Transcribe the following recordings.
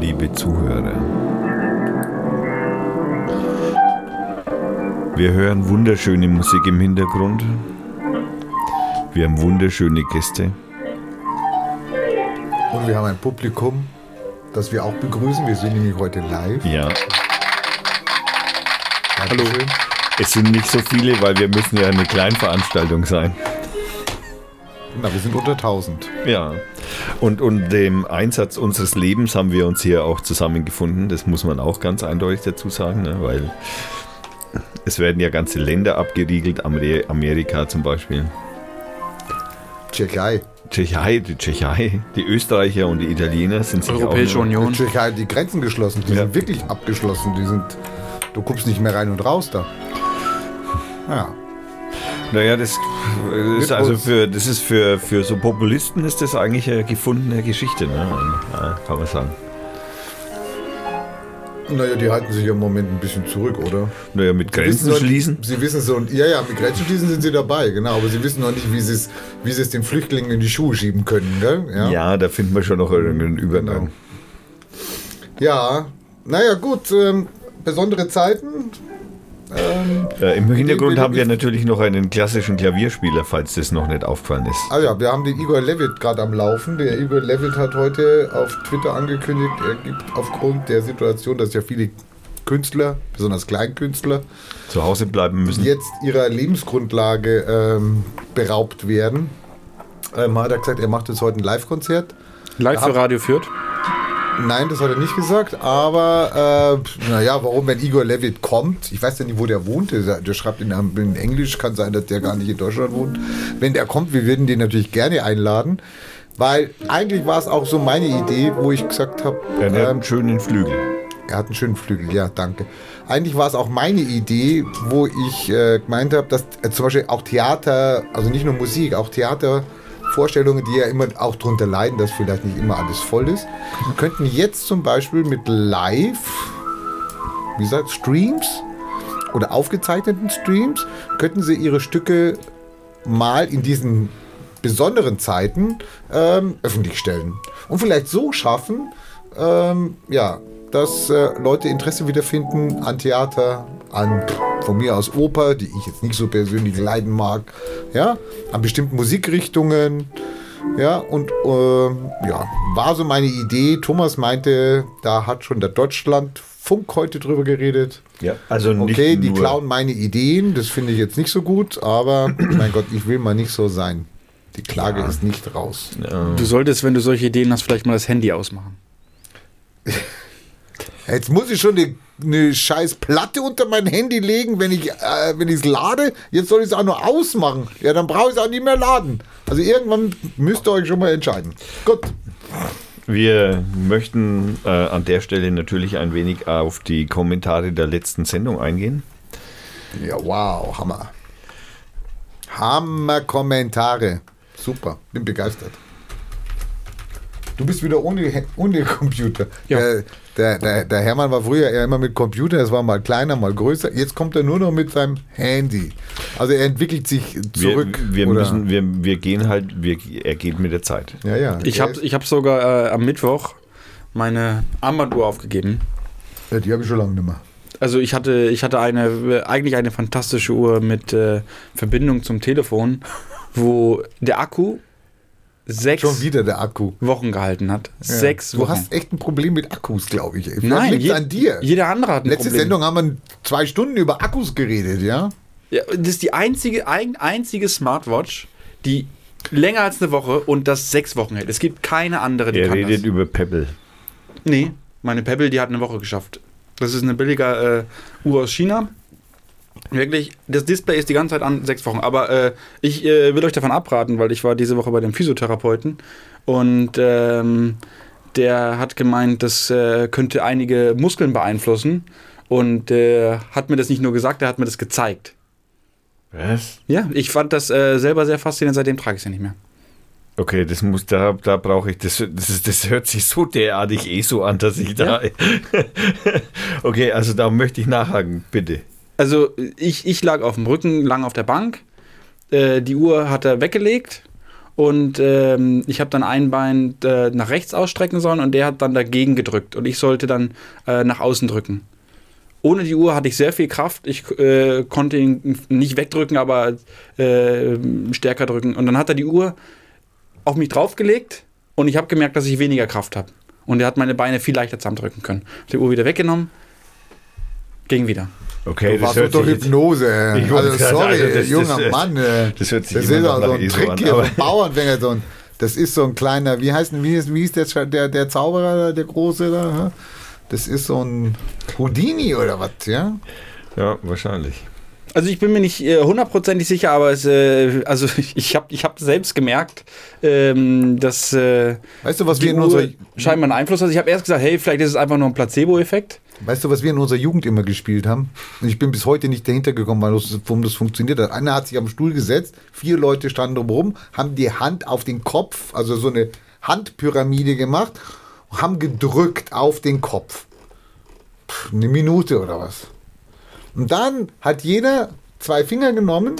liebe Zuhörer. Wir hören wunderschöne Musik im Hintergrund. Wir haben wunderschöne Gäste. Und wir haben ein Publikum, das wir auch begrüßen. Wir sind nämlich heute live. Ja, Hallo. es sind nicht so viele, weil wir müssen ja eine Kleinveranstaltung sein. Na, wir sind unter 1000. Ja. Und, und dem Einsatz unseres Lebens haben wir uns hier auch zusammengefunden. Das muss man auch ganz eindeutig dazu sagen, ne? weil es werden ja ganze Länder abgeriegelt, Amer- Amerika zum Beispiel. Tschechei. Tschechei, die Tschechei, die Österreicher und die Italiener sind sich Europäische auch Union. Tschechei hat die Grenzen geschlossen. Die Ja. sind wirklich abgeschlossen. Die sind. Du guckst nicht mehr rein und raus da. Ja. Naja, das ist Mit also uns. für das ist für, für so Populisten ist das eigentlich eine gefundene Geschichte, ne? Ja, kann man sagen. Naja, die halten sich im Moment ein bisschen zurück, oder? Naja, mit Sie Grenzen noch- schließen. Sie wissen so, ja, ja, mit Grenzen schließen sind sie dabei, genau. Aber sie wissen noch nicht, wie sie es, wie sie es den Flüchtlingen in die Schuhe schieben können, gell? Ja, da finden wir schon noch irgendeinen Übergang. Ja, naja, gut. Ähm, besondere Zeiten. Ähm, Äh, Im Hintergrund haben wir natürlich noch einen klassischen Klavierspieler, falls das noch nicht aufgefallen ist. ah ja, wir haben den Igor Levitt gerade am Laufen. Der Igor Levitt hat heute auf Twitter angekündigt, er gibt aufgrund der Situation, dass ja viele Künstler, besonders Kleinkünstler, Zu Hause bleiben müssen. jetzt ihrer Lebensgrundlage ähm, beraubt werden, ähm, hat er gesagt, er macht jetzt heute ein Live-Konzert. Live für Radio führt. Nein, das hat er nicht gesagt, aber äh, naja, warum, wenn Igor Levitt kommt, ich weiß ja nicht, wo der wohnt, der, der schreibt in, in Englisch, kann sein, dass der gar nicht in Deutschland wohnt. Wenn der kommt, wir würden den natürlich gerne einladen, weil eigentlich war es auch so meine Idee, wo ich gesagt habe, Er hat ähm, einen schönen Flügel. er hat einen schönen Flügel, ja, danke. Eigentlich war es auch meine Idee, wo ich äh, gemeint habe, dass äh, zum Beispiel auch Theater, also nicht nur Musik, auch Theatervorstellungen, die ja immer auch darunter leiden, dass vielleicht nicht immer alles voll ist, könnten jetzt zum Beispiel mit Live, wie gesagt, Streams oder aufgezeichneten Streams, könnten sie ihre Stücke mal in diesen besonderen Zeiten ähm, öffentlich stellen. Und vielleicht so schaffen, ähm, ja, dass äh, Leute Interesse wiederfinden an Theater, an von mir aus Oper, die ich jetzt nicht so persönlich leiden mag, ja, an bestimmten Musikrichtungen, ja, und ähm, ja, war so meine Idee. Thomas meinte, da hat schon der Deutschlandfunk heute drüber geredet. Ja, also nicht Okay, die nur, klauen meine Ideen, das finde ich jetzt nicht so gut, aber mein Gott, ich will mal nicht so sein. Die Klage ist nicht raus. Du solltest, wenn du solche Ideen hast, vielleicht mal das Handy ausmachen. Jetzt muss ich schon eine, eine scheiß Platte unter mein Handy legen, wenn ich äh, wenn ich es lade. Jetzt soll ich es auch nur ausmachen. Ja, dann brauche ich es auch nicht mehr laden. Also irgendwann müsst ihr euch schon mal entscheiden. Gut. Wir möchten äh, an der Stelle natürlich ein wenig auf die Kommentare der letzten Sendung eingehen. Ja, wow, Hammer. Hammer Kommentare. Super, bin begeistert. Du bist wieder ohne, ohne Computer. Ja. Der, der, der, der Hermann war früher eher immer mit Computer, es war mal kleiner, mal größer. Jetzt kommt er nur noch mit seinem Handy. Also er entwickelt sich zurück. wir, wir, müssen, wir, wir gehen halt, wir, er geht mit der Zeit. ja, ja. Ich habe ich hab sogar äh, am Mittwoch meine Armbanduhr aufgegeben. ja, die habe ich schon lange nicht mehr. Also ich hatte, ich hatte eine, eigentlich eine fantastische Uhr mit äh, Verbindung zum Telefon, wo der Akku sechs Schon wieder der Akku. Wochen gehalten hat. Ja. Sechs Du Wochen. hast echt ein Problem mit Akkus, glaube ich. Vielleicht Nein, liegt's je, an dir. jeder andere hat ein Letzte Problem. Sendung haben wir zwei Stunden über Akkus geredet, ja? Ja, das ist die einzige, ein, einzige Smartwatch, die länger als eine Woche und das sechs Wochen hält. Es gibt keine andere, die Er kann redet das. über Pebble. Nee, meine Pebble, die hat eine Woche geschafft. Das ist eine billige äh, Uhr aus China. Wirklich, das Display ist die ganze Zeit an sechs Wochen. Aber äh, ich äh, will euch davon abraten, weil ich war diese Woche bei dem Physiotherapeuten und ähm, der hat gemeint, das äh, könnte einige Muskeln beeinflussen und äh, hat mir das nicht nur gesagt, er hat mir das gezeigt. Was? Ja, ich fand das äh, selber sehr faszinierend, seitdem trage ich es ja nicht mehr. Okay, das muss, da, da brauche ich, das, das, das hört sich so derartig eh so an, dass ich da. okay, also da möchte ich nachhaken, bitte. Also ich, ich lag auf dem Rücken, lang auf der Bank. Äh, die Uhr hat er weggelegt und ähm, ich habe dann ein Bein äh, nach rechts ausstrecken sollen und der hat dann dagegen gedrückt und ich sollte dann äh, nach außen drücken. Ohne die Uhr hatte ich sehr viel Kraft. Ich äh, konnte ihn nicht wegdrücken, aber äh, stärker drücken. Und dann hat er die Uhr auf mich draufgelegt und ich habe gemerkt, dass ich weniger Kraft habe. Und er hat meine Beine viel leichter zusammendrücken können. Die Uhr wieder weggenommen, ging wieder. Okay, Du warst unter Hypnose. Ich Also sorry, sagen, das- junger das- Mann. ey. das hört sich das ist auch so ein Trick an, hier vom Bauernfänger. So ein, das ist so ein kleiner, wie heißt, wie hieß, wie hieß der, der, der Zauberer, der Große da? Das ist so ein Houdini oder was, ja? Ja, wahrscheinlich. Also ich bin mir nicht äh, hundertprozentig sicher, aber es, äh, also ich, habe ich hab selbst gemerkt, ähm, dass äh, Weißt du, was wir in unserer, scheinbar einen Einfluss hat. Ich habe erst gesagt, hey, vielleicht ist es einfach nur ein Placebo-Effekt. Weißt du, was wir in unserer Jugend immer gespielt haben? Ich bin bis heute nicht dahinter gekommen, warum das funktioniert hat. Einer hat sich am Stuhl gesetzt, vier Leute standen drumherum, haben die Hand auf den Kopf, also so eine Handpyramide gemacht, und haben gedrückt auf den Kopf. Pff, eine Minute oder was. Und dann hat jeder zwei Finger genommen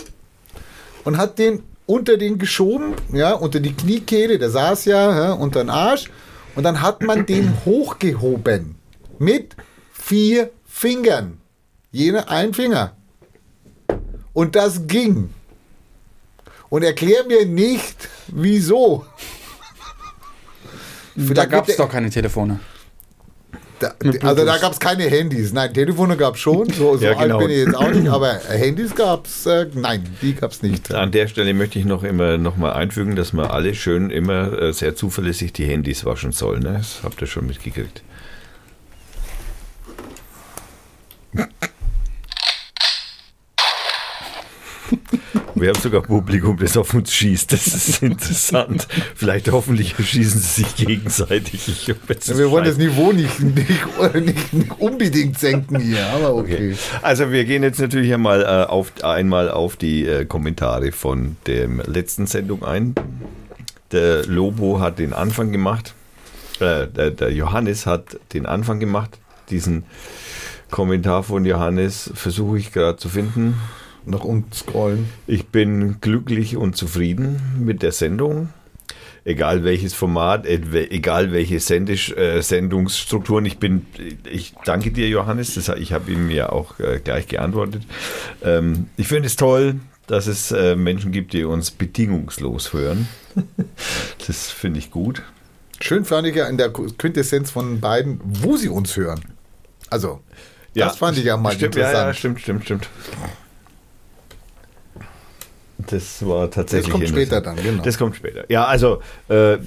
und hat den unter den geschoben, ja, unter die Kniekehle, der saß ja, ja unter den Arsch. Und dann hat man den hochgehoben mit vier Fingern. Jeder ein Finger. Und das ging. Und erklär mir nicht, wieso. Da gab es doch keine Telefone. Da, also da gab es keine Handys. Nein, Telefone gab es schon. So, so Ja, alt genau. bin ich jetzt auch nicht. Aber Handys gab es, äh, nein, die gab es nicht. An der Stelle möchte ich noch immer noch mal einfügen, dass wir alle schön immer äh, sehr zuverlässig die Handys waschen sollen. Ne? Das habt ihr schon mitgekriegt. Wir haben sogar Publikum, das auf uns schießt. Das ist interessant. Vielleicht hoffentlich schießen sie sich gegenseitig. Ja, wir wollen das Niveau nicht, nicht, nicht, nicht unbedingt senken hier, aber okay. Okay. Also wir gehen jetzt natürlich einmal, äh, auf, einmal auf die äh, Kommentare von der letzten Sendung ein. Der Lobo hat den Anfang gemacht. Äh, der, der Johannes hat den Anfang gemacht. Diesen Kommentar von Johannes versuche ich gerade zu finden. Nach unten scrollen. Ich bin glücklich und zufrieden mit der Sendung. Egal welches Format, äh, egal welche Sendisch, äh, Sendungsstrukturen. Ich bin, ich danke dir, Johannes. Das, ich habe ihm ja auch äh, gleich geantwortet. Ähm, ich finde es toll, dass es äh, Menschen gibt, die uns bedingungslos hören. das finde ich gut. Schön fand ich ja in der Quintessenz von beiden, wo sie uns hören. Also, das fand ich ja mal stimmt, interessant. Ja, ja, stimmt, stimmt, stimmt. Das war tatsächlich. Das kommt später dann, genau. Das kommt später. Ja, also äh,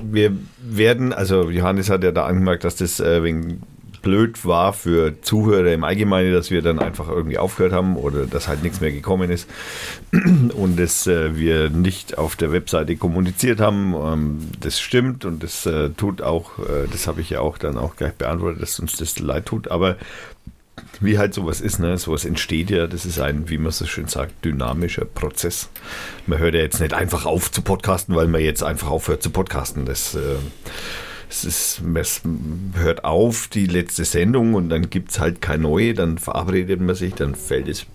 wir werden, also Johannes hat ja da angemerkt, dass das äh, wegen blöd war für Zuhörer im Allgemeinen, dass wir dann einfach irgendwie aufgehört haben oder dass halt nichts mehr gekommen ist und dass äh, wir nicht auf der Webseite kommuniziert haben. Ähm, das stimmt und das äh, tut auch, äh, das habe ich ja auch dann auch gleich beantwortet, dass uns das leid tut, aber wie halt sowas ist, ne? Sowas entsteht ja, das ist ein, wie man so schön sagt, dynamischer Prozess. Man hört ja jetzt nicht einfach auf zu podcasten, weil man jetzt einfach aufhört zu podcasten. Das, äh, es ist, es hört auf, die letzte Sendung und dann gibt es halt keine neue, dann verabredet man sich, dann fällt es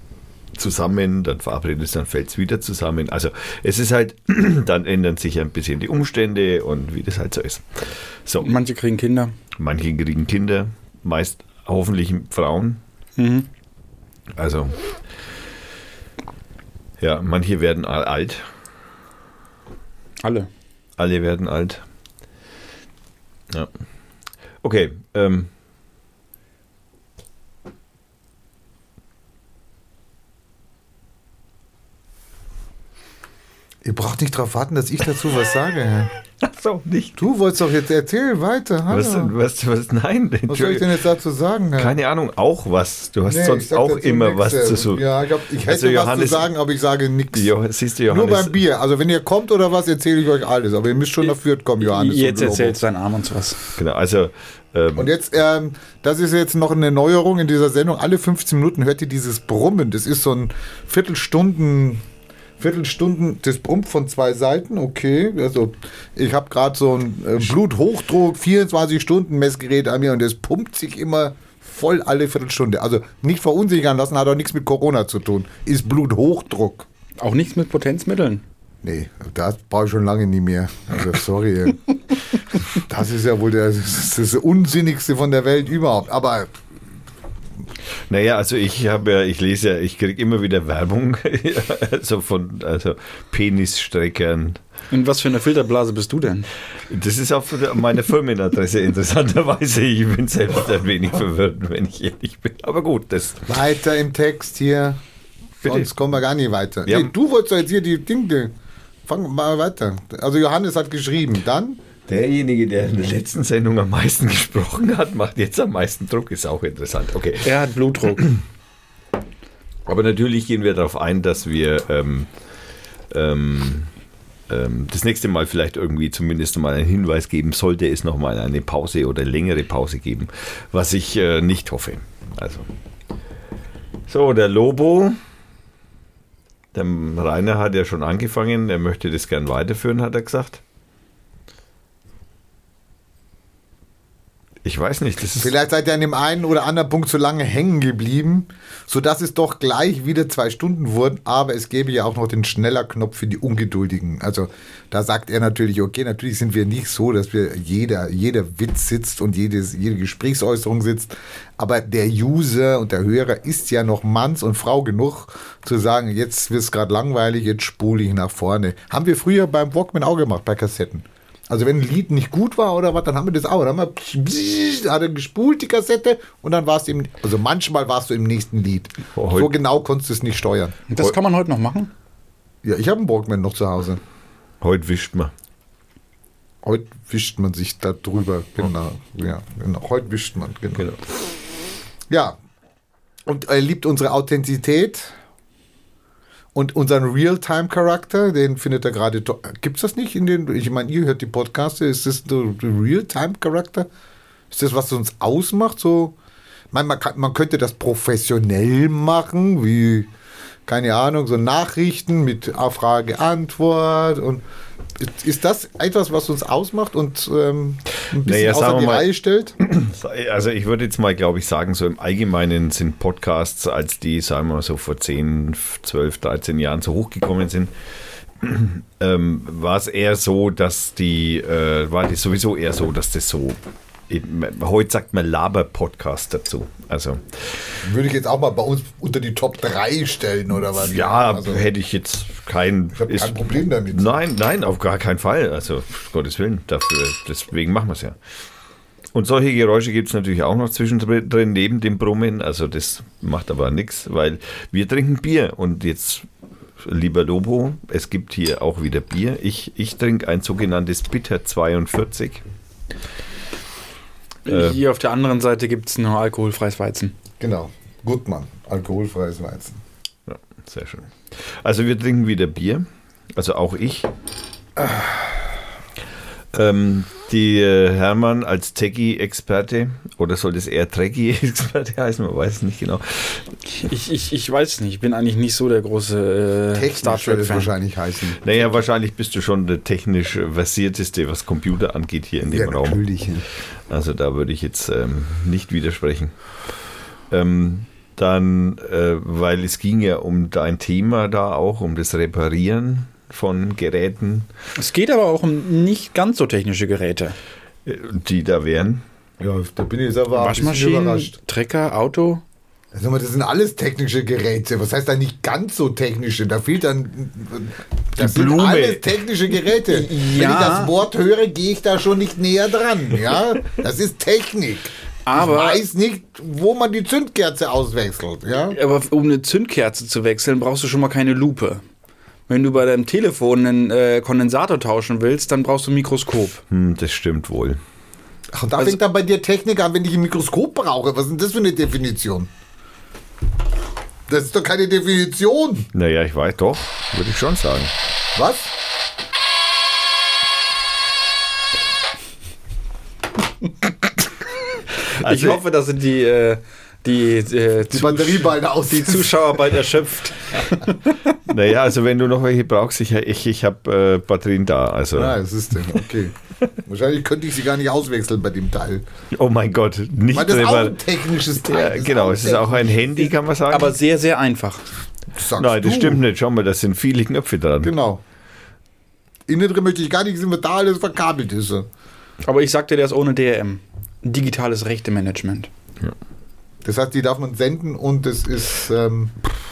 zusammen, dann verabredet es, dann fällt es wieder zusammen. Also es ist halt, dann ändern sich ein bisschen die Umstände und wie das halt so ist. So, Manche kriegen Kinder. manche kriegen Kinder, meist hoffentlich Frauen. Mhm. Also, ja, manche werden al- alt, Alle. alle werden alt. Ja. Okay, ähm, Ihr braucht nicht darauf warten, dass ich dazu was sage. Herr. so, nicht. Du wolltest doch jetzt erzählen weiter. Hallo. Was, was, was, nein, Was soll ich denn jetzt dazu sagen? Herr? keine Ahnung, auch was. Du hast Nee, sonst auch immer nix, was äh, zu so. Ja, ich, glaub, ich hätte Also was Johannes- zu sagen, aber ich sage nichts. Siehst du, Nur Johannes, beim Bier. Also wenn ihr kommt oder was, erzähle ich euch alles. Aber ihr müsst schon nach Fürth kommen, Johannes. Jetzt erzählt sein Arm und sowas. genau, also, ähm, Und jetzt, ähm, das ist jetzt noch eine Neuerung in dieser Sendung. Alle 15 Minuten hört ihr dieses Brummen. Das ist so ein Viertelstunden, Viertelstunden, das brummt von zwei Seiten. Okay, also ich habe gerade so ein äh, Bluthochdruck, 24 Stunden Messgerät an mir und das pumpt sich immer voll alle Viertelstunde. Also nicht verunsichern lassen, hat auch nichts mit Corona zu tun. Ist Bluthochdruck. Auch nichts mit Potenzmitteln. Nee, das brauche ich schon lange nie mehr. Also sorry. das ist ja wohl der, das, das Unsinnigste von der Welt überhaupt. Aber Naja, also ich habe ja, ich lese ja, ich kriege immer wieder Werbung, also von also Penisstreckern. In was für einer Filterblase bist du denn? Das ist auf meiner Firmenadresse interessanterweise. Ich bin selbst ein wenig verwirrt, wenn ich ehrlich bin. Aber gut, das. weiter im Text hier. Bitte. Sonst kommen wir gar nicht weiter. Ja. Nee, du wolltest doch jetzt hier die Dinge. Fang mal weiter. Also Johannes hat geschrieben. Dann? Derjenige, der in der letzten Sendung am meisten gesprochen hat, macht jetzt am meisten Druck. Ist auch interessant. Okay. Er hat Blutdruck. Aber natürlich gehen wir darauf ein, dass wir ähm, ähm, ähm, das nächste Mal vielleicht irgendwie zumindest mal einen Hinweis geben, sollte es nochmal eine Pause oder längere Pause geben, was ich äh, nicht hoffe. Also. So, der Lobo. Der Rainer hat ja schon angefangen, er möchte das gern weiterführen, hat er gesagt. Ich weiß nicht. Vielleicht seid ihr an dem einen oder anderen Punkt so lange hängen geblieben, sodass es doch gleich wieder zwei Stunden wurden. Aber es gäbe ja auch noch den Schneller-Knopf für die Ungeduldigen. Also da sagt er natürlich, okay, natürlich sind wir nicht so, dass wir jeder, jeder Witz sitzt und jedes, jede Gesprächsäußerung sitzt. Aber der User und der Hörer ist ja noch Manns und Frau genug, zu sagen, jetzt wird es gerade langweilig, jetzt spule ich nach vorne. Haben wir früher beim Walkman auch gemacht, bei Kassetten. Also wenn ein Lied nicht gut war oder was, dann haben wir das auch. Dann haben wir hat er gespult die Kassette und dann warst du im, also manchmal warst du im nächsten Lied. Oh, so genau konntest du es nicht steuern. Das kann man heute noch machen? Ja, ich habe einen Walkman noch zu Hause. Heute wischt man. Heute wischt man sich da drüber. Genau. Ja, genau. Heute wischt man. Genau. Genau. Ja. Und er liebt unsere Authentizität und unseren Real-Time-Charakter, den findet er gerade. Gibt es das nicht in den. Ich meine, ihr hört die Podcasts, ist das der Real-Time-Charakter? Ist das, was uns ausmacht? So, meine, man, kann, man könnte das professionell machen, wie, keine Ahnung, so Nachrichten mit Frage, Antwort und. Ist, das etwas, was uns ausmacht und ähm, ein bisschen Naja, außer die mal- Reihe stellt? Also ich würde jetzt mal, glaube ich, sagen, so im Allgemeinen sind Podcasts, als die, sagen wir mal so vor 10, 12, 13 Jahren so hochgekommen sind, ähm, war es eher so, dass die, äh, war das sowieso eher so, dass das so, heute sagt man Laber-Podcast dazu. Also Würde ich jetzt auch mal bei uns unter die Top 3 stellen oder was? ja, also, hätte ich jetzt kein... ich ist- kein Problem damit. Nein, nein, auf gar keinen Fall. Also, Gottes Willen, dafür, deswegen machen wir es ja. Und solche Geräusche gibt es natürlich auch noch zwischendrin neben dem Brummen. Also, das macht aber nichts, weil wir trinken Bier. Und jetzt, lieber Lobo, es gibt hier auch wieder Bier. Ich, ich trinke ein sogenanntes Bitter 42. Äh. Hier auf der anderen Seite gibt es nur alkoholfreies Weizen. Genau. Gutmann, alkoholfreies Weizen. Ja, sehr schön. Also wir trinken wieder Bier. Also auch ich. Ähm, die äh, Hermann als Techie-Experte, oder soll das eher Trekkie-Experte heißen? Man weiß es nicht genau. Ich, ich, ich weiß nicht, ich bin eigentlich nicht so der große äh, Technisch Star würde es Trek-Fan. wahrscheinlich heißen. Naja, wahrscheinlich bist du schon der technisch versierteste, was Computer angeht hier in dem Ja, Raum. natürlich. Also da würde ich jetzt ähm, nicht widersprechen. Ähm, dann, äh, weil es ging ja um dein Thema da auch, um das Reparieren von Geräten, Es geht aber auch um nicht ganz so technische Geräte. äh, die da wären. Ja, da bin ich jetzt aber Waschmaschinen, überrascht. Trecker, Auto. Also, das sind alles technische Geräte. Was heißt da nicht ganz so technische? Da fehlt dann. Das sind Blume. alles technische Geräte. Wenn ich Ja. das Wort höre, gehe ich da schon nicht näher dran. Ja, das ist Technik. Aber- ich weiß nicht, wo man die Zündkerze auswechselt. Ja, Aber um eine Zündkerze zu wechseln, brauchst du schon mal keine Lupe. Wenn du bei deinem Telefon einen äh, Kondensator tauschen willst, dann brauchst du ein Mikroskop. Hm, das stimmt wohl. Ach, und da Also- fängt dann bei dir Technik an, wenn ich ein Mikroskop brauche. Was ist denn das für eine Definition? Das ist doch keine Definition. Naja, ich weiß doch, würde ich schon sagen. Was? ich hoffe, dass sind die, äh, die, äh, Die Batterie bald aus. die Zuschauer bald erschöpft. Naja, also wenn du noch welche brauchst, ich, ich, ich habe äh, Batterien da. Also, Ah, das ist denn, okay. Wahrscheinlich könnte ich sie gar nicht auswechseln bei dem Teil. oh mein Gott, nicht Weil das ist auch ein technisches Teil. Ja, Das ist genau, es ist auch ein. Handy, kann man sagen. Aber sehr, sehr einfach. Das sagst Nein, das du. stimmt nicht. Schau mal, da sind viele Knöpfe dran. Genau. Innen drin möchte ich gar nicht sehen, was da alles verkabelt ist. Aber ich sagte, der ist ohne DRM. Digitales Rechtemanagement. Das heißt, die darf man senden und es ist. Ähm,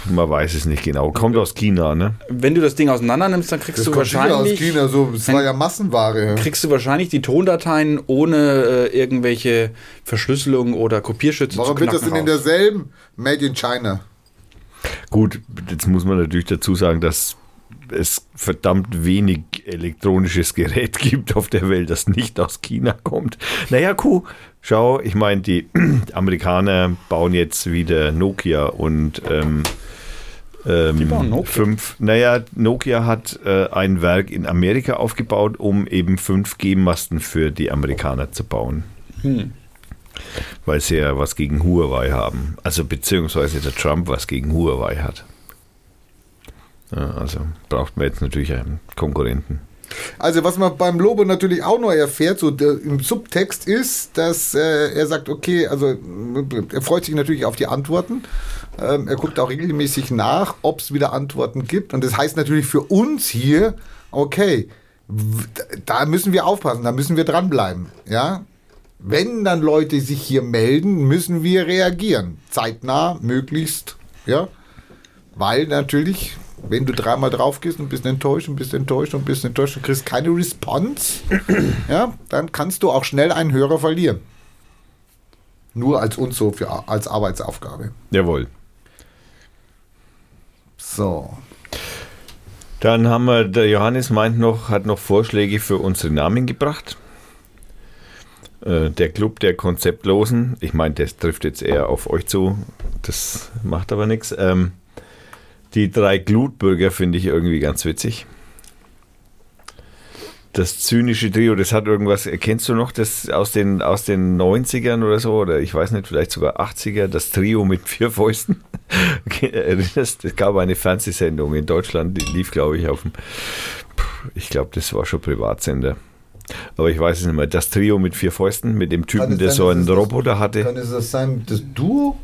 Man weiß es nicht genau. Kommt aus China, ne? Wenn du das Ding auseinander nimmst, dann kriegst das du kommt sicher aus wahrscheinlich. China, so, es war ja Massenware. Kriegst du wahrscheinlich die Tondateien ohne äh, irgendwelche Verschlüsselung oder Kopierschütze Warum zu wird das denn in derselben Made in China? Gut, jetzt muss man natürlich dazu sagen, dass es verdammt wenig elektronisches Gerät gibt auf der Welt, das nicht aus China kommt. Naja, Kuh, schau, ich meine, die Amerikaner bauen jetzt wieder Nokia und ähm, ähm, Die bauen Nokia? fünf. Naja, Nokia hat äh, ein Werk in Amerika aufgebaut, um eben 5G-Masten für die Amerikaner zu bauen. Hm. Weil sie ja was gegen Huawei haben. Also beziehungsweise der Trump was gegen Huawei hat. Ja, also braucht man jetzt natürlich einen Konkurrenten. Also was man beim Lobo natürlich auch noch erfährt, so im Subtext ist, dass äh, er sagt, okay, also er freut sich natürlich auf die Antworten. Ähm, er guckt auch regelmäßig nach, ob es wieder Antworten gibt. Und das heißt natürlich für uns hier, okay, da müssen wir aufpassen, da müssen wir dranbleiben. Ja? Wenn dann Leute sich hier melden, müssen wir reagieren. Zeitnah, möglichst, ja. Weil natürlich, wenn du dreimal drauf gehst und bist enttäuscht und bist enttäuscht und bist enttäuscht und kriegst keine Response, ja, dann kannst du auch schnell einen Hörer verlieren. Nur als uns so für, als Arbeitsaufgabe. Jawohl. So. Dann haben wir, der Johannes meint noch, hat noch Vorschläge für unsere Namen gebracht. Äh, Der Club der Konzeptlosen, ich meine, das trifft jetzt eher auf euch zu, das macht aber nichts. Ähm, die drei Glutbürger finde ich irgendwie ganz witzig. Das zynische Trio, das hat irgendwas, kennst du noch das aus den, aus den 90ern oder so, oder ich weiß nicht, vielleicht sogar 80er, das Trio mit vier Fäusten? Erinnerst du? Es gab eine Fernsehsendung in Deutschland, die lief, glaube ich, auf dem, ich glaube, das war schon Privatsender. Aber ich weiß es nicht mehr. Das Trio mit vier Fäusten, mit dem Typen, der so einen Roboter hatte. Kann es das sein, das Duo?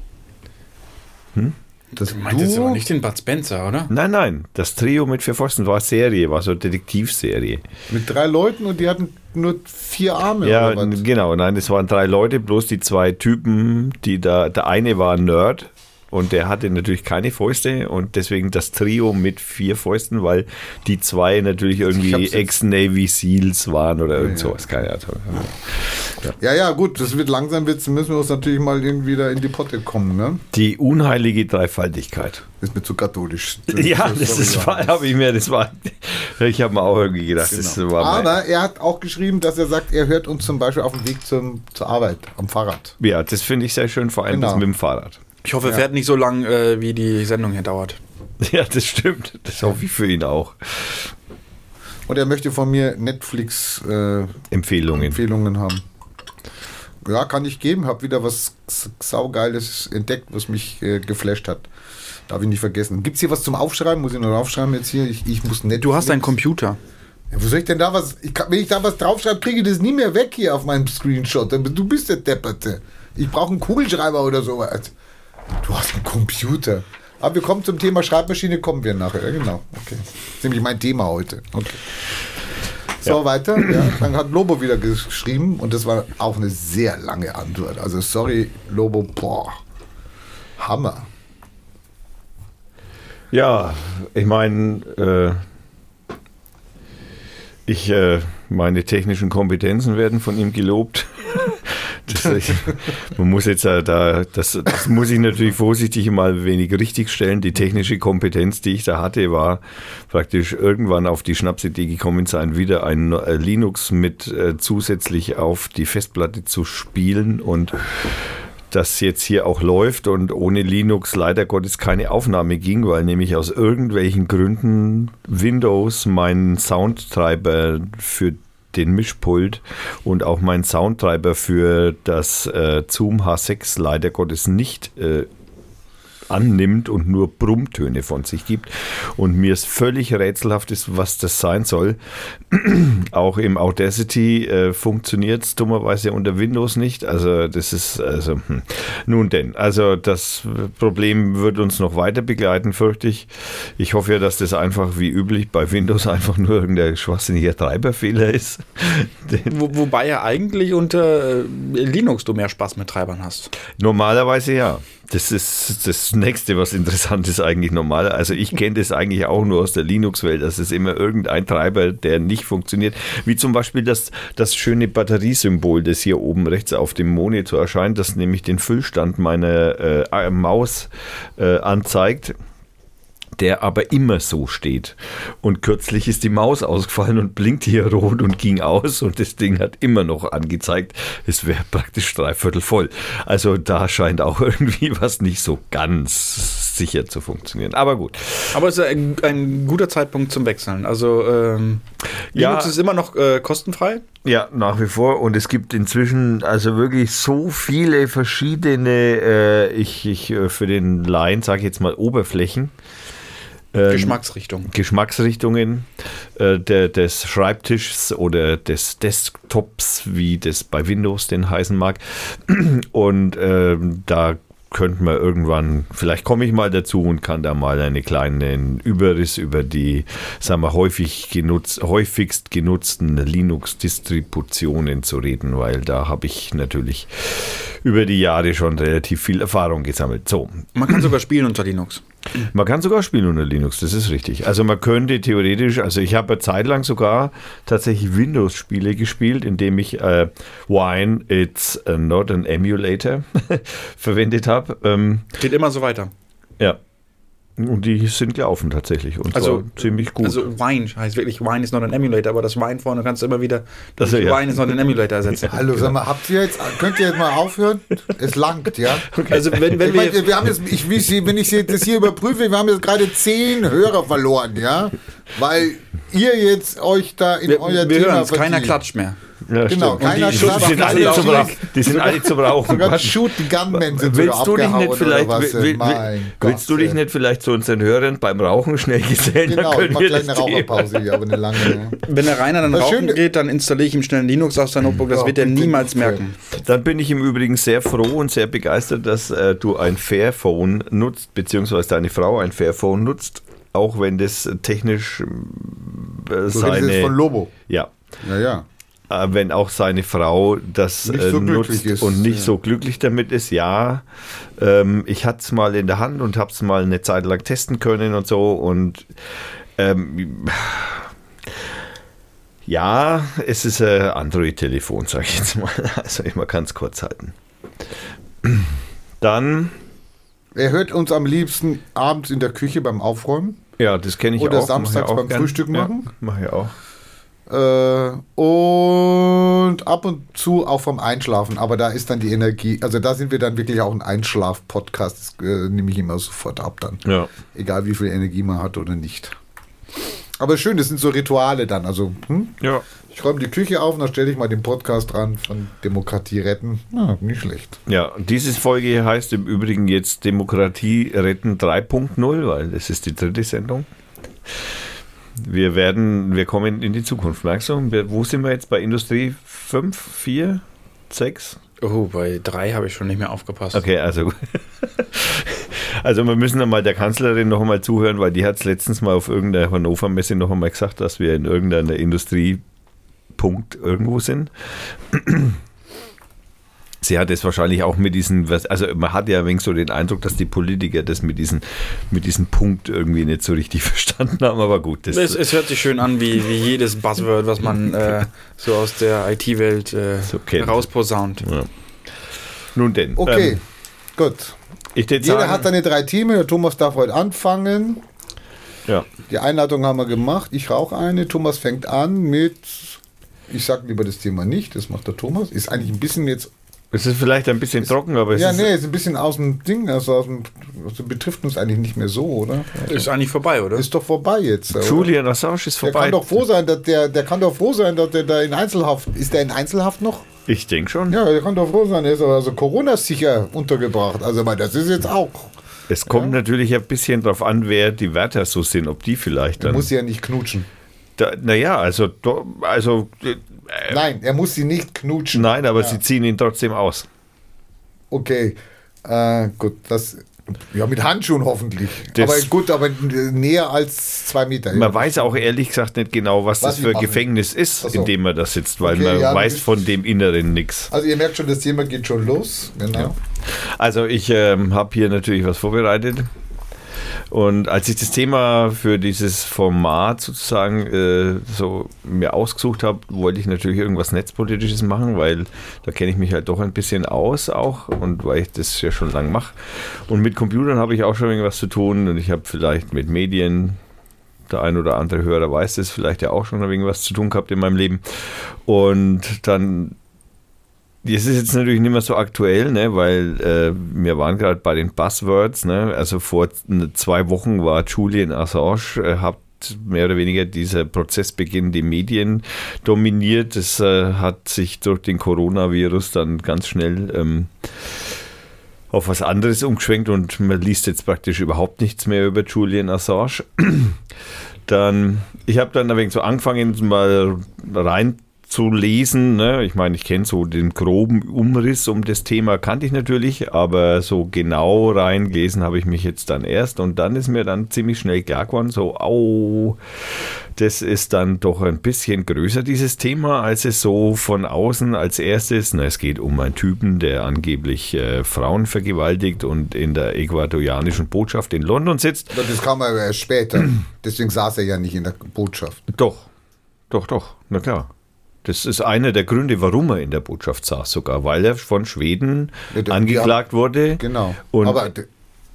Hm? Das Du meinst jetzt Duo? aber nicht den Bud Spencer, oder? Nein, nein, das Trio mit vier Pfosten war Serie, war so eine Detektivserie. Mit drei Leuten und die hatten nur vier Arme. Ja, oder was? genau, nein, es waren drei Leute, bloß die zwei Typen, die da, der eine war ein Nerd und der hatte natürlich keine Fäuste und deswegen das Trio mit vier Fäusten, weil die zwei natürlich Ich irgendwie jetzt- Ex-Navy Seals waren oder irgend ja. sowas, keine Ahnung. ja, ja, gut, das wird langsam, wird's, müssen wir uns natürlich mal irgendwie da in die Potte kommen, ne? Die unheilige Dreifaltigkeit. Ist mir zu katholisch. Ja, das ist, habe ich mir, das war, ich habe mir auch irgendwie gedacht, das Genau. war mein, Aber er hat auch geschrieben, dass er sagt, er hört uns zum Beispiel auf dem Weg zum, zur Arbeit am Fahrrad. ja, das finde ich sehr schön, vor allem Genau. das mit dem Fahrrad. Ich hoffe, er fährt nicht so lang, äh, wie die Sendung hier dauert. Ja, das stimmt, das hoffe ich für ihn auch. Und er möchte von mir Netflix-Empfehlungen Empfehlungen. haben. Ja, kann ich geben. Hab wieder was saugeiles entdeckt, was mich äh, geflasht hat. Darf ich nicht vergessen. Gibt's hier was zum Aufschreiben? Muss ich noch aufschreiben jetzt hier? Ich, ich muss Netflix. Du hast einen Computer. Ja, wo soll ich denn da was? Ich kann, wenn ich da was draufschreibe, kriege ich das nie mehr weg hier auf meinem Screenshot. Du bist der Depperte. Ich brauche einen Kugelschreiber oder sowas. Du hast einen Computer. Aber wir kommen zum Thema Schreibmaschine, kommen wir nachher. Ja, genau. Okay. Das ist nämlich mein Thema heute. Okay. So, weiter. Ja, dann hat Lobo wieder geschrieben und das war auch eine sehr lange Antwort. Also, sorry, Lobo, boah. Hammer. Ja, ich meine, äh, ich, äh, meine technischen Kompetenzen werden von ihm gelobt. Das, man muss jetzt da, das, das muss ich natürlich vorsichtig mal ein wenig richtig stellen. Die technische Kompetenz, die ich da hatte, war praktisch irgendwann auf die Schnapsidee gekommen sein, wieder ein äh, Linux mit äh, zusätzlich auf die Festplatte zu spielen und das jetzt hier auch läuft und ohne Linux leider Gottes keine Aufnahme ging, weil nämlich aus irgendwelchen Gründen Windows meinen Soundtreiber für den Mischpult und auch meinen Soundtreiber für das äh, Zoom H6 leider Gottes nicht äh, annimmt und nur Brummtöne von sich gibt. Und mir ist völlig rätselhaft ist, was das sein soll. Auch im Audacity äh, funktioniert es dummerweise unter Windows nicht. Also das ist, also hm. nun denn, also das Problem wird uns noch weiter begleiten, fürchte ich. Ich hoffe ja, dass das einfach wie üblich bei Windows einfach nur irgendein schwachsinniger Treiberfehler ist. Wo, wobei ja eigentlich unter äh, Linux du mehr Spaß mit Treibern hast. Normalerweise ja. Das ist das nächste, was interessant ist eigentlich normal. Also ich kenne das eigentlich auch nur aus der Linux-Welt, dass es immer irgendein Treiber, der nicht funktioniert, wie zum Beispiel das, das schöne Batteriesymbol, das hier oben rechts auf dem Monitor erscheint, das nämlich den Füllstand meiner äh, Maus äh, anzeigt der aber immer so steht. Und kürzlich ist die Maus ausgefallen und blinkt hier rot und ging aus und das Ding hat immer noch angezeigt, es wäre praktisch dreiviertel voll. Also da scheint auch irgendwie was nicht so ganz sicher zu funktionieren. Aber gut. Aber es ist ein, ein guter Zeitpunkt zum Wechseln. Also ähm, Linux Ja. ist immer noch äh, kostenfrei. Ja, nach wie vor. Und es gibt inzwischen also wirklich so viele verschiedene, äh, ich, ich äh, für den Laien sage ich jetzt mal Oberflächen. Ähm, Geschmacksrichtung. Geschmacksrichtungen äh, der, des Schreibtischs oder des Desktops, wie das bei Windows denn heißen mag. Und ähm, da könnten wir irgendwann, vielleicht komme ich mal dazu und kann da mal einen kleinen Überriss über die, sagen wir, häufig genutzt, häufigst genutzten Linux-Distributionen zu reden, weil da habe ich natürlich über die Jahre schon relativ viel Erfahrung gesammelt. So, Man kann sogar spielen unter Linux. Man kann sogar spielen unter Linux, das ist richtig. Also man könnte theoretisch, also ich habe eine Zeit lang sogar tatsächlich Windows-Spiele gespielt, indem ich äh, Wine, it's not an emulator verwendet habe. Ähm, Geht immer so weiter. ja. Und die sind gelaufen tatsächlich und Also, zwar ziemlich gut. Also Wine heißt wirklich Wine is not an emulator, aber das Wine vorne kannst du immer wieder Also, durch ja. Wine is not an emulator ersetzen. Hallo, sag mal, habt ihr jetzt, könnt ihr jetzt mal aufhören? Es langt, ja? Also wenn, wenn ich wir jetzt, wir haben jetzt, ich, wenn ich sie- das hier überprüfe, wir haben jetzt gerade zehn Hörer verloren, ja? Weil ihr jetzt euch da in wir, euer wir Thema hören es, keiner klatscht mehr. Ja, genau, stimmt. keiner die, schlaft, die sind alle zum Rauchen. Die sind alle zum Rauchen. Sogar Was? Shoot the Gunmen sind Willst du dich nicht vielleicht, was? will, will, mein willst du dich ey. nicht vielleicht zu unseren Hörern beim Rauchen schnell gesellen? Genau, ich können mach gleich eine Raucherpause hier, aber eine lange. Ja. Wenn der Rainer dann Das rauchen Schöne- geht, dann installiere ich ihm schnell ein Linux auf sein Notebook, das Ja, wird er niemals merken. Dann bin ich im Übrigen sehr froh und sehr begeistert, dass äh, du ein Fairphone nutzt, beziehungsweise deine Frau ein Fairphone nutzt, auch wenn das technisch äh, Du seine von Lobo. ja, Ja, ja. äh, wenn auch seine Frau das Nicht äh, so nutzt ist, und nicht ja. so glücklich damit ist, ja. Ähm, ich hatte es mal in der Hand und habe es mal eine Zeit lang testen können und so und ähm, ja, es ist ein Android-Telefon, sage ich jetzt mal. Also man kann es kurz halten. Dann, Er hört uns am liebsten abends in der Küche beim Aufräumen. ja, das kenne ich Oder auch. ich samstags auch beim gern. Frühstück machen. Ja, mache ich auch. Äh, und ab und zu auch vom Einschlafen. Aber da ist dann die Energie, also da sind wir dann wirklich auch ein Einschlaf-Podcast. Das äh, nehme ich immer sofort ab dann. Ja. Egal wie viel Energie man hat oder nicht. Aber schön, das sind so Rituale dann. Also, hm? Ja. ich räume die Küche auf und dann stelle ich mal den Podcast dran von Demokratie retten. Na, nicht schlecht. Ja, diese Folge hier heißt im Übrigen jetzt Demokratie retten 3.0, weil das ist die dritte Sendung. Wir werden, wir kommen in die Zukunft, merkst du? Wo sind wir jetzt bei Industrie 5, 4, 6? Oh, bei drei habe ich schon nicht mehr aufgepasst. Okay, also Also wir müssen dann mal der Kanzlerin noch einmal zuhören, weil die hat es letztens mal auf irgendeiner Hannover Messe noch einmal gesagt, dass wir in irgendeiner Industriepunkt irgendwo sind. Sie hat es wahrscheinlich auch mit diesen, also man hat ja ein wenig so den Eindruck, dass die Politiker das mit diesem mit diesem Punkt irgendwie nicht so richtig verstanden haben, aber gut. Das, Es, es hört sich schön an, wie, wie jedes Buzzword, was man äh, so aus der IT-Welt äh, So rausposaunt. ja. Nun denn. Okay, Ähm, gut. Jeder sagen, hat seine drei Themen. Der Thomas darf heute anfangen. ja. Die Einladung haben wir gemacht. Ich rauche eine. Thomas fängt an mit. Ich sage lieber das Thema nicht. Das macht der Thomas. Ist eigentlich ein bisschen jetzt. Es ist vielleicht ein bisschen trocken, aber es Ja, ist, nee, ist ein bisschen aus dem Ding. Also, aus dem, also betrifft uns eigentlich nicht mehr so, oder? Ist eigentlich vorbei, oder? Ist doch vorbei jetzt. oder? Julian Assange ist Der vorbei. kann doch froh sein, dass der, der kann doch froh sein, dass der da in Einzelhaft. Ist der in Einzelhaft noch? Ich denke schon. Ja, der kann doch froh sein. Der ist aber also Corona-sicher untergebracht. Also, weil das ist jetzt auch. Es kommt natürlich ein bisschen drauf an, wer die Wärter so sind, ob die vielleicht Er dann. muss sie ja nicht knutschen. Da, naja, also, also äh, Nein, er muss sie nicht knutschen. nein, aber Ja. sie ziehen ihn trotzdem aus. Okay, äh, gut, das. Ja, mit Handschuhen hoffentlich. Das- aber gut, aber näher als zwei Meter. Man weiß auch ehrlich gesagt nicht genau, was, Was das für ein. Gefängnis ist, so. in dem man da sitzt, weil Okay, man ja, weiß von dem Inneren nichts. Also ihr merkt schon, das Thema geht schon los. Genau. Also ich ähm, habe hier natürlich was vorbereitet. Und als ich das Thema für dieses Format sozusagen äh, so mir ausgesucht habe, wollte ich natürlich irgendwas Netzpolitisches machen, weil da kenne ich mich halt doch ein bisschen aus auch und weil ich das ja schon lange mache. Und mit Computern habe ich auch schon irgendwas zu tun und ich habe vielleicht mit Medien, der ein oder andere Hörer weiß das, vielleicht ja auch schon irgendwas zu tun gehabt in meinem Leben. Und dann das ist jetzt natürlich nicht mehr so aktuell, ne, weil äh, wir waren gerade bei den Buzzwords. Ne, also vor zwei Wochen war Julian Assange, äh, hat mehr oder weniger dieser Prozessbeginn die Medien dominiert. Das äh, hat sich durch den Coronavirus dann ganz schnell ähm, auf was anderes umgeschwenkt und man liest jetzt praktisch überhaupt nichts mehr über Julian Assange. Dann, ich habe dann ein wenig so angefangen, mal rein zu lesen. Ne? Ich meine, ich kenne so den groben Umriss um das Thema, kannte ich natürlich, aber so genau reingelesen habe ich mich jetzt dann erst und dann ist mir dann ziemlich schnell klar geworden, so, au, das ist dann doch ein bisschen größer, dieses Thema, als es so von außen als erstes, na, es geht um einen Typen, der angeblich äh, Frauen vergewaltigt und in der äquatorianischen Botschaft in London sitzt. Das kam aber erst später. Deswegen saß er ja nicht in der Botschaft. Doch, doch, doch, na klar. Das ist einer der Gründe, warum er in der Botschaft saß, sogar, weil er von Schweden Ja, der- angeklagt wurde. Genau. Und aber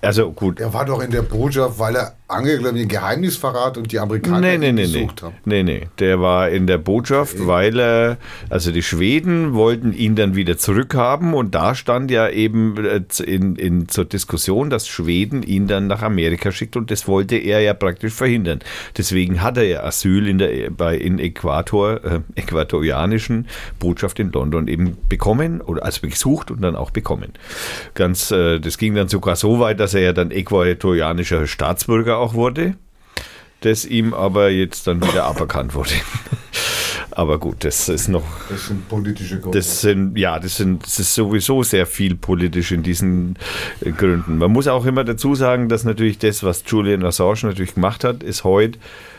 also gut. er war doch in der Botschaft, weil er angeklagt den Geheimnisverrat und die Amerikaner Nee, nee, nee, nee. gesucht haben. Nee, nee. Der war in der Botschaft, weil er, also die Schweden wollten ihn dann wieder zurückhaben und da stand ja eben äh, in, in zur Diskussion, dass Schweden ihn dann nach Amerika schickt und das wollte er ja praktisch verhindern. Deswegen hat er ja Asyl in der bei in Äquator, äh, äquatorianischen Botschaft in London eben bekommen oder also gesucht und dann auch bekommen. Ganz, äh, das ging dann sogar so weit, dass er ja dann äquatorianischer Staatsbürger auch wurde das ihm aber jetzt dann wieder aberkannt wurde. aber gut, das ist noch, Das sind politische Gründe. das sind, ja, das sind, das ist sowieso sehr viel politisch in diesen äh, Gründen. Man muss auch immer dazu sagen, dass natürlich das, was Julian Assange natürlich gemacht hat, ist heute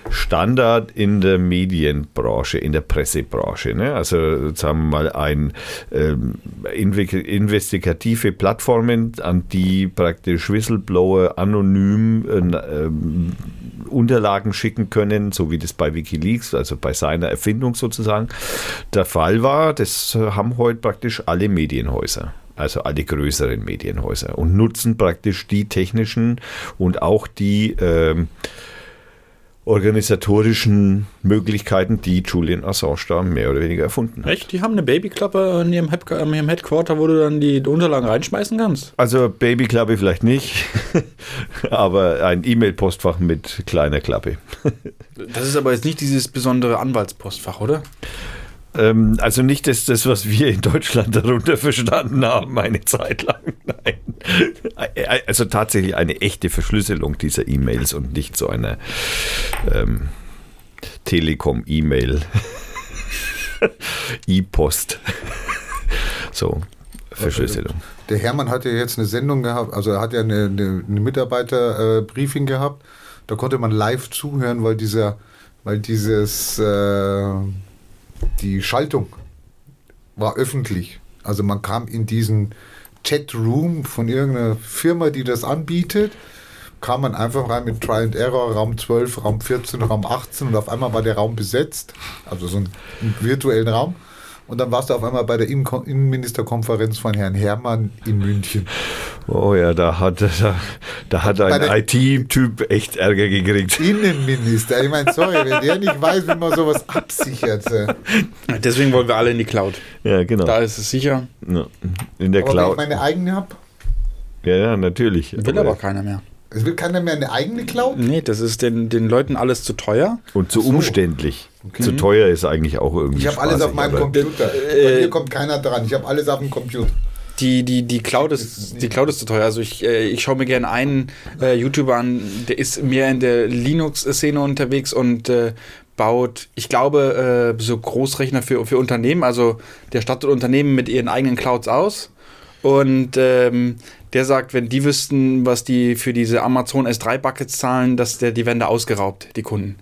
Standard in der Medienbranche, in der Pressebranche. Ne? Also sagen wir mal ein ähm, inve- investigative Plattformen, an die praktisch Whistleblower anonym äh, ähm, Unterlagen schicken können, so wie das bei Wikileaks, also bei seiner Erfindung sozusagen, der Fall war. Das haben heute praktisch alle Medienhäuser. Also alle größeren Medienhäuser und nutzen praktisch die technischen und auch die ähm, organisatorischen Möglichkeiten, die Julian Assange da mehr oder weniger erfunden hat. Echt? Die haben eine Babyklappe in ihrem, in ihrem Headquarter, wo du dann die Unterlagen reinschmeißen kannst? Also Babyklappe vielleicht nicht, aber ein E-Mail-Postfach mit kleiner Klappe. Das ist aber jetzt nicht dieses besondere Anwaltspostfach, oder? Ähm, also nicht das, das, was wir in Deutschland darunter verstanden haben, eine Zeit lang. Nein. Also tatsächlich eine echte Verschlüsselung dieser E-Mails und nicht so eine ähm, Telekom-E-Mail. E-Post. so, Verschlüsselung. Der Hermann hat ja jetzt eine Sendung gehabt, also er hat ja eine, eine, eine Mitarbeiter-Briefing gehabt. Da konnte man live zuhören, weil dieser, weil dieses, äh, die Schaltung war öffentlich. Also man kam in diesen Chatroom von irgendeiner Firma, die das anbietet, kam man einfach rein mit Try and Error, Raum 12, Raum 14, Raum 18 und auf einmal war der Raum besetzt, also so einen, virtuellen Raum. Und dann warst du auf einmal bei der Innen- Innenministerkonferenz von Herrn Herrmann in München. Oh ja, da hat, da, da hat ein der- IT-Typ echt Ärger gekriegt. Innenminister. Ich meine, sorry, wenn der nicht weiß, wie man sowas absichert. äh. Deswegen wollen wir alle in die Cloud. Ja, genau. Da ist es sicher. Ja, In der Aber wenn ich Cloud. meine eigene habe, Ja, ja, natürlich. Will aber keiner mehr. Es will keiner mehr eine eigene Cloud. Nee, das ist den, den Leuten alles zu teuer. Und zu so. umständlich. Zu teuer ist eigentlich auch irgendwie. Ich habe alles auf meinem Computer. Bei mir kommt keiner dran. Ich habe alles auf dem Computer. Die, die, die, Cloud ist, die Cloud ist zu teuer. Also ich, äh, ich schaue mir gerne einen äh, YouTuber an, der ist mehr in der Linux-Szene unterwegs und äh, baut, ich glaube, äh, so Großrechner für, für Unternehmen. Also der stattet Unternehmen mit ihren eigenen Clouds aus. Und ähm, der sagt, wenn die wüssten, was die für diese Amazon S3-Buckets zahlen, dass der, die werden da ausgeraubt, die Kunden.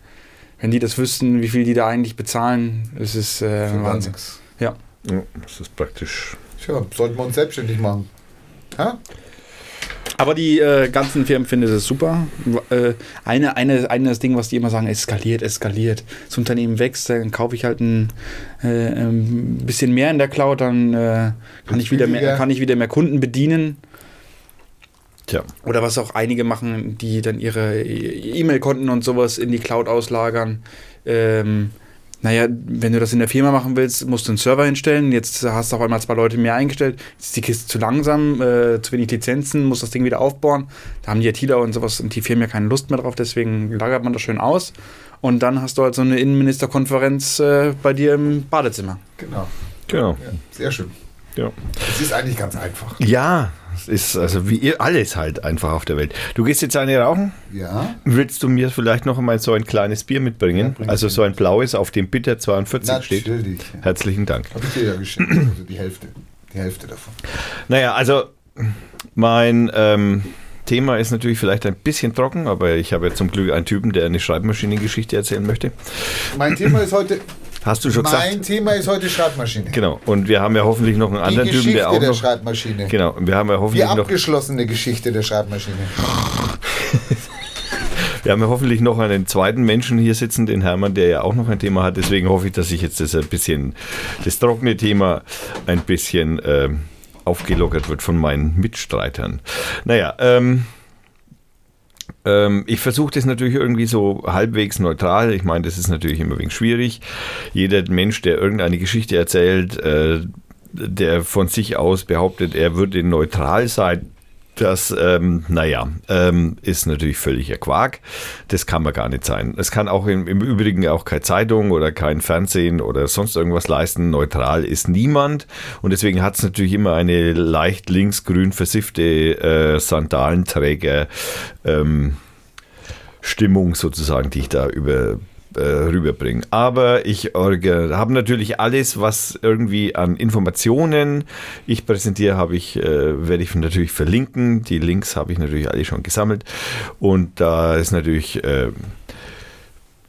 Wenn die das wüssten, wie viel die da eigentlich bezahlen, ist es äh, Wahnsinn. Ja. Ja, das ist praktisch. Tja, sollten wir uns selbstständig machen. Ha? Aber die äh, ganzen Firmen finden es super. Äh, eine, eine, eines Ding, was die immer sagen, eskaliert, eskaliert. Das Unternehmen wächst, dann kaufe ich halt ein, äh, ein bisschen mehr in der Cloud, dann äh, kann, ich wieder mehr, kann ich wieder mehr Kunden bedienen. Tja. Oder was auch einige machen, die dann ihre E-Mail-Konten und sowas in die Cloud auslagern. Ähm, naja, wenn du das in der Firma machen willst, musst du einen Server hinstellen. Jetzt hast du auf einmal zwei Leute mehr eingestellt. Jetzt ist die Kiste zu langsam, äh, zu wenig Lizenzen, musst das Ding wieder aufbauen. Da haben die ITler und sowas und die Firmen ja keine Lust mehr drauf, deswegen lagert man das schön aus. Und dann hast du halt so eine Innenministerkonferenz äh, bei dir im Badezimmer. Genau. Genau. Ja, sehr schön. Ja. Es ist eigentlich ganz einfach. Ja, ist also wie ihr alles halt einfach auf der Welt. Du gehst jetzt eine rauchen? Ja. Willst du mir vielleicht noch einmal so ein kleines Bier mitbringen? Ja, also so ein blaues, auf dem Bitter 42 steht. Natürlich. Herzlichen Dank. Habe ich dir ja geschickt. Also die Hälfte. Die Hälfte davon. Naja, also mein ähm, Thema ist natürlich vielleicht ein bisschen trocken, aber ich habe ja zum Glück einen Typen, der eine Schreibmaschinengeschichte erzählen möchte. Mein Thema ist heute. Hast du schon gesagt? Mein Thema ist heute Schreibmaschine. Genau. Und wir haben ja hoffentlich noch einen Die anderen Geschichte Typen, der auch der noch. Schreibmaschine. Genau. Und wir haben ja Die hoffentlich noch. abgeschlossene Geschichte der Schreibmaschine. Wir haben ja hoffentlich noch einen zweiten Menschen hier sitzen, den Hermann, der ja auch noch ein Thema hat. Deswegen hoffe ich, dass ich jetzt das ein bisschen, das trockene Thema ein bisschen ähm, aufgelockert wird von meinen Mitstreitern. Naja, ähm, ich versuche das natürlich irgendwie so halbwegs neutral. Ich meine, das ist natürlich immer wegen schwierig. Jeder Mensch, der irgendeine Geschichte erzählt, äh, der von sich aus behauptet, er würde neutral sein, das, ähm, naja, ähm, ist natürlich völliger Quark. Das kann man gar nicht sein. Es kann auch im, im Übrigen auch keine Zeitung oder kein Fernsehen oder sonst irgendwas leisten. Neutral ist niemand. Und deswegen hat es natürlich immer eine leicht linksgrün versiffte äh, Sandalenträger ähm, Stimmung sozusagen, die ich da über äh, rüberbringen. Aber ich habe natürlich alles, was irgendwie an Informationen ich präsentiere, habe ich, äh, werde ich natürlich verlinken. Die Links habe ich natürlich alle schon gesammelt. Und da ist natürlich, äh,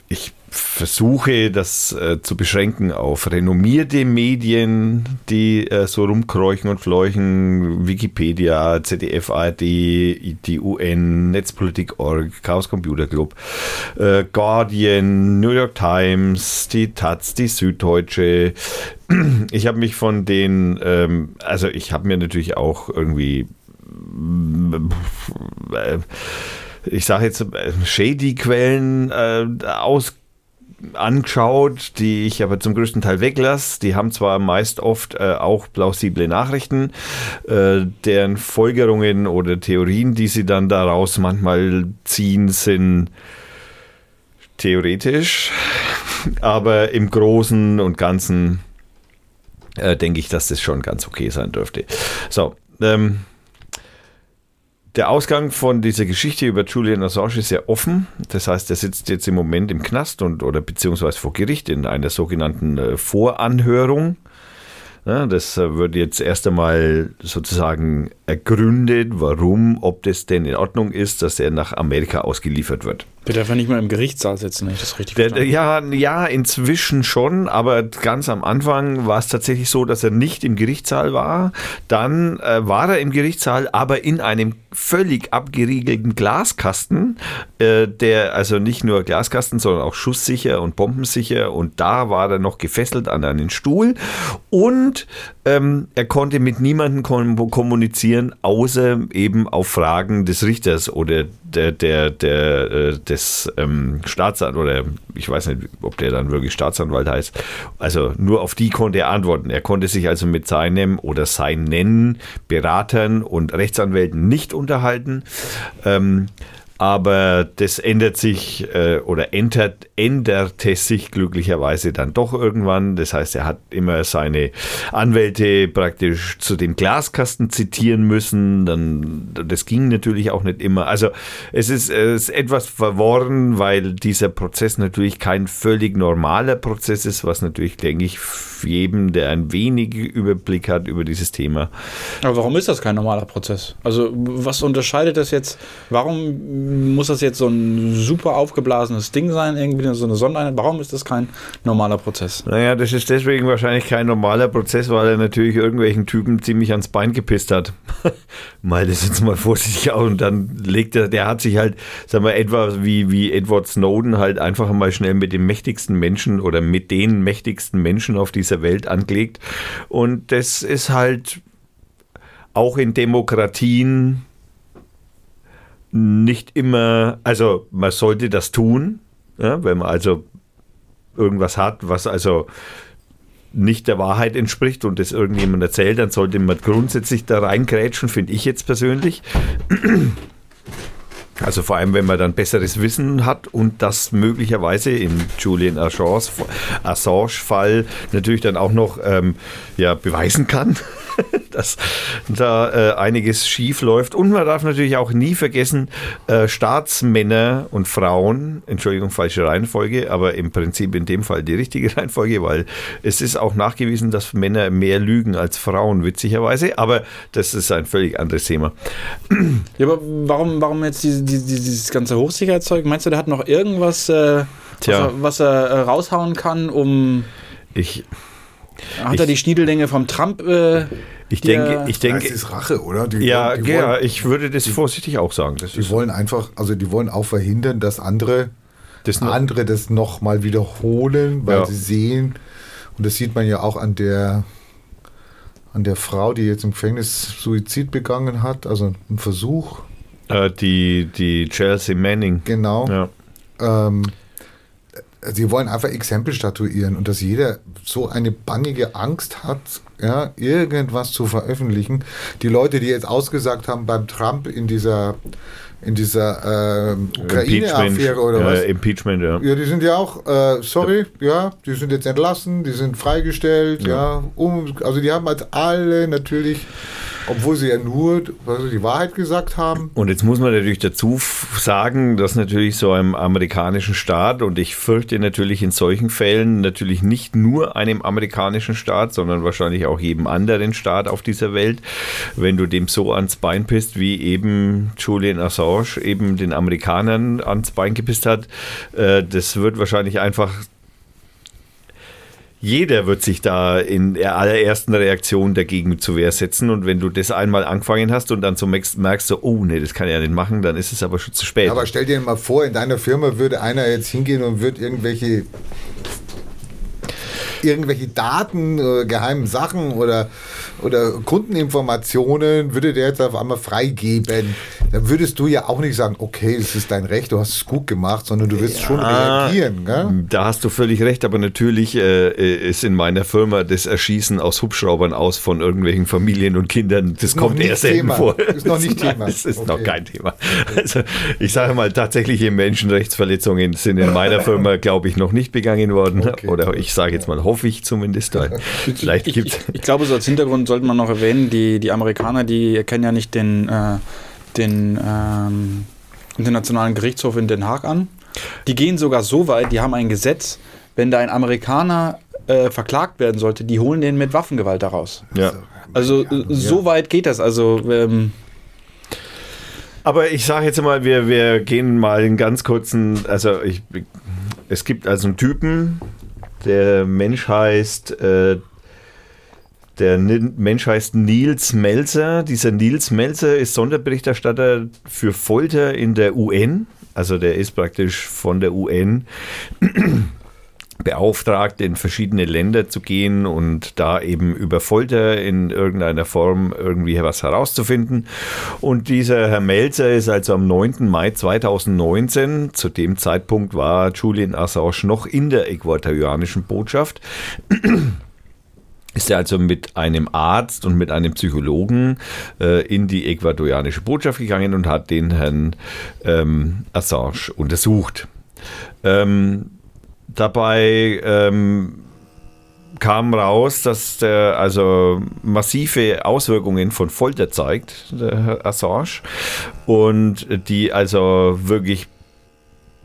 ich versuche das äh, zu beschränken auf renommierte Medien, die äh, so rumkräuchen und fleuchen, Wikipedia, ZDF, ARD, die UN, Netzpolitik.org, Chaos Computer Club, äh, Guardian, New York Times, die Taz, die Süddeutsche. Ich habe mich von den, ähm, also ich habe mir natürlich auch irgendwie äh, ich sage jetzt, äh, Shady-Quellen äh, aus angeschaut, die ich aber zum größten Teil weglasse. Die haben zwar meist oft äh, auch plausible Nachrichten, äh, deren Folgerungen oder Theorien, die sie dann daraus manchmal ziehen, sind theoretisch, aber im Großen und Ganzen äh, denke ich, dass das schon ganz okay sein dürfte. So, ähm, der Ausgang von dieser Geschichte über Julian Assange ist sehr offen. Das heißt, er sitzt jetzt im Moment im Knast und oder beziehungsweise vor Gericht in einer sogenannten äh, Voranhörung. Ja, das äh, wird jetzt erst einmal sozusagen ergründet, warum, ob das denn in Ordnung ist, dass er nach Amerika ausgeliefert wird. Wir dürfen nicht mal im Gerichtssaal sitzen, wenn ich das richtig Der, verstanden ja, ja, inzwischen schon, aber ganz am Anfang war es tatsächlich so, dass er nicht im Gerichtssaal war. Dann äh, war er im Gerichtssaal, aber in einem völlig abgeriegelten Glaskasten, äh, der also nicht nur Glaskasten, sondern auch schusssicher und bombensicher. Und da war er noch gefesselt an einen Stuhl und ähm, er konnte mit niemandem kom kommunizieren, außer eben auf Fragen des Richters oder der, der, der, äh, des ähm, Staatsanwalts, oder ich weiß nicht, ob der dann wirklich Staatsanwalt heißt. Also nur auf die konnte er antworten. Er konnte sich also mit seinem oder seinen Beratern und Rechtsanwälten nicht unterhalten. Ähm, Aber das ändert sich äh, oder ändert, änderte sich glücklicherweise dann doch irgendwann. Das heißt, er hat immer seine Anwälte praktisch zu dem Glaskasten zitieren müssen. Dann, das ging natürlich auch nicht immer. Also es ist, es ist etwas verworren, weil dieser Prozess natürlich kein völlig normaler Prozess ist, was natürlich, denke ich, jedem, der ein wenig Überblick hat über dieses Thema. Aber warum ist das kein normaler Prozess? Also was unterscheidet das jetzt? Warum muss das jetzt so ein super aufgeblasenes Ding sein, irgendwie so eine Sondereinheit? Warum ist das kein normaler Prozess? Naja, das ist deswegen wahrscheinlich kein normaler Prozess, weil er natürlich irgendwelchen Typen ziemlich ans Bein gepisst hat. mal das jetzt mal vorsichtig aus und dann legt er, der hat sich halt, sagen wir, etwa wie, wie Edward Snowden halt einfach mal schnell mit dem mächtigsten Menschen oder mit den mächtigsten Menschen auf dieser Welt angelegt. Und das ist halt auch in Demokratien nicht immer, also man sollte das tun, ja, wenn man also irgendwas hat, was also nicht der Wahrheit entspricht und das irgendjemand erzählt, dann sollte man grundsätzlich da reingrätschen, finde ich jetzt persönlich. Also vor allem, wenn man dann besseres Wissen hat und das möglicherweise im Julian Assange-Fall natürlich dann auch noch ähm, ja, beweisen kann, dass da äh, einiges schief läuft. Und man darf natürlich auch nie vergessen, äh, Staatsmänner und Frauen, Entschuldigung, falsche Reihenfolge, aber im Prinzip in dem Fall die richtige Reihenfolge, weil es ist auch nachgewiesen, dass Männer mehr lügen als Frauen, witzigerweise. Aber das ist ein völlig anderes Thema. Ja, aber warum, warum jetzt diese, diese, dieses ganze Hochsicherheitszeug? Meinst du, der hat noch irgendwas, äh, was, er, was er äh, raushauen kann, um. Ich. Hat ich, er die Schniedeldänge vom Trump? Äh, ich denke, ich denke. Das ist Rache, oder? Die, ja, die ja, ich würde das vorsichtig auch sagen. Das die wollen einfach, also die wollen auch verhindern, dass andere das, andere das nochmal wiederholen, weil ja. sie sehen, und das sieht man ja auch an der an der Frau, die jetzt im Gefängnis Suizid begangen hat, also ein Versuch. Äh, die, die Chelsea Manning. Genau. Ja. Ähm, sie wollen einfach Exempel statuieren und dass jeder so eine bannige Angst hat, ja, irgendwas zu veröffentlichen. Die Leute, die jetzt ausgesagt haben beim Trump in dieser in dieser äh, Ukraine-Affäre oder was? Äh, Impeachment, ja. Ja, die sind ja auch, äh, sorry, ja, die sind jetzt entlassen, die sind freigestellt, ja. ja um, also die haben als alle natürlich obwohl sie ja nur also die Wahrheit gesagt haben. Und jetzt muss man natürlich dazu sagen, dass natürlich so einem amerikanischen Staat, und ich fürchte natürlich in solchen Fällen natürlich nicht nur einem amerikanischen Staat, sondern wahrscheinlich auch jedem anderen Staat auf dieser Welt, wenn du dem so ans Bein pisst, wie eben Julian Assange eben den Amerikanern ans Bein gepisst hat, äh, das wird wahrscheinlich einfach jeder wird sich da in der allerersten Reaktion dagegen zu Wehr setzen. Und wenn du das einmal angefangen hast und dann so merkst, merkst du, oh nee, das kann ich ja nicht machen, dann ist es aber schon zu spät. Aber stell dir mal vor, in deiner Firma würde einer jetzt hingehen und würde irgendwelche irgendwelche Daten, äh, geheimen Sachen oder, oder Kundeninformationen würde der jetzt auf einmal freigeben, dann würdest du ja auch nicht sagen, okay, das ist dein Recht, du hast es gut gemacht, sondern du wirst ja, schon reagieren. Gell? Da hast du völlig recht, aber natürlich äh, ist in meiner Firma das Erschießen aus Hubschraubern aus von irgendwelchen Familien und Kindern, das kommt eher selten vor. Ist noch nicht Thema. Das ist okay. noch kein Thema. Also ich sage mal, tatsächliche Menschenrechtsverletzungen sind in meiner Firma, glaube ich, noch nicht begangen worden. Okay. Oder ich sage jetzt mal, hoffe ich zumindest. Vielleicht ich, ich, ich, glaube, so als Hintergrund sollte man noch erwähnen, die, die Amerikaner, die kennen ja nicht den, äh, den ähm, Internationalen Gerichtshof in Den Haag an. Die gehen sogar so weit, die haben ein Gesetz, wenn da ein Amerikaner äh, verklagt werden sollte, die holen den mit Waffengewalt daraus. Ja. Also so weit geht das. Also ähm, aber ich sage jetzt mal, wir, wir gehen mal in ganz kurzen, also ich, es gibt also einen Typen, der Mensch heißt, äh, der Mensch heißt Nils Melzer. Dieser Nils Melzer ist Sonderberichterstatter für Folter in der UN. Also der ist praktisch von der UN beauftragt, in verschiedene Länder zu gehen und da eben über Folter in irgendeiner Form irgendwie was herauszufinden. Und dieser Herr Melzer ist also am 9. Mai 2019, zu dem Zeitpunkt war Julian Assange noch in der ecuadorianischen Botschaft ist er also mit einem Arzt und mit einem Psychologen äh, in die ecuadorianische Botschaft gegangen und hat den Herrn ähm, Assange untersucht. Ähm, dabei ähm, kam raus, dass der also massive Auswirkungen von Folter zeigt, der Herr Assange, und die also wirklich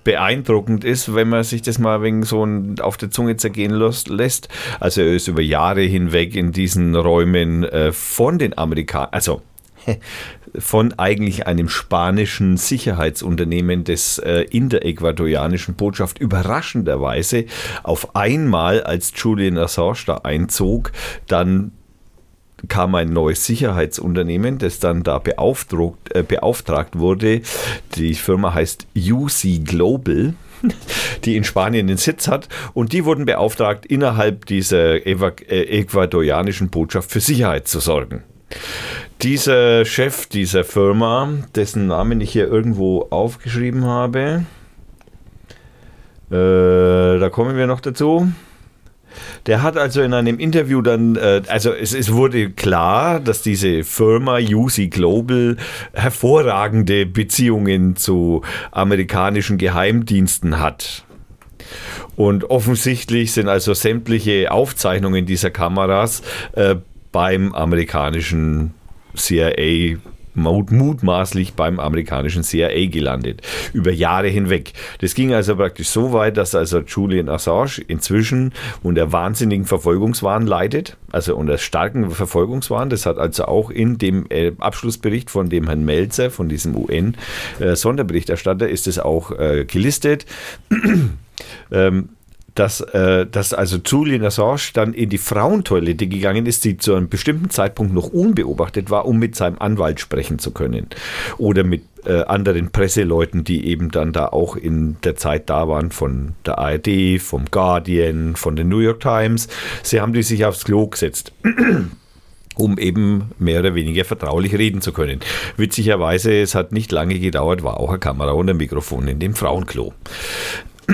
beeindruckend ist, wenn man sich das mal wegen so auf der Zunge zergehen lässt. Also er ist über Jahre hinweg in diesen Räumen äh, von den Amerikanern, also von eigentlich einem spanischen Sicherheitsunternehmen des äh, in der ecuadorianischen Botschaft überraschenderweise auf einmal, als Julian Assange da einzog, dann kam ein neues Sicherheitsunternehmen, das dann da beauftragt, äh, beauftragt wurde. Die Firma heißt UC Global die in Spanien den Sitz hat. Und die wurden beauftragt, innerhalb dieser äh, ecuadorianischen Botschaft für Sicherheit zu sorgen. Dieser Chef dieser Firma, dessen Namen ich hier irgendwo aufgeschrieben habe, äh, da kommen wir noch dazu. Der hat also in einem Interview dann, äh, also es, es, wurde klar, dass diese Firma UC Global hervorragende Beziehungen zu amerikanischen Geheimdiensten hat. Und offensichtlich sind also sämtliche Aufzeichnungen dieser Kameras äh, beim amerikanischen CIA mutmaßlich beim amerikanischen CIA gelandet, über Jahre hinweg. Das ging also praktisch so weit, dass also Julian Assange inzwischen unter wahnsinnigen Verfolgungswahn leidet, also unter starken Verfolgungswahn. Das hat also auch in dem äh, Abschlussbericht von dem Herrn Melzer, von diesem UN-Sonderberichterstatter, ist es auch äh, gelistet. ähm, dass, äh, dass also Julian Assange dann in die Frauentoilette gegangen ist, die zu einem bestimmten Zeitpunkt noch unbeobachtet war, um mit seinem Anwalt sprechen zu können. Oder mit äh, anderen Presseleuten, die eben dann da auch in der Zeit da waren, von der ARD, vom Guardian, von der New York Times. Sie haben die sich aufs Klo gesetzt. um eben mehr oder weniger vertraulich reden zu können. Witzigerweise, es hat nicht lange gedauert, war auch eine Kamera und ein Mikrofon in dem Frauenklo.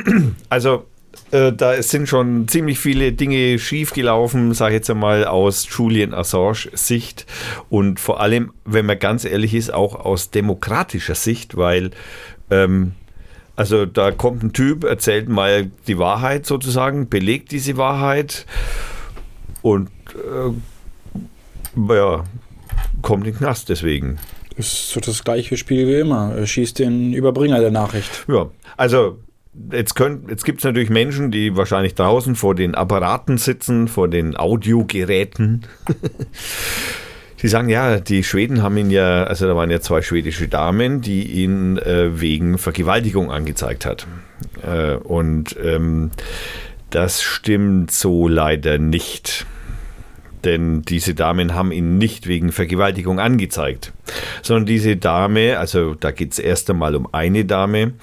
Also äh, da sind schon ziemlich viele Dinge schiefgelaufen, sage ich jetzt einmal aus Julian Assange Sicht und vor allem, wenn man ganz ehrlich ist, auch aus demokratischer Sicht, weil ähm, also da kommt ein Typ, erzählt mal die Wahrheit sozusagen, belegt diese Wahrheit und äh, ja, kommt in den Knast deswegen. Das ist so das gleiche Spiel wie immer. Er schießt den Überbringer der Nachricht. Ja, also Jetzt, jetzt gibt es natürlich Menschen, die wahrscheinlich draußen vor den Apparaten sitzen, vor den Audiogeräten. Die sagen, ja, die Schweden haben ihn ja, also da waren ja zwei schwedische Damen, die ihn äh, wegen Vergewaltigung angezeigt hat. Äh, und ähm, das stimmt so leider nicht. Denn diese Damen haben ihn nicht wegen Vergewaltigung angezeigt, sondern diese Dame, also da geht es erst einmal um eine Dame,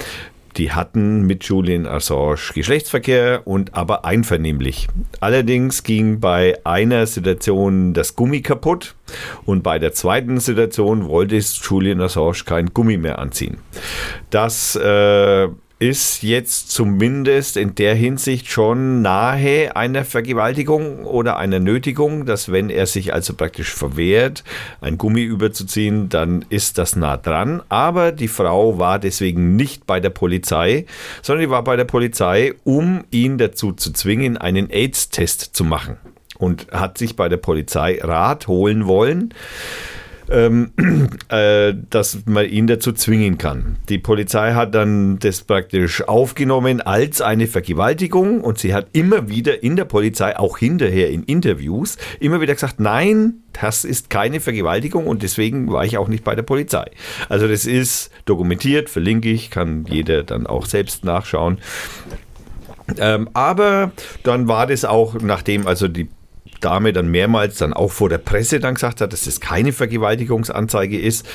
die hatten mit Julian Assange Geschlechtsverkehr und aber einvernehmlich. Allerdings ging bei einer Situation das Gummi kaputt und bei der zweiten Situation wollte Julian Assange kein Gummi mehr anziehen. Das äh, ist jetzt zumindest in der Hinsicht schon nahe einer Vergewaltigung oder einer Nötigung, dass wenn er sich also praktisch verwehrt, ein Gummi überzuziehen, dann ist das nah dran. Aber die Frau war deswegen nicht bei der Polizei, sondern die war bei der Polizei, um ihn dazu zu zwingen, einen AIDS-Test zu machen. Und hat sich bei der Polizei Rat holen wollen ähm, äh, dass man ihn dazu zwingen kann. Die Polizei hat dann das praktisch aufgenommen als eine Vergewaltigung und sie hat immer wieder in der Polizei, auch hinterher in Interviews, immer wieder gesagt, nein, das ist keine Vergewaltigung und deswegen war ich auch nicht bei der Polizei. Also das ist dokumentiert, verlinke ich, kann jeder dann auch selbst nachschauen. Ähm, aber dann war das auch, nachdem also die Dame dann mehrmals dann auch vor der Presse dann gesagt hat, dass es keine Vergewaltigungsanzeige ist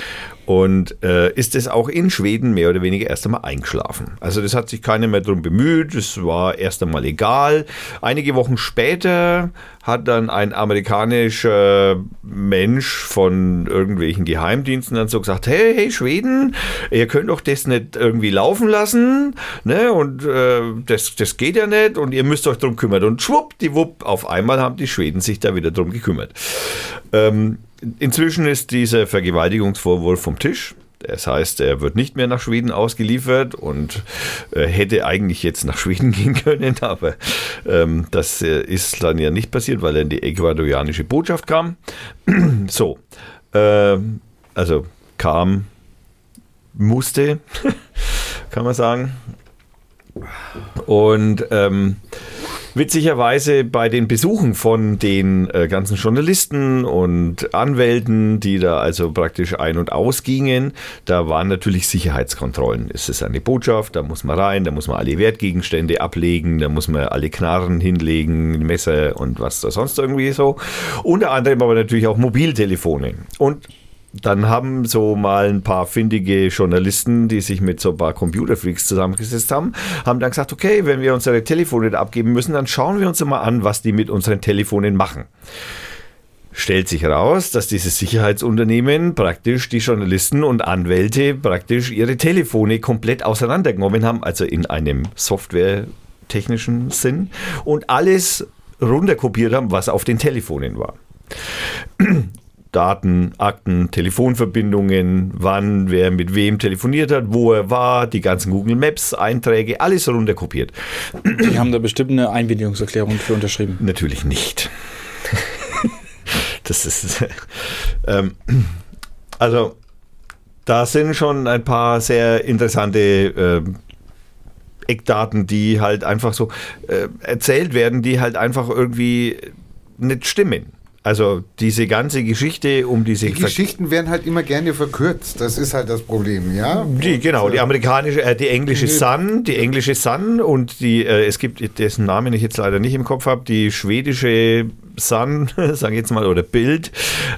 und äh, ist es auch in Schweden mehr oder weniger erst einmal eingeschlafen. Also das hat sich keiner mehr darum bemüht, es war erst einmal egal. Einige Wochen später hat dann ein amerikanischer Mensch von irgendwelchen Geheimdiensten dann so gesagt, hey, hey Schweden, ihr könnt doch das nicht irgendwie laufen lassen, ne? Und äh, das, das geht ja nicht und ihr müsst euch darum kümmern. Und schwuppdiwupp, auf einmal haben die, Schweden sich da wieder drum gekümmert. Ähm, inzwischen ist dieser Vergewaltigungsvorwurf vom Tisch. Das heißt, er wird nicht mehr nach Schweden ausgeliefert und äh, hätte eigentlich jetzt nach Schweden gehen können, aber ähm, das äh, ist dann ja nicht passiert, weil er in die ecuadorianische Botschaft kam. so, äh, also kam, musste, kann man sagen. Und ähm, witzigerweise bei den Besuchen von den äh, ganzen Journalisten und Anwälten, die da also praktisch ein- und ausgingen, da waren natürlich Sicherheitskontrollen. Es ist eine Botschaft, da muss man rein, da muss man alle Wertgegenstände ablegen, da muss man alle Knarren hinlegen, Messer und was da sonst irgendwie so. Unter anderem aber natürlich auch Mobiltelefone. Und dann haben so mal ein paar findige Journalisten, die sich mit so ein paar Computerfreaks zusammengesetzt haben, haben dann gesagt, okay, wenn wir unsere Telefone abgeben müssen, dann schauen wir uns mal an, was die mit unseren Telefonen machen. Stellt sich heraus, dass dieses Sicherheitsunternehmen praktisch die Journalisten und Anwälte praktisch ihre Telefone komplett auseinandergenommen haben, also in einem softwaretechnischen Sinn und alles runterkopiert haben, was auf den Telefonen war. Daten, Akten, Telefonverbindungen, wann wer mit wem telefoniert hat, wo er war, die ganzen Google Maps Einträge, alles runterkopiert. Die haben da bestimmt eine Einwilligungserklärung für unterschrieben. Natürlich nicht. das ist ähm, also da sind schon ein paar sehr interessante äh, Eckdaten, die halt einfach so äh, erzählt werden, die halt einfach irgendwie nicht stimmen. Also diese ganze Geschichte um diese Die Geschichten werden halt immer gerne verkürzt. Das ist halt das Problem, ja. Die, genau, die amerikanische, äh, die englische Sun, die englische Sun und die, äh, es gibt, dessen Namen ich jetzt leider nicht im Kopf habe, die schwedische Sun, sage ich jetzt mal, oder Bild,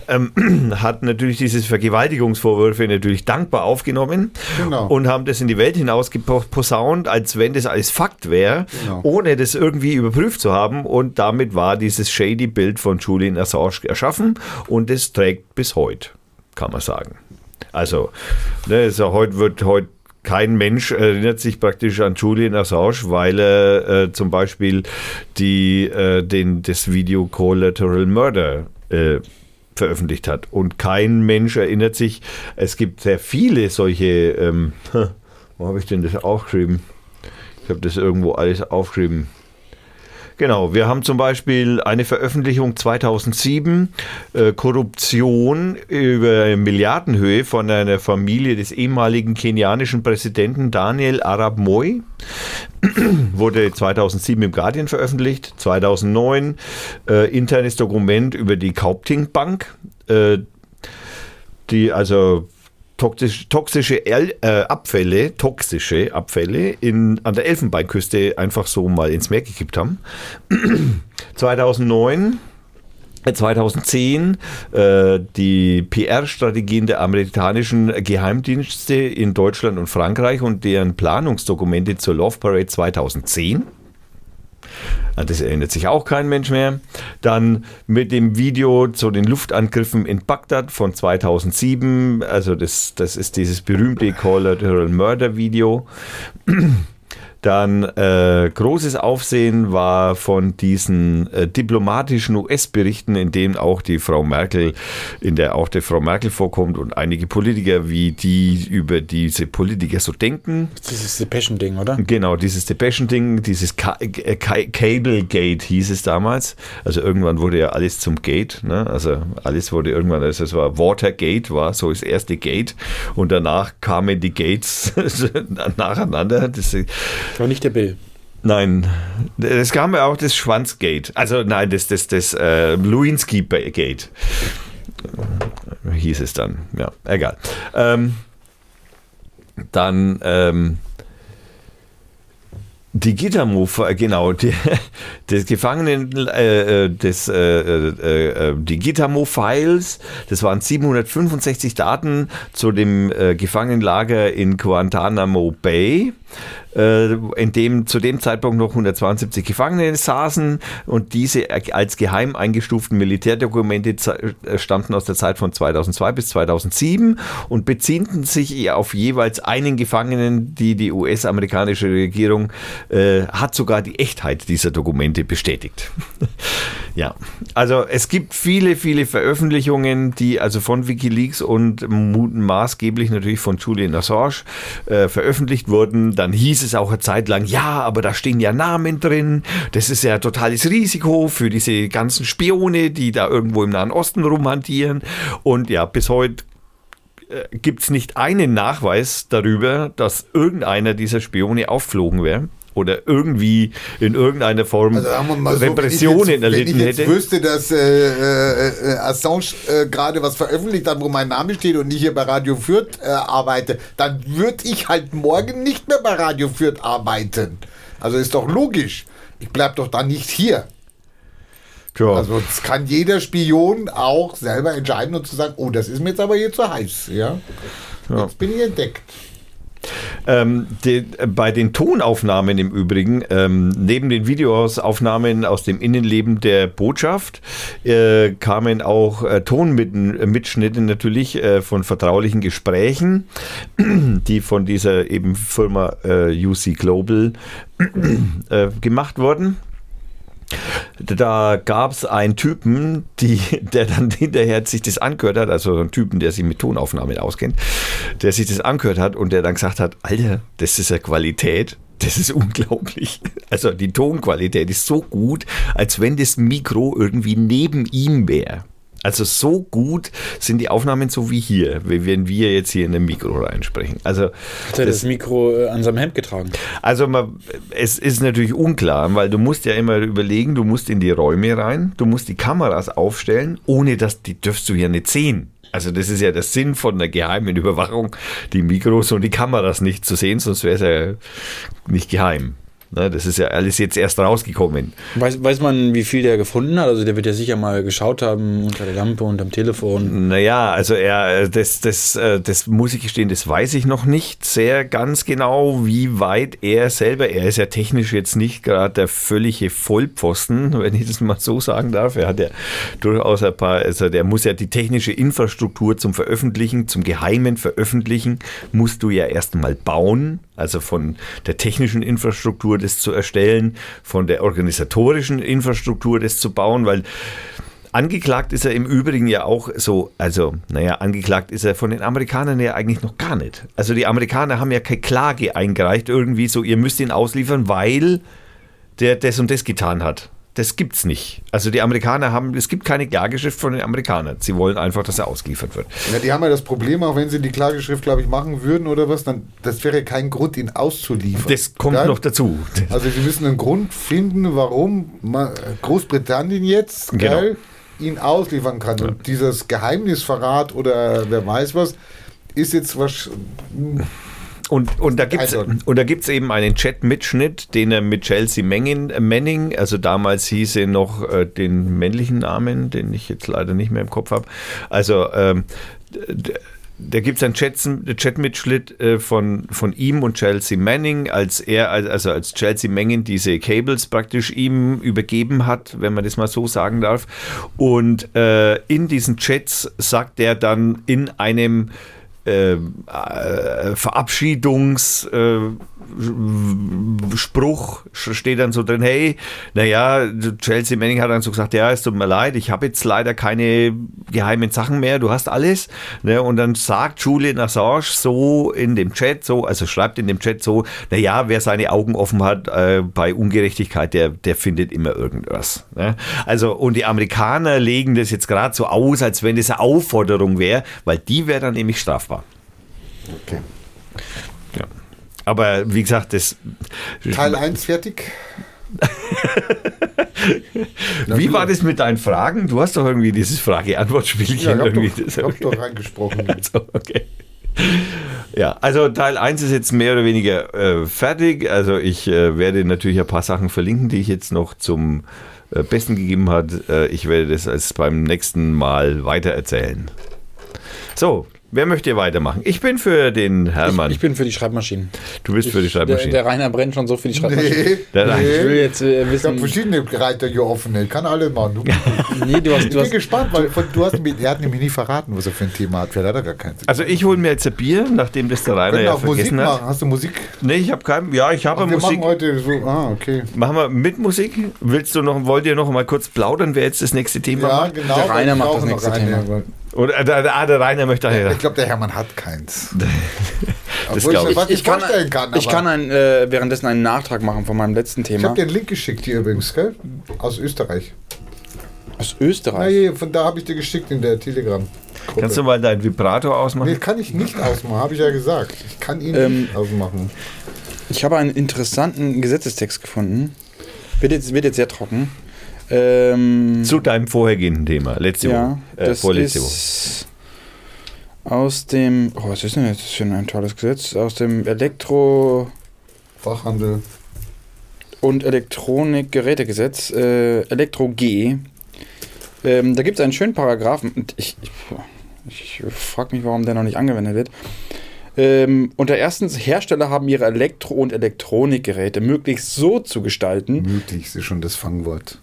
ähm, hat natürlich diese Vergewaltigungsvorwürfe natürlich dankbar aufgenommen Genau. und haben das in die Welt hinaus geposaunt, als wenn das alles Fakt wäre, Genau. ohne das irgendwie überprüft zu haben. Und damit war dieses shady Bild von Julian Assange erschaffen und es trägt bis heute, kann man sagen. Also, ne, also heute wird heute kein Mensch erinnert sich praktisch an Julian Assange, weil er äh, zum Beispiel die, äh, den, das Video Collateral Murder äh, veröffentlicht hat. Und kein Mensch erinnert sich, es gibt sehr viele solche, ähm, wo habe ich denn das aufgeschrieben? Ich habe das irgendwo alles aufgeschrieben. Genau, wir haben zum Beispiel eine Veröffentlichung 2007, äh, Korruption über Milliardenhöhe von einer Familie des ehemaligen kenianischen Präsidenten Daniel Arap Moi. Wurde 2007 im Guardian veröffentlicht. 2009 äh, internes Dokument über die Kaupting Bank, äh, die also toxisch, toxische El, äh, Abfälle, toxische Abfälle in, an der Elfenbeinküste einfach so mal ins Meer gekippt haben. 2009 äh, 2010 äh, die PR-Strategien der amerikanischen Geheimdienste in Deutschland und Frankreich und deren Planungsdokumente zur Love Parade 2010. An das erinnert sich auch kein Mensch mehr. Dann mit dem Video zu den Luftangriffen in Bagdad von 2007. Also das, das ist dieses berühmte Collateral Murder Video. Dann äh, großes Aufsehen war von diesen äh, diplomatischen US-Berichten, in denen auch die Frau Merkel, in der auch die Frau Merkel vorkommt und einige Politiker, wie die über diese Politiker so denken. Dieses Depeschen-Ding, oder? Genau, dieses Depeschen-Ding, dieses Ka äh, Ka Cable Gate hieß es damals. Also irgendwann wurde ja alles zum Gate. Ne? Also alles wurde irgendwann, also es war Watergate, war so das erste Gate. Und danach kamen die Gates nacheinander. Das, Aber nicht der Bill. nein, es kam ja auch das Schwanzgate. Also nein, das, das, das äh, Lewinsky Gate hieß es dann. Ja, egal. Ähm, dann ähm, die Gittermove, genau, die, des Gefangenen, äh, äh, des, äh, äh, äh, die Gittermo-Files, das waren 765 Daten zu dem äh, Gefangenenlager in Guantanamo Bay, äh, in dem zu dem Zeitpunkt noch 172 Gefangene saßen und diese als geheim eingestuften Militärdokumente äh, stammten aus der Zeit von 2002 bis 2007 und beziehen sich auf jeweils einen Gefangenen, die die US-amerikanische Regierung äh, hat sogar die Echtheit dieser Dokumente bestätigt. Ja, also es gibt viele, viele Veröffentlichungen, die also von Wikileaks und maßgeblich natürlich von Julian Assange äh, veröffentlicht wurden. Dann hieß es auch eine Zeit lang, ja, aber da stehen ja Namen drin. Das ist ja totales Risiko für diese ganzen Spione, die da irgendwo im Nahen Osten rumhantieren. Und ja, bis heute äh, gibt es nicht einen Nachweis darüber, dass irgendeiner dieser Spione aufflogen wäre oder irgendwie in irgendeiner Form also Repressionen so, erlitten hätte. Wenn ich jetzt wüsste, dass äh, äh, Assange äh, gerade was veröffentlicht hat, wo mein Name steht und ich hier bei Radio Fürth äh, arbeite, dann würde ich halt morgen nicht mehr bei Radio Fürth arbeiten. Also ist doch logisch. Ich bleibe doch dann nicht hier. Tja. Also das kann jeder Spion auch selber entscheiden und zu sagen, oh, das ist mir jetzt aber hier zu heiß. Ja? ja. Jetzt bin ich entdeckt. Ähm, die, bei den Tonaufnahmen im Übrigen, ähm, neben den Videoaufnahmen aus dem Innenleben der Botschaft, äh, kamen auch äh, Tonmitschnitte natürlich äh, von vertraulichen Gesprächen, die von dieser eben Firma äh, UC Global äh, gemacht wurden. Da gab es einen Typen, die, der dann hinterher sich das angehört hat, also einen Typen, der sich mit Tonaufnahmen auskennt, der sich das angehört hat und der dann gesagt hat, Alter, das ist ja Qualität, das ist unglaublich. Also die Tonqualität ist so gut, als wenn das Mikro irgendwie neben ihm wäre. Also so gut sind die Aufnahmen so wie hier, wenn wir jetzt hier in ein Mikro reinsprechen. Also hat er das, das Mikro äh, an seinem Hemd getragen? Also man, es ist natürlich unklar, weil du musst ja immer überlegen, du musst in die Räume rein, du musst die Kameras aufstellen, ohne dass die dürfst du ja nicht sehen. Also das ist ja der Sinn von einer geheimen Überwachung, die Mikros und die Kameras nicht zu sehen, sonst wäre es ja nicht geheim. Ne, das ist ja alles jetzt erst rausgekommen. Weiß, weiß man, wie viel der gefunden hat? Also der wird ja sicher mal geschaut haben unter der Lampe und am Telefon. Naja, also er, das, das, äh, das muss ich gestehen, das weiß ich noch nicht sehr ganz genau, wie weit er selber, er ist ja technisch jetzt nicht gerade der völlige Vollpfosten, wenn ich das mal so sagen darf. Er hat ja durchaus ein paar, also der muss ja die technische Infrastruktur zum Veröffentlichen, zum geheimen Veröffentlichen, musst du ja erst mal bauen also von der technischen Infrastruktur das zu erstellen, von der organisatorischen Infrastruktur das zu bauen, weil Angeklagt ist er im Übrigen ja auch so, also, naja, angeklagt ist er von den Amerikanern ja eigentlich noch gar nicht. Also die Amerikaner haben ja keine Klage eingereicht, irgendwie so, ihr müsst ihn ausliefern, weil der das und das getan hat das gibt's nicht. Also die Amerikaner haben, es gibt keine Klageschrift von den Amerikanern. Sie wollen einfach, dass er ausgeliefert wird. Ja, die haben ja das Problem, auch wenn sie die Klageschrift, glaube ich, machen würden oder was, dann das wäre kein Grund, ihn auszuliefern. Das kommt Geil? noch dazu. Also sie müssen einen Grund finden, warum Großbritannien jetzt genau. ihn ausliefern kann. Ja. Und dieses Geheimnisverrat oder wer weiß was, ist jetzt was und, und da gibt es und da gibt's eben einen Chat-Mitschnitt, den er mit Chelsea Manning, Manning, also damals hieß er noch äh, den männlichen Namen, den ich jetzt leider nicht mehr im Kopf habe. Also ähm, da gibt es einen Chat-Mitschnitt äh, von, von ihm und Chelsea Manning, als er, also als Chelsea Manning diese Cables praktisch ihm übergeben hat, wenn man das mal so sagen darf. Und äh, in diesen Chats sagt er dann in einem ähm, äh, Verabschiedungsspruch äh, steht dann so drin, hey, naja, Chelsea Manning hat dann so gesagt, ja, es tut mir leid, ich habe jetzt leider keine geheimen Sachen mehr, du hast alles. Ne? Und dann sagt Julian Assange so in dem Chat, so, also schreibt in dem Chat so, naja, wer seine Augen offen hat äh, bei Ungerechtigkeit, der, der findet immer irgendwas. Ne? Also, und die Amerikaner legen das jetzt gerade so aus, als wenn das eine Aufforderung wäre, weil die wäre dann nämlich strafbar. Okay. Ja. Aber wie gesagt, das. Teil 1 fertig. Wie war das mit deinen Fragen? Du hast doch irgendwie dieses Frage-Antwort-Spielchen. Ja, ich habe doch, hab doch reingesprochen. Also, okay. Ja, also Teil 1 ist jetzt mehr oder weniger äh, fertig. Also ich äh, werde natürlich ein paar Sachen verlinken, die ich jetzt noch zum äh, Besten gegeben habe. Äh, ich werde das als beim nächsten Mal weitererzählen. So, Wer möchte weitermachen? Ich bin für den Hermann. Ich, ich bin für die Schreibmaschinen. du bist für die Der, Schreibmaschine. der Rainer brennt schon so für die Schreibmaschinen. Nee, Der Rein- Ich will nee. jetzt äh, Ich habe wissen. verschiedene Reiter hier offen. Ich kann alle machen. Du, Nee, du hast, ich du bin hast, gespannt, weil von, du hast mir, er hat nämlich nie verraten, was er für ein Thema hat. Vielleicht hat er gar keins. also ich hole mir jetzt ein Bier, nachdem das der Rainer ja auch Musik vergessen hat. machen. Hast du Musik? Nee, ich habe keinen. Ja, ich habe wir Musik. machen heute so. Ah, okay. Machen wir mit Musik? Willst du noch, wollt ihr noch mal kurz plaudern, wer jetzt das nächste Thema Ja, macht? genau. Der Rainer ich macht das noch nächste Thema. Oder äh, der, ah, der Rainer möchte daher. Ich glaube, der Hermann hat keins. Das Obwohl ich. was ich kann, vorstellen kann. ich kann ein, äh, währenddessen einen Nachtrag machen von meinem letzten Ich Thema. habe dir einen Link geschickt hier übrigens, gell? Aus Österreich. Aus Na, Österreich. hier, von da habe ich dir geschickt in der Telegram. Kannst du mal deinen Vibrator Nee, ausmachen? kann ich nicht ausmachen, habe ich ja gesagt. Ich kann ihn Ähm, nicht ausmachen. Ich habe einen interessanten Gesetzestext gefunden. Wird jetzt, wird jetzt sehr trocken. Ähm, Zu deinem vorhergehenden Thema. Letzte ja, Woche. Äh, das vorletzte Woche. ist aus dem. Oh, was ist denn jetzt für ein tolles Gesetz? Aus dem Elektro- Fachhandel. und Elektronikgerätegesetz, äh, Elektro G. Ähm, da gibt es einen schönen Paragraphen. Und ich, ich, ich frage mich, warum der noch nicht angewendet wird. Ähm, unter erstens, Hersteller haben ihre Elektro- und Elektronikgeräte möglichst so zu gestalten, Möglichst ist schon das Fangwort.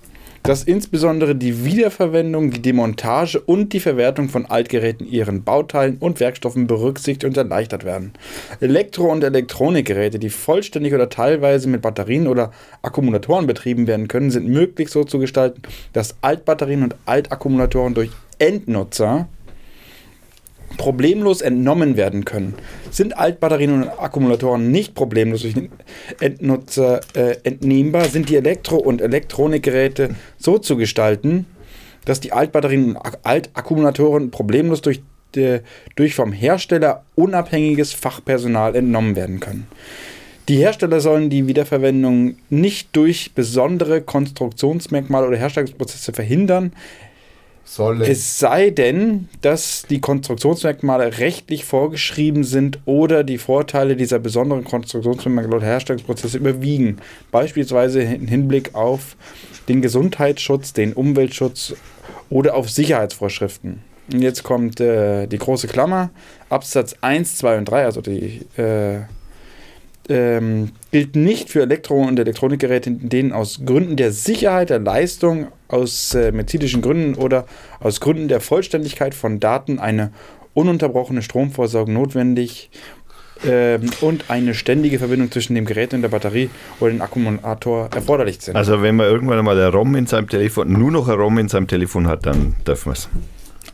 Dass insbesondere die Wiederverwendung, die Demontage und die Verwertung von Altgeräten, ihren Bauteilen und Werkstoffen berücksichtigt und erleichtert werden. Elektro- und Elektronikgeräte, die vollständig oder teilweise mit Batterien oder Akkumulatoren betrieben werden können, sind möglichst so zu gestalten, dass Altbatterien und Altakkumulatoren durch Endnutzer problemlos entnommen werden können. Sind Altbatterien und Akkumulatoren nicht problemlos durch den Endnutzer äh, entnehmbar, sind die Elektro- und Elektronikgeräte so zu gestalten, dass die Altbatterien und Ak- Altakkumulatoren problemlos durch, äh, durch vom Hersteller unabhängiges Fachpersonal entnommen werden können. Die Hersteller sollen die Wiederverwendung nicht durch besondere Konstruktionsmerkmale oder Herstellungsprozesse verhindern, Solle. es sei denn, dass die Konstruktionsmerkmale rechtlich vorgeschrieben sind oder die Vorteile dieser besonderen Konstruktionsmerkmale oder Herstellungsprozesse überwiegen. Beispielsweise im Hinblick auf den Gesundheitsschutz, den Umweltschutz oder auf Sicherheitsvorschriften. Und jetzt kommt äh, die große Klammer. Absatz 1, 2 und 3, also die äh, ähm, gilt nicht für Elektro- und Elektronikgeräte, in denen aus Gründen der Sicherheit, der Leistung, aus äh, medizinischen Gründen oder aus Gründen der Vollständigkeit von Daten eine ununterbrochene Stromversorgung notwendig ähm, und eine ständige Verbindung zwischen dem Gerät und der Batterie oder dem Akkumulator erforderlich sind. Also wenn man irgendwann mal ein ROM in seinem Telefon, nur noch ein ROM in seinem Telefon hat, dann dürfen wir es.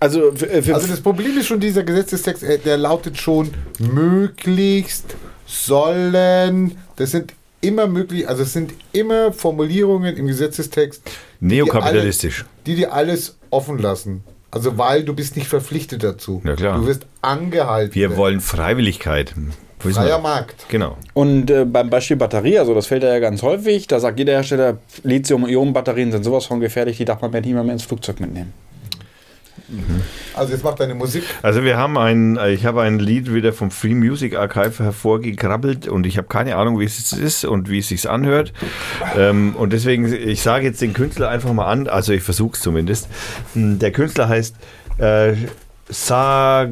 Also, für, Also das Problem ist schon, dieser Gesetzestext, äh, der lautet schon möglichst sollen. Das sind immer möglich, also es sind immer Formulierungen im Gesetzestext, Neokapitalistisch. die dir alles offen lassen. Also weil du bist nicht verpflichtet dazu. Ja, klar. Du wirst angehalten. Wir wollen Freiwilligkeit. Freier. Markt. Genau. Und äh, beim Beispiel Batterie, also das fällt ja ganz häufig, da sagt jeder Hersteller, Lithium-Ionen-Batterien sind sowas von gefährlich, die darf man nicht mehr ins Flugzeug mitnehmen. Also jetzt macht deine Musik. Also wir haben ein, ich habe ein Lied wieder vom Free Music Archive hervorgekrabbelt und ich habe keine Ahnung, wie es ist und wie es sich anhört. Ähm, und deswegen, ich sage jetzt den Künstler einfach mal an, also ich versuche es zumindest. Hm, Der Künstler heißt äh,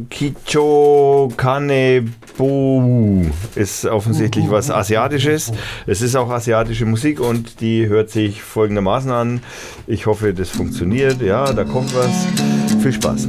Sakicho Kanebu. Ist offensichtlich was Asiatisches. Es ist auch asiatische Musik und die hört sich folgendermaßen an. Ich hoffe, das funktioniert. Ja, da kommt was. Viel Spaß.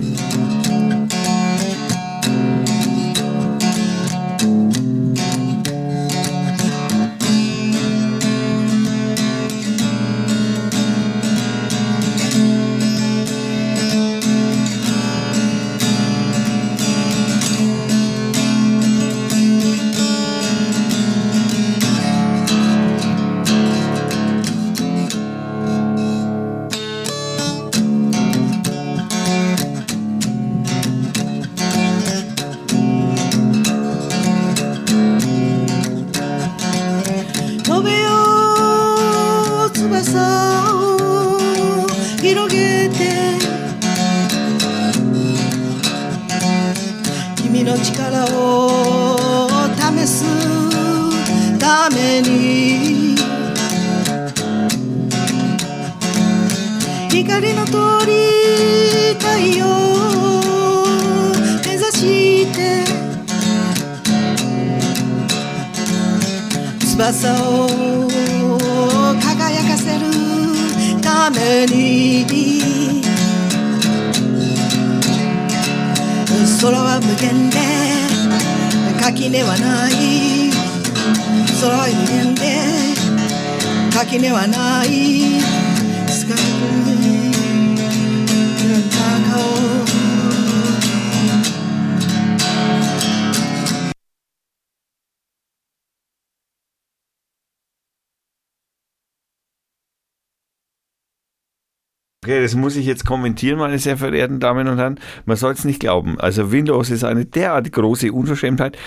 Jetzt kommentieren, meine sehr verehrten Damen und Herren. Man soll es nicht glauben. Also Windows ist eine derart große Unverschämtheit.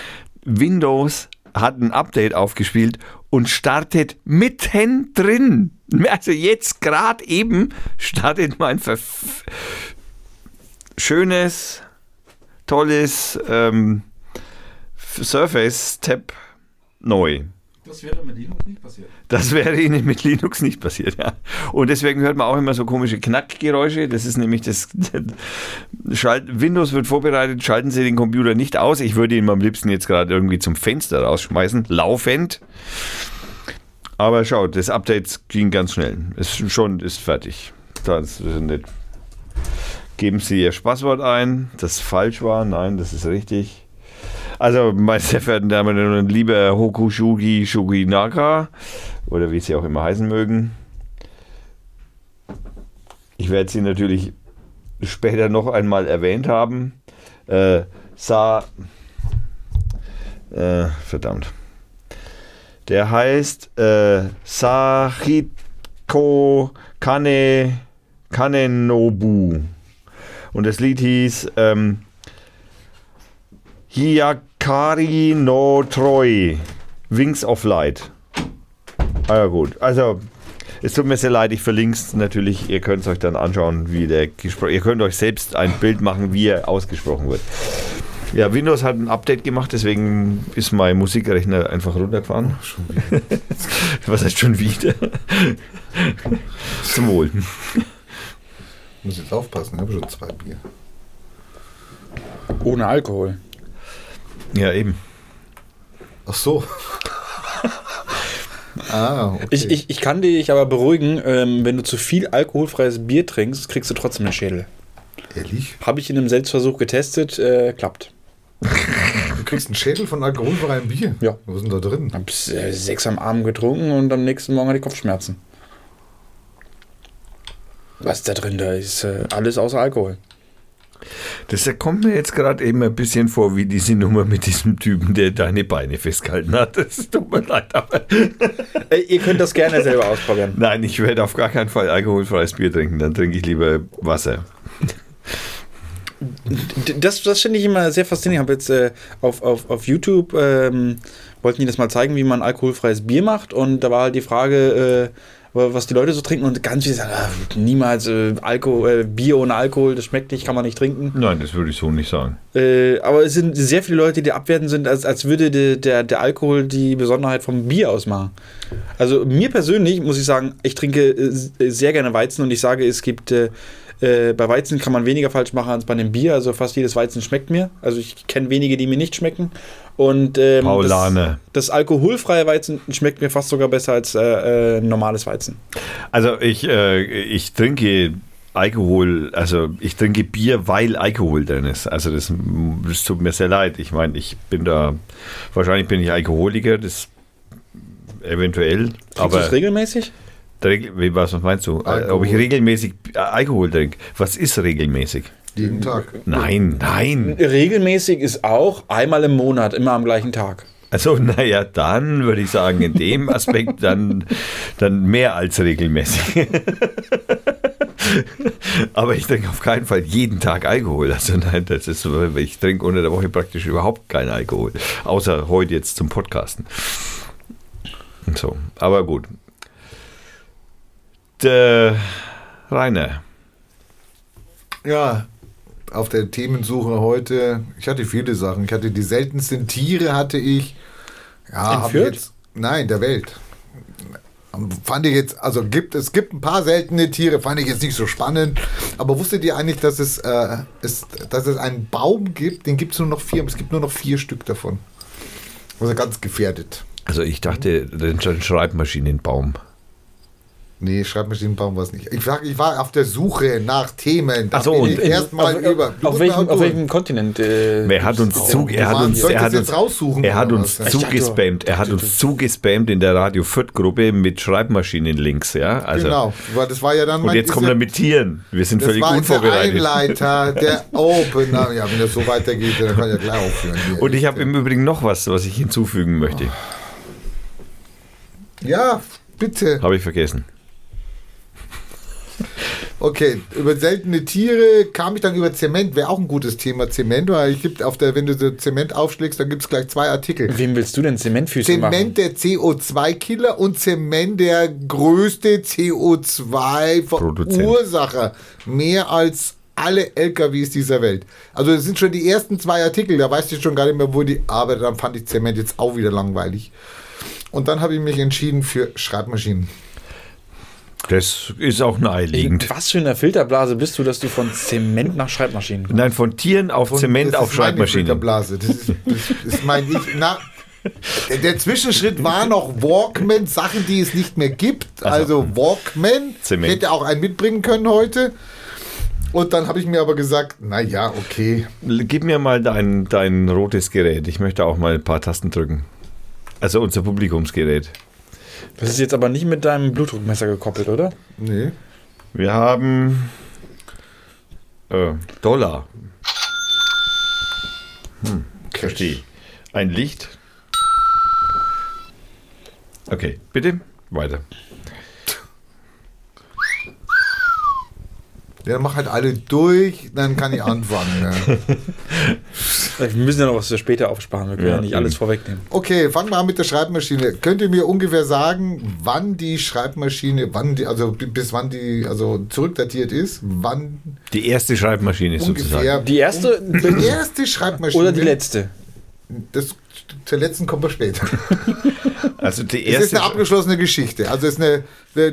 Windows hat ein Update aufgespielt und startet mittendrin. Also jetzt gerade eben startet mein verf schönes, tolles ähm, Surface-Tab neu. Das wäre mit Linux nicht passiert. Das wäre Ihnen mit Linux nicht passiert, ja. Und deswegen hört man auch immer so komische Knackgeräusche. Das ist nämlich das. Schalt, Windows wird vorbereitet, schalten Sie den Computer nicht aus. Ich würde ihn am liebsten jetzt gerade irgendwie zum Fenster rausschmeißen, laufend. Aber schaut, das Update ging ganz schnell. Ist schon, ist fertig. Das ist nicht. Geben Sie Ihr Passwort ein, das falsch war. Nein, das ist richtig. Also, meine sehr verehrten Damen und Herren, lieber Hokushugi Shuginaka, oder wie sie auch immer heißen mögen, ich werde sie natürlich später noch einmal erwähnt haben. Äh, Sa. Äh, verdammt. Der heißt äh, Sahiko Kane Kanenobu. Und das Lied hieß ähm, Hiyakari no Troi. Wings of Light. Ah ja gut. Also, es tut mir sehr leid, ich verlinke es natürlich. Ihr könnt es euch dann anschauen, wie der gesprochen Ihr könnt euch selbst ein Bild machen, wie er ausgesprochen wird. Ja, Windows hat ein Update gemacht, deswegen ist mein Musikrechner einfach runtergefahren. Schon wieder. Was heißt schon wieder? Zum Wohl. Muss jetzt aufpassen, ich habe schon zwei Bier. Ohne Alkohol. Ja, eben. Ach so. ah, okay. Ich, ich, ich kann dich aber beruhigen, ähm, wenn du zu viel alkoholfreies Bier trinkst, kriegst du trotzdem einen Schädel. Ehrlich? Habe ich in einem Selbstversuch getestet, äh, klappt. Du kriegst einen Schädel von alkoholfreiem Bier? Ja. Was ist denn da drin? Hab äh, sechs am Abend getrunken und am nächsten Morgen hatte ich Kopfschmerzen. Was ist da drin? Da ist äh, alles außer Alkohol. Das kommt mir jetzt gerade eben ein bisschen vor wie diese Nummer mit diesem Typen, der deine Beine festgehalten hat. Das tut mir leid, aber. Ihr könnt das gerne selber ausprobieren. Nein, ich werde auf gar keinen Fall alkoholfreies Bier trinken. Dann trinke ich lieber Wasser. Das, das finde ich immer sehr faszinierend. Ich habe jetzt äh, auf, auf, auf YouTube, ähm, wollten die das mal zeigen, wie man alkoholfreies Bier macht. Und da war halt die Frage, äh, was die Leute so trinken. Und ganz viele sagen, ah, niemals äh, Alkohol, äh, Bier ohne Alkohol, das schmeckt nicht, kann man nicht trinken. Nein, das würde ich so nicht sagen. Äh, aber es sind sehr viele Leute, die abwertend sind, als, als würde de, der, der Alkohol die Besonderheit vom Bier ausmachen. Also mir persönlich muss ich sagen, ich trinke äh, sehr gerne Weizen und ich sage, es gibt äh, bei Weizen kann man weniger falsch machen als bei einem Bier. Also fast jedes Weizen schmeckt mir. Also ich kenne wenige, die mir nicht schmecken. Und ähm, Paulane. Das, das alkoholfreie Weizen schmeckt mir fast sogar besser als äh, äh, normales Weizen. Also ich, äh, ich trinke Alkohol, also ich trinke Bier, weil Alkohol drin ist. Also das, das tut mir sehr leid. Ich meine, ich bin da, wahrscheinlich bin ich Alkoholiker, das eventuell. Trinkst aber das regelmäßig? Was meinst du? Alkohol. Ob ich regelmäßig Alkohol trinke? Was ist regelmäßig? Jeden Tag. Nein, nein. Regelmäßig ist auch einmal im Monat, immer am gleichen Tag. Also, naja, dann würde ich sagen, in dem Aspekt dann, dann mehr als regelmäßig. Aber ich trinke auf keinen Fall jeden Tag Alkohol. Also nein, das ist ich trinke unter der Woche praktisch überhaupt keinen Alkohol. Außer heute jetzt zum Podcasten. Und so. Aber gut. Der Rainer. Ja, auf der Themensuche heute, ich hatte viele Sachen. Ich hatte die seltensten Tiere, hatte ich. Ja, Fürth? jetzt. Nein, der Welt. Fand ich jetzt, also gibt es gibt ein paar seltene Tiere, fand ich jetzt nicht so spannend. Aber wusstet ihr eigentlich, dass es, äh, es, dass es einen Baum gibt, den gibt es nur noch vier, es gibt nur noch vier Stück davon. Also ganz gefährdet. Also ich dachte, den Sch- Schreibmaschinenbaum. Nee, Schreibmaschinenbaum war es nicht. Ich war, ich war auf der Suche nach Themen. Da Ach so, bin und ich in- erstmal über. Auf, welchem, auf welchem Kontinent? Äh, Er hat uns zu, er hat uns, er hat uns, raussuchen, er hat uns zugespammt, er hat uns zugespammt in der Radio Fürth Gruppe mit Schreibmaschinen-Links, ja. Also, genau, weil das war ja dann Und jetzt kommt er mit Tieren. Wir sind Das völlig war jetzt der unvorbereitet. Einleiter, der Opener. Ja, wenn das so weitergeht, dann kann ich ja gleich aufhören. Hier. Und ich habe im Übrigen noch was, was ich hinzufügen möchte. Ja, bitte. Habe ich vergessen. Okay, über seltene Tiere kam ich dann über Zement. Wäre auch ein gutes Thema, Zement. Weil ich gibt auf der, wenn du so Zement aufschlägst, dann gibt es gleich zwei Artikel. Wem willst du denn Zementfüße machen? Zement der CO2-Killer und Zement der größte CO2-Verursacher. Mehr als alle LKWs dieser Welt. Also das sind schon die ersten zwei Artikel, da weißt du schon gar nicht mehr, wo die, aber dann fand ich Zement jetzt auch wieder langweilig. Und dann habe ich mich entschieden für Schreibmaschinen. Das ist auch naheliegend. Was für eine Filterblase bist du, dass du von Zement nach Schreibmaschinen kommst? Nein, von Tieren auf Und Zement das auf ist meine Schreibmaschinen. Filterblase. Das ist, das ist mein ich. Na, der, Zwischenschritt war noch Walkman, Sachen, die es nicht mehr gibt. Also Walkman. Zement. Hätte auch einen mitbringen können heute. Und dann habe ich mir aber gesagt, na ja, okay. Gib mir mal dein, dein rotes Gerät. Ich möchte auch mal ein paar Tasten drücken. Also unser Publikumsgerät. Das ist jetzt aber nicht mit deinem Blutdruckmesser gekoppelt, oder? Nee. Wir haben äh, Dollar. Hm, verstehe. Ein Licht. Okay, bitte weiter. Ja, mach halt alle durch, dann kann ich anfangen. Ja. Wir müssen ja noch was für später aufsparen. Wir können ja, Ja, nicht alles vorwegnehmen. Okay, fangen wir an mit der Schreibmaschine. Könnt ihr mir ungefähr sagen, wann die Schreibmaschine, wann die, also bi- bis wann die, also zurückdatiert ist, wann Die erste Schreibmaschine ungefähr sozusagen. Die erste die erste Schreibmaschine oder die letzte? Das zur letzten kommen wir später. Also die Es ist erste. eine abgeschlossene Geschichte. Also es ist eine,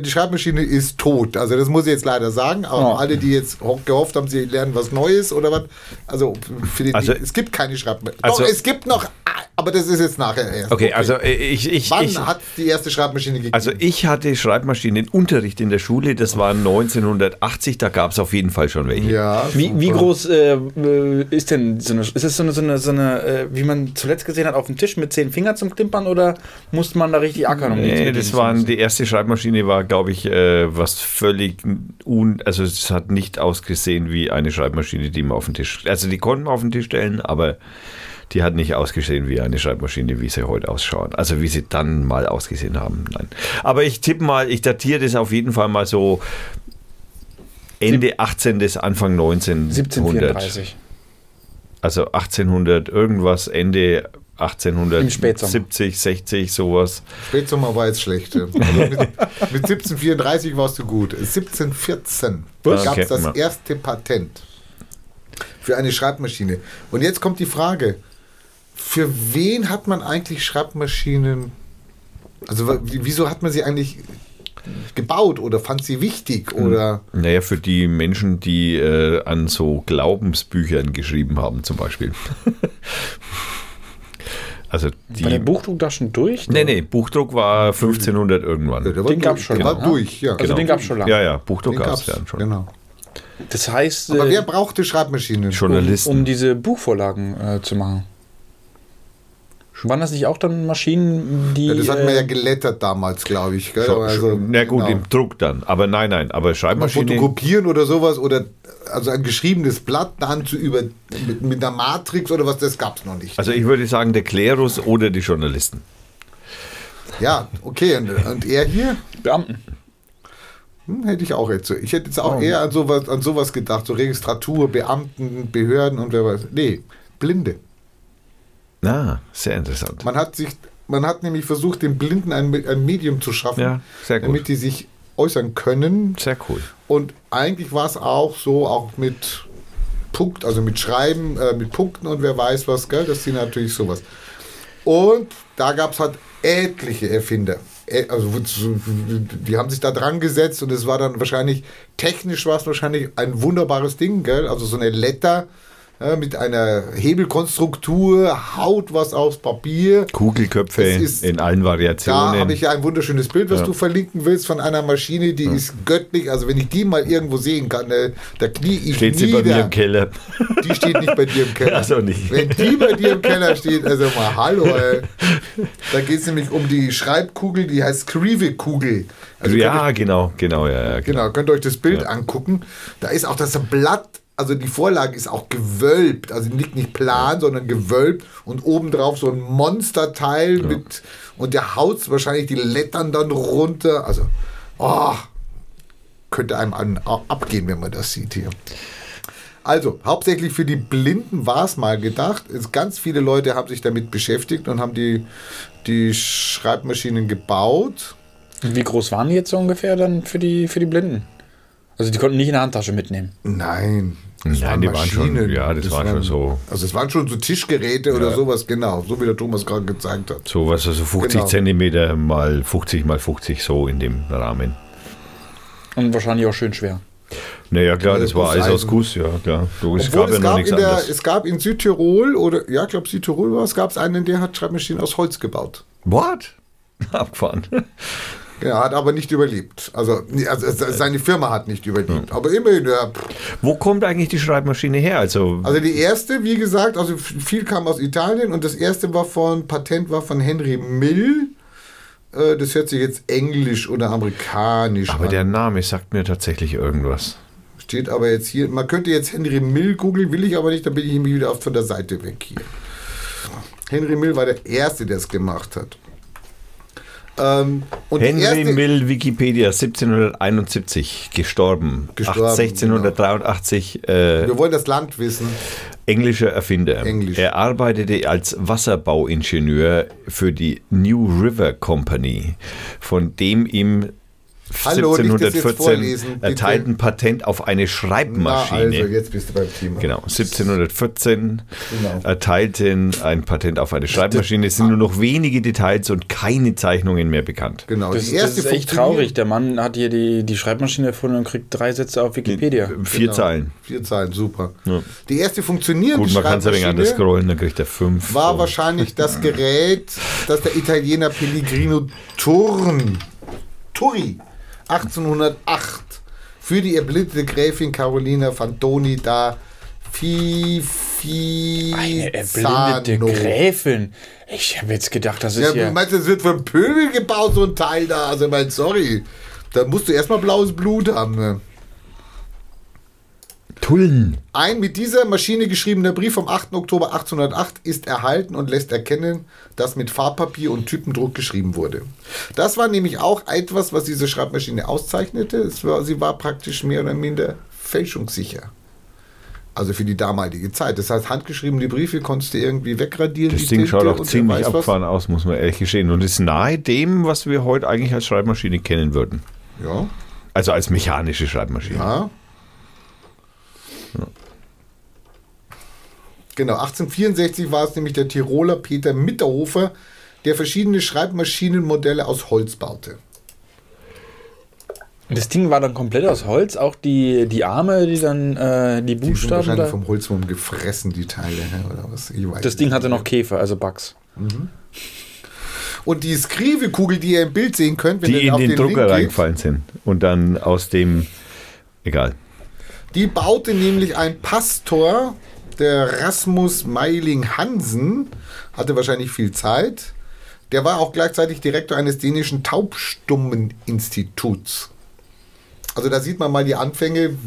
die Schreibmaschine ist tot. Also das muss ich jetzt leider sagen. Aber Oh. alle, die jetzt ho- gehofft haben, sie lernen was Neues oder was. Also, für die, Also- es gibt keine Schreibmaschine. Also- Doch, es gibt noch, aber das ist jetzt nachher erst. okay, also äh, ich, ich, Wann ich, hat die erste Schreibmaschine gegeben? also ich hatte Schreibmaschinenunterricht in der Schule. Das war 1980. Da gab es auf jeden Fall schon welche. ja, Wie, wie groß äh, äh, ist denn so eine, ist das so eine, so eine, so eine äh, wie man zuletzt gesehen hat, auf dem Tisch mit zehn Fingern zum Klimpern oder musste man da richtig ackern? Um Nee, das waren die erste Schreibmaschine war, glaube ich, äh, was völlig un, also es hat nicht ausgesehen wie eine Schreibmaschine, die man auf den Tisch, also die konnten man auf den Tisch stellen, aber die hat nicht ausgesehen wie eine Schreibmaschine, wie sie heute ausschauen. Also wie sie dann mal ausgesehen haben. Nein. Aber ich tippe mal, ich datiere das auf jeden Fall mal so Ende 18. bis Anfang 19. 1734. Also 1800 irgendwas, Ende 1870, 60, sowas. Spätsommer war jetzt schlecht. Also mit, mit 1734 warst du gut. 1714 Was? gab es das erste Patent für eine Schreibmaschine. Und jetzt kommt die Frage, für wen hat man eigentlich Schreibmaschinen, also wieso hat man sie eigentlich gebaut oder fand sie wichtig oder Naja, für die Menschen, die äh, an so Glaubensbüchern geschrieben haben, zum Beispiel. also War der die. Buchdruck da schon durch? Nee, nee, Buchdruck war 1500 irgendwann. Ja, Den gab's durch, schon der war lange, durch, ja. Also den gab es schon lange. Ja, ja, Buchdruck gab es dann schon. Genau. Das heißt, Aber äh, wer brauchte Schreibmaschinen? um, Journalisten. um diese Buchvorlagen äh, zu machen. Waren das nicht auch dann Maschinen, die. Ja, das hatten wir ja äh, gelettert damals, glaube ich. Gell? Schon- Also, Na gut, genau. im Druck dann. Aber nein, nein, aber Mal Schreibmaschine. fotokopieren oder sowas oder also ein geschriebenes Blatt dann zu über mit, mit einer Matrix oder was, das gab es noch nicht. Also ich würde sagen, der Klerus oder die Journalisten. ja, okay. Und, und er hier? Beamten. Hm, hätte ich auch jetzt so. Ich hätte jetzt Oh. auch eher an sowas, an sowas gedacht, so Registratur, Beamten, Behörden und wer weiß. Nee, Blinde. Ah, sehr interessant. Man hat sich, man hat nämlich versucht, den Blinden ein, ein Medium zu schaffen, Ja, damit die sich äußern können. Sehr cool. Und eigentlich war es auch so, auch mit Punkt, also mit Schreiben, äh, mit Punkten und wer weiß was, gell? Das sind natürlich sowas. Und da gab es halt etliche Erfinder. äh, also die haben sich da dran gesetzt und es war dann wahrscheinlich, technisch war es wahrscheinlich ein wunderbares Ding, gell? Also so eine Letter äh, mit einer Hebelkonstruktur, haut was aufs Papier. Kugelköpfe ist- in allen Da Variationen. habe ich ja ein wunderschönes Bild, was Ja. du verlinken willst von einer Maschine, die ist göttlich. Also wenn ich die mal irgendwo sehen kann, äh, da knie ich Steht sie nieder. bei mir im Keller. Die steht nicht bei dir im Keller. Ach so, nicht. Wenn die bei dir im Keller steht, also mal hallo, ey. Da geht es nämlich um die Schreibkugel, die heißt Skrive-Kugel. Also ja, genau, genau, ja, ja. Genau, könnt ihr euch das Bild angucken. Da ist auch das Blatt, also die Vorlage ist auch gewölbt. Also liegt nicht plan, sondern gewölbt und obendrauf so ein Monsterteil mit und der haut wahrscheinlich die Lettern dann runter. Also, oh, könnte einem an, abgehen, wenn man das sieht hier. Also, hauptsächlich für die Blinden war es mal gedacht. Es, ganz viele Leute haben sich damit beschäftigt und haben die, die Schreibmaschinen gebaut. Wie groß waren die jetzt so ungefähr dann für die, für die Blinden? Also die konnten nicht in der Handtasche mitnehmen. Nein. das Nein, die waren schon- ja, das waren schon so- Also es waren schon so Tischgeräte oder sowas, genau, so wie der Thomas gerade gezeigt hat. So was, also 50 Genau. Zentimeter mal 50 mal 50, so in dem Rahmen. Und wahrscheinlich auch schön schwer. Naja, klar, das war alles aus Gusseisen. Guss, ja, klar. Du, es Obwohl gab ja es, gab der, es gab in Südtirol oder ja, ich glaube Südtirol war es, gab es einen, der hat Schreibmaschinen aus Holz gebaut. What? Abgefahren. Er hat aber nicht überlebt. Also, also seine Firma hat nicht überlebt. Aber immerhin, ja. Wo kommt eigentlich die Schreibmaschine her? Also, Also die erste, wie gesagt, also viel kam aus Italien und das erste war von, Patent war von Henry Mill. Äh, Das hört sich jetzt englisch oder amerikanisch aber an. der Name sagt mir tatsächlich irgendwas. Steht aber jetzt hier, man könnte jetzt Henry Mill googeln, will ich aber nicht, dann bin ich nämlich wieder von der Seite weg hier. Henry Mill war der Erste, der es gemacht hat. Ähm, Henry Mill, Wikipedia, 1771, gestorben. Gestorben, 1683, äh, Wir wollen das Land wissen. englischer Erfinder. Englisch. Er arbeitete als Wasserbauingenieur für die New River Company, von dem ihm Hallo, nicht das jetzt 1714 vorlesen, bitte. erteilten Patent auf eine Na, Schreibmaschine. also, jetzt bist du beim Thema. Genau, 1714 Genau. erteilten ein Patent auf eine Schreibmaschine. Es sind nur noch wenige Details und keine Zeichnungen mehr bekannt. Genau, Das, die das erste ist echt traurig. Der Mann hat hier die, die Schreibmaschine erfunden und kriegt drei Sätze auf Wikipedia. Vier Genau. Zeilen. Vier Zeilen, super. Ja. Die erste funktionierende Gut, man kann es ein wenig anders scrollen, dann kriegt er fünf. war wahrscheinlich das Gerät, das der Italiener Pellegrino Turn, Turri 1808 für die erblindete Gräfin Carolina Fantoni da Fifizano. Eine erblindete Gräfin. Ich habe jetzt gedacht, das ist Ja, du meinst, es wird von Pöbel gebaut, so ein Teil da? Also, ich mein, sorry. Da musst du erstmal blaues Blut haben. Ne? Tullen. Ein mit dieser Maschine geschriebener Brief vom 8. Oktober 1808 ist erhalten und lässt erkennen, dass mit Farbpapier und Typendruck geschrieben wurde. Das war nämlich auch etwas, was diese Schreibmaschine auszeichnete. Es war, sie war praktisch mehr oder minder fälschungssicher. Also für die damalige Zeit. Das heißt, handgeschriebene Briefe konntest du irgendwie wegradieren. Das Ding schaut auch ziemlich abgefahren aus, muss man ehrlich gestehen. Und ist nahe dem, was wir heute eigentlich als Schreibmaschine kennen würden. Ja, Also als mechanische Schreibmaschine. ja. Genau, 1864 war es nämlich der Tiroler Peter Mitterhofer, der verschiedene Schreibmaschinenmodelle aus Holz baute. Das Ding war dann komplett aus Holz, auch die, die Arme, die dann äh, die Die sind Buchstaben wahrscheinlich da. vom Holzwurm gefressen, die Teile, oder was? Ich weiß Das Ding hatte noch Käfer, also Bugs. Und die Skrive-Kugel, die ihr im Bild sehen könnt, wenn Die ihr in auf den, den Drucker Link geht, reingefallen sind. Und dann aus dem. Egal. Die baute nämlich ein Pastor, der Rasmus Meiling Hansen, hatte wahrscheinlich viel Zeit. Der war auch gleichzeitig Direktor eines dänischen Taubstummen-Instituts. Also da sieht man mal die Anfänge,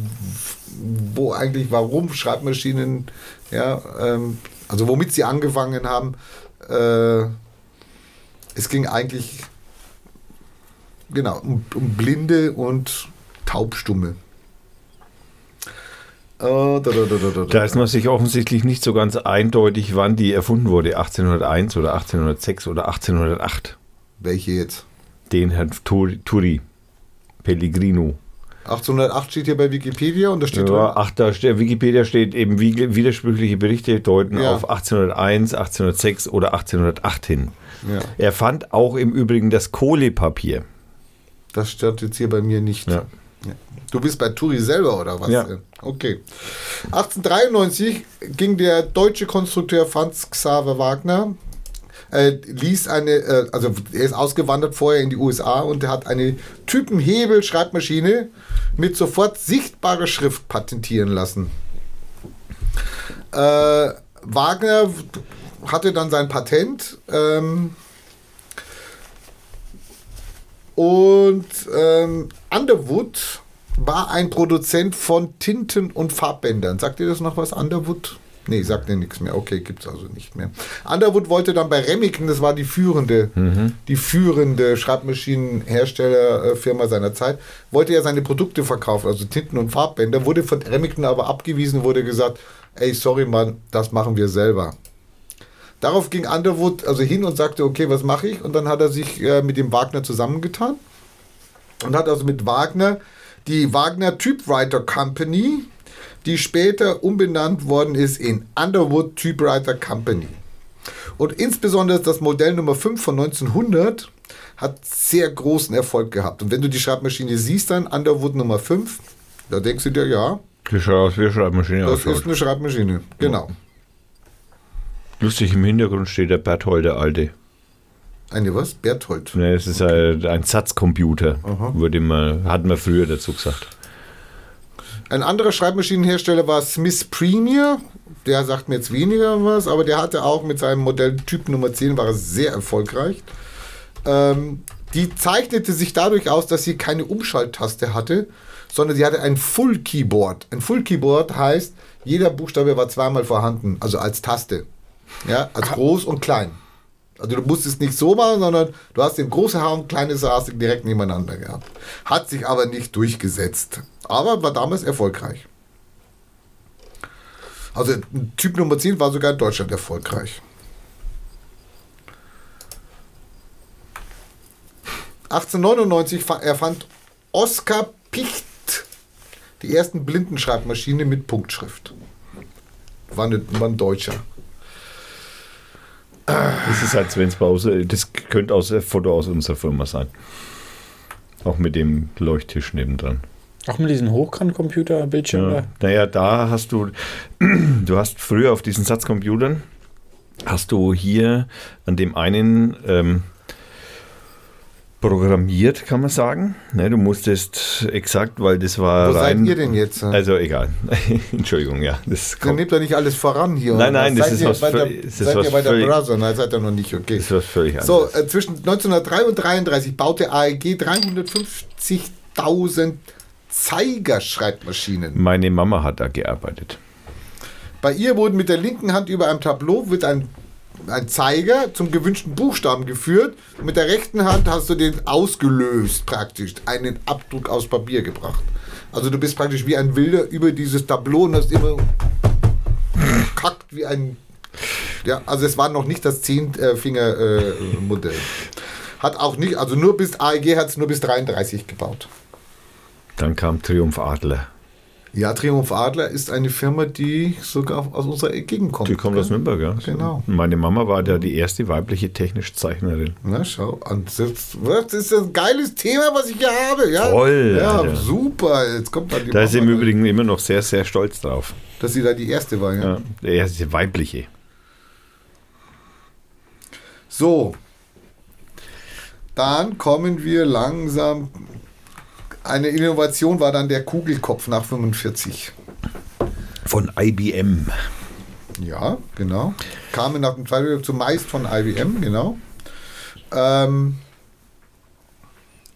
wo eigentlich, warum Schreibmaschinen, ja, ähm, also womit sie angefangen haben. Äh, es ging eigentlich, genau, um, um Blinde und Taubstumme. Äh, da, da, da, da, ist man sich offensichtlich nicht so ganz eindeutig, wann die erfunden wurde. 1801 oder 1806 oder 1808. Welche jetzt? Den Herrn Turi, Turi Pellegrino. 1808 steht hier bei Wikipedia und da steht Ja, ach, da steht, Wikipedia steht eben wie- widersprüchliche Berichte deuten Ja. auf 1801, 1806 oder 1808 hin. Ja. Er fand auch im Übrigen das Kohlepapier. das steht jetzt hier bei mir nicht. Ja. Du bist bei Turi selber oder was? Ja. Okay. 1893 ging der deutsche Konstrukteur Franz Xaver Wagner, äh, ließ eine, äh, also er ist ausgewandert vorher in die USA und er hat eine Typenhebel-Schreibmaschine mit sofort sichtbarer Schrift patentieren lassen. Äh, Wagner hatte dann sein Patent. Ähm, und ähm, Underwood war ein Produzent von Tinten und Farbbändern. Sagt ihr das noch was, Underwood? Nee, sagt ihr nichts mehr. Okay, gibt es also nicht mehr. Underwood wollte dann bei Remington, das war die führende, die führende Schreibmaschinenherstellerfirma seiner Zeit, wollte er seine Produkte verkaufen, also Tinten und Farbbänder, wurde von Remington aber abgewiesen, wurde gesagt, ey, sorry Mann, das machen wir selber. Darauf ging Underwood also hin und sagte, okay, was mache ich? Und dann hat er sich äh, mit dem Wagner zusammengetan und hat also mit Wagner die Wagner Typewriter Company, die später umbenannt worden ist in Underwood Typewriter Company. Und insbesondere das Modell Nummer 5 von 1900 hat sehr großen Erfolg gehabt. Und wenn du die Schreibmaschine siehst, dann Underwood Nummer 5, da denkst du dir, ja, Die Schreibmaschine das ausschaut. ist eine Schreibmaschine. Genau. Lustig, im Hintergrund steht der Berthold, der Alte. Eine was? Berthold. Ne, es ist ein, ein Satzcomputer, würde man, hat man früher dazu gesagt. Ein anderer Schreibmaschinenhersteller war Smith Premier. Der sagt mir jetzt weniger was, aber der hatte auch mit seinem Modell Typ Nummer 10 war er sehr erfolgreich. Ähm, die zeichnete sich dadurch aus, dass sie keine Umschalttaste hatte, sondern sie hatte ein Full Keyboard. Ein Full Keyboard heißt, jeder Buchstabe war zweimal vorhanden, also als Taste. Ja, als groß und klein. Also du musstest nicht so machen, sondern du hast den großen Haar und kleines du direkt nebeneinander gehabt. Hat sich aber nicht durchgesetzt. Aber war damals erfolgreich. Also Typ Nummer 10 war sogar in Deutschland erfolgreich. 1899 fa- erfand Oskar Picht die ersten Blindenschreibmaschine mit Punktschrift. War, eine, war ein Deutscher. Das ist halt Svens Pause. Das könnte aus ein Foto aus unserer Firma sein. Auch mit dem Leuchttisch nebendran. Auch mit diesem Hochkant-Computer-Bildschirm Ja. da? Naja, da hast du, du hast früher auf diesen Satzcomputern, hast du hier an dem einen ähm, programmiert, kann man sagen. Ne, du musstest exakt, weil das war Wo rein. seid ihr denn jetzt? Also egal. Entschuldigung, ja. Das kommt. nehmt doch nicht alles voran hier. Nein, nein, das ist was bei der, ist Seid was ihr bei der Brother? Nein, seid ihr noch nicht, okay. Das ist was völlig So, anderes. äh, zwischen 1903 und 33 baute AEG 350.000 Zeigerschreibmaschinen. Meine Mama hat da gearbeitet. Bei ihr wurden mit der linken Hand über einem Tableau wird ein, ein Zeiger zum gewünschten Buchstaben geführt. Mit der rechten Hand hast du den ausgelöst praktisch, einen Abdruck aus Papier gebracht. Also du bist praktisch wie ein Wilder über dieses Tableau und hast immer kackt wie ein... Ja, also es war noch nicht das Zehn-Finger-Modell. Hat auch nicht, also nur bis AEG hat es nur bis 33 gebaut. Dann kam Triumph Adler. Ja, Triumph Adler ist eine Firma, die sogar aus unserer Gegend kommt. Die kommt aus? Nürnberg, ja. Genau. Meine Mama war da die erste weibliche technische Zeichnerin. Na, schau. Das das ist ein geiles Thema, was ich hier habe. Ja? Voll, Ja, Alter. super. Jetzt kommt dann die Da ist sie im Mama, Übrigen immer noch sehr, sehr stolz drauf. Dass sie da die erste war, ja. Ja, der erste weibliche. So. Dann kommen wir langsam. Eine Innovation war dann der Kugelkopf nach 45. Von IBM. Ja, genau. Kamen nach dem Zweiten Weltkrieg zumeist von IBM, genau. Ähm,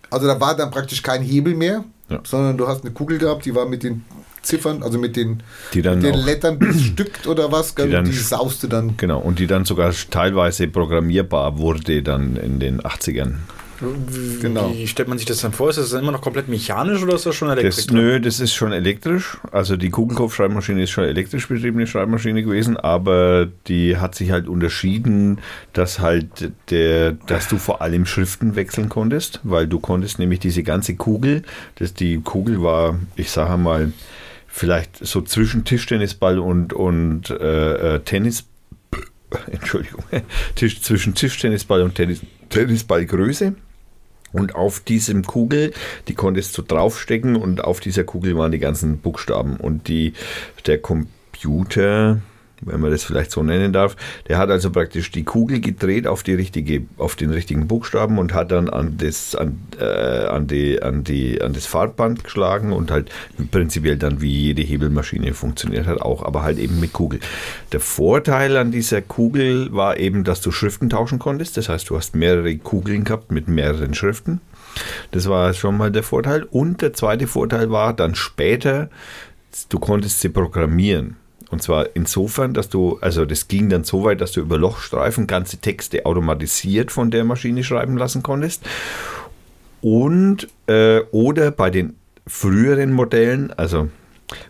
also da war dann praktisch kein Hebel mehr, Ja. sondern du hast eine Kugel gehabt, die war mit den Ziffern, also mit den, Die dann mit den Lettern bestückt oder was, Die die, dann- die sauste dann. Genau, und die dann sogar teilweise programmierbar wurde dann in den 80ern. Genau. Wie stellt man sich das dann vor? Ist das dann immer noch komplett mechanisch oder ist das schon Elektrik? Das, nö, das ist schon elektrisch. Also die Kugelkopfschreibmaschine ist schon elektrisch betriebene Schreibmaschine gewesen, aber die hat sich halt unterschieden, dass halt der, dass du vor allem Schriften wechseln konntest, weil du konntest nämlich diese ganze Kugel, das die Kugel war, ich sage mal, vielleicht so zwischen Tischtennisball und, und äh, äh, Tennis, Entschuldigung, Tisch, zwischen Tischtennisball und Tennis, Tennisballgröße. Und auf diesem Kugel, die konntest du draufstecken und auf dieser Kugel waren die ganzen Buchstaben. Und die, der Computer, wenn man das vielleicht so nennen darf, der hat also praktisch die Kugel gedreht auf, die richtige, auf den richtigen Buchstaben und hat dann an das, an, äh, an, die, an, die, an das Farbband geschlagen und halt prinzipiell dann wie jede Hebelmaschine funktioniert hat auch, aber halt eben mit Kugel. Der Vorteil an dieser Kugel war eben, dass du Schriften tauschen konntest. Das heißt, du hast mehrere Kugeln gehabt mit mehreren Schriften. Das war schon mal der Vorteil. Und der zweite Vorteil war dann später, du konntest sie programmieren. Und zwar insofern, dass du, also das ging dann so weit, dass du über Lochstreifen ganze Texte automatisiert von der Maschine schreiben lassen konntest. Und äh, oder bei den früheren Modellen, also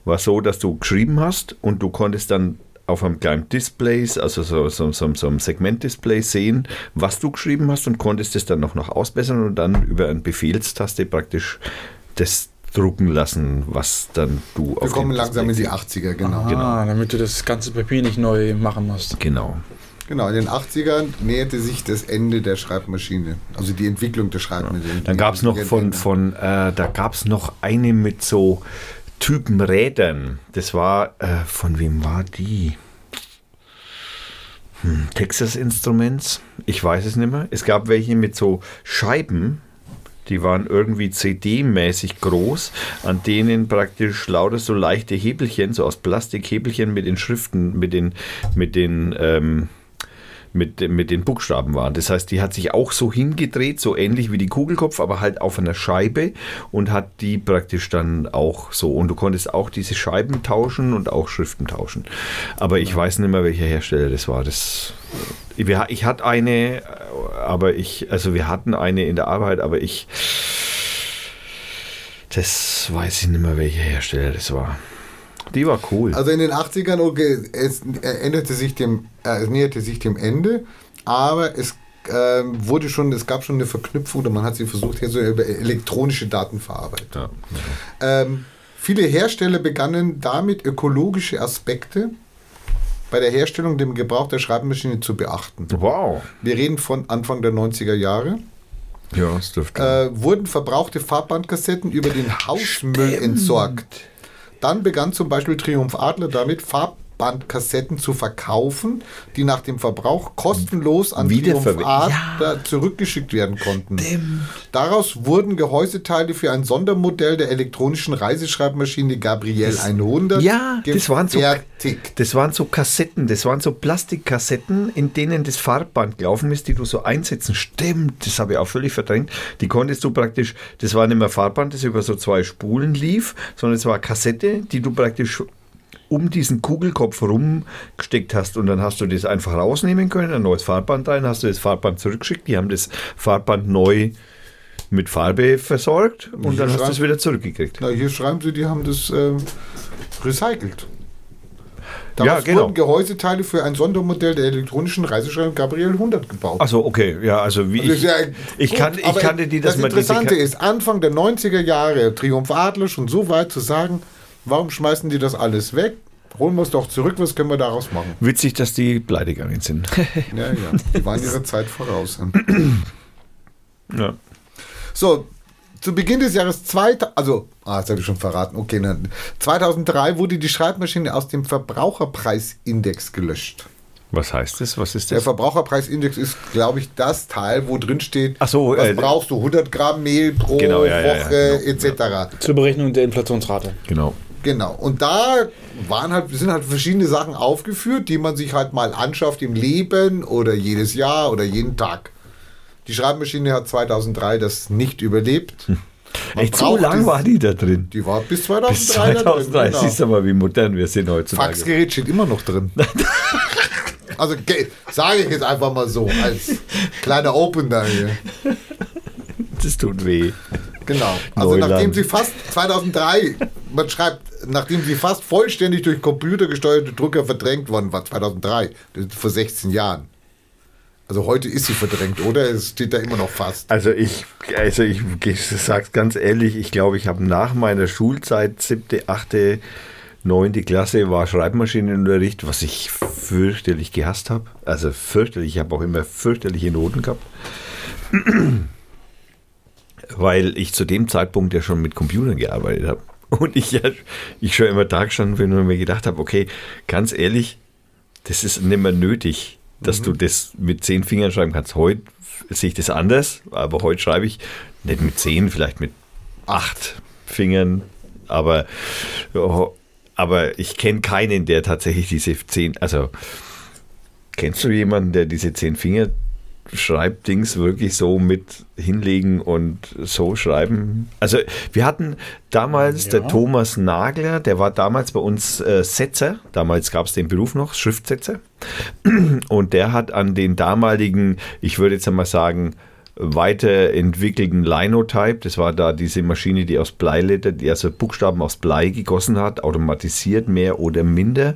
war so, dass du geschrieben hast und du konntest dann auf einem kleinen Display, also so, so, so, so einem Segmentdisplay sehen, was du geschrieben hast und konntest es dann noch, noch ausbessern und dann über eine Befehlstaste praktisch das drucken lassen, was dann du Wir kommen dem langsam in die 80er, genau. Ah, damit du das ganze Papier nicht neu machen musst. Genau. Genau, in den 80ern näherte sich das Ende der Schreibmaschine. Also die Entwicklung der Schreibmaschine. Dann gab es noch von, von äh, da gab es noch eine mit so Typen Rädern. Das war, äh, von wem war die? Hm, Texas Instruments? Ich weiß es nicht mehr. Es gab welche mit so Scheiben, die waren irgendwie CD-mäßig groß, an denen praktisch lauter so leichte Hebelchen, so aus Plastikhebelchen mit den Schriften, mit den, mit den, ähm, mit, mit den Buchstaben waren. Das heißt, die hat sich auch so hingedreht, so ähnlich wie die Kugelkopf, aber halt auf einer Scheibe und hat die praktisch dann auch so. Und du konntest auch diese Scheiben tauschen und auch Schriften tauschen. Aber ich weiß nicht mehr, welcher Hersteller das war. Das, wir, ich hatte eine, aber ich, also wir hatten eine in der Arbeit, aber ich, das weiß ich nicht mehr, welcher Hersteller das war. Die war cool. Also in den 80ern, okay, es äh, änderte sich dem, äh, es näherte sich dem Ende, aber es ähm, wurde schon, es gab schon eine Verknüpfung, oder man hat sie versucht, hier so über elektronische Datenverarbeitung. ja. Ähm, viele Hersteller begannen damit ökologische Aspekte bei der Herstellung, dem Gebrauch der Schreibmaschine zu beachten. Wow. Wir reden von Anfang der 90er Jahre. Ja, das dürfte. Äh, wurden verbrauchte Farbbandkassetten über den Hausmüll entsorgt. Dann begann zum Beispiel Triumph Adler damit, Farbbandkassetten zu verkaufen, die nach dem Verbrauch kostenlos an Triumph Wiederverwe- Adler zurückgeschickt werden konnten. Daraus wurden Gehäuseteile für ein Sondermodell der elektronischen Reiseschreibmaschine Gabriel 100 Ja, das waren so, das waren so Kassetten, das waren so Plastikkassetten, in denen das Farbband gelaufen ist, die du so einsetzen. Stimmt, das habe ich auch völlig verdrängt. Die konntest du praktisch, das war nicht mehr Farbband, das über so zwei Spulen lief, sondern es war Kassette, die du praktisch um diesen Kugelkopf rumgesteckt hast und dann hast du das einfach rausnehmen können, ein neues Farbband rein, hast du das Farbband zurückgeschickt, die haben das Farbband neu mit Farbe versorgt und dann hast du es wieder zurückgekriegt. Na, hier schreiben sie, die haben das ähm, recycelt. Ja, Daraus genau. wurden Gehäuseteile für ein Sondermodell der elektronischen Reiseschreibung Gabriel 100 gebaut. Also okay, ja, also wie Also ich, ja ich, gut, kann, ich kannte die, dass das man Interessante ist, Anfang der 90er Jahre, Triumph Adler schon so weit zu sagen, warum schmeißen die das alles weg? Holen wir es doch zurück, was können wir daraus machen? Witzig, dass die pleite gegangen sind. Ja, ja, die waren ihrer Zeit voraus. ja. So, zu Beginn des Jahres 2000, also, ah, das habe ich schon verraten, okay, dann, 2003 wurde die Schreibmaschine aus dem Verbraucherpreisindex gelöscht. Was heißt das? Was ist Der das? Verbraucherpreisindex ist, glaube ich, das Teil, wo drin steht, Ach so, was äh, brauchst du, 100 Gramm Mehl pro Genau, ja, ja, ja, Woche genau, etc. Zur Berechnung der Inflationsrate. Genau. Genau. Und da waren halt, sind halt verschiedene Sachen aufgeführt, die man sich halt mal anschafft im Leben oder jedes Jahr oder jeden Tag. Die Schreibmaschine hat 2003 das nicht überlebt. Man Echt so lang war die da drin? Die war bis 2003, Bis da drin, 2003. genau. Siehst du mal, wie modern wir sind heutzutage. Faxgerät steht immer noch drin. also ge- sage ich jetzt einfach mal so, als kleiner Open da hier. Das tut weh. Genau. Also Neuland. nachdem sie fast 2003, man schreibt, nachdem sie fast vollständig durch computergesteuerte Drucker verdrängt worden war, 2003, das ist vor 16 Jahren. Also heute ist sie verdrängt, oder? Es steht da immer noch fast. Also ich, also ich, ich sag's ganz ehrlich, ich glaube, ich habe nach meiner Schulzeit, siebte, achte, neunte Klasse, war Schreibmaschinenunterricht, was ich fürchterlich gehasst habe. Also fürchterlich, ich habe auch immer fürchterliche Noten gehabt. Weil ich zu dem Zeitpunkt ja schon mit Computern gearbeitet habe. Und ich ja ich schon immer da gestanden bin und mir gedacht habe, okay, ganz ehrlich, das ist nicht mehr nötig, dass du das mit zehn Fingern schreiben kannst. Heute sehe ich das anders, aber heute schreibe ich nicht mit zehn, vielleicht mit acht Fingern. Aber, aber ich kenne keinen, der tatsächlich diese zehn, also kennst du jemanden, der diese zehn Finger Schreibdings wirklich so mit hinlegen und so schreiben. Also wir hatten damals der Thomas Nagler, der war damals bei uns äh, Setzer, damals gab es den Beruf noch, Schriftsetzer. Und der hat an den damaligen, ich würde jetzt einmal sagen, weiterentwickelten Linotype, das war da diese Maschine, die aus Bleiletter, die also Buchstaben aus Blei gegossen hat, automatisiert mehr oder minder,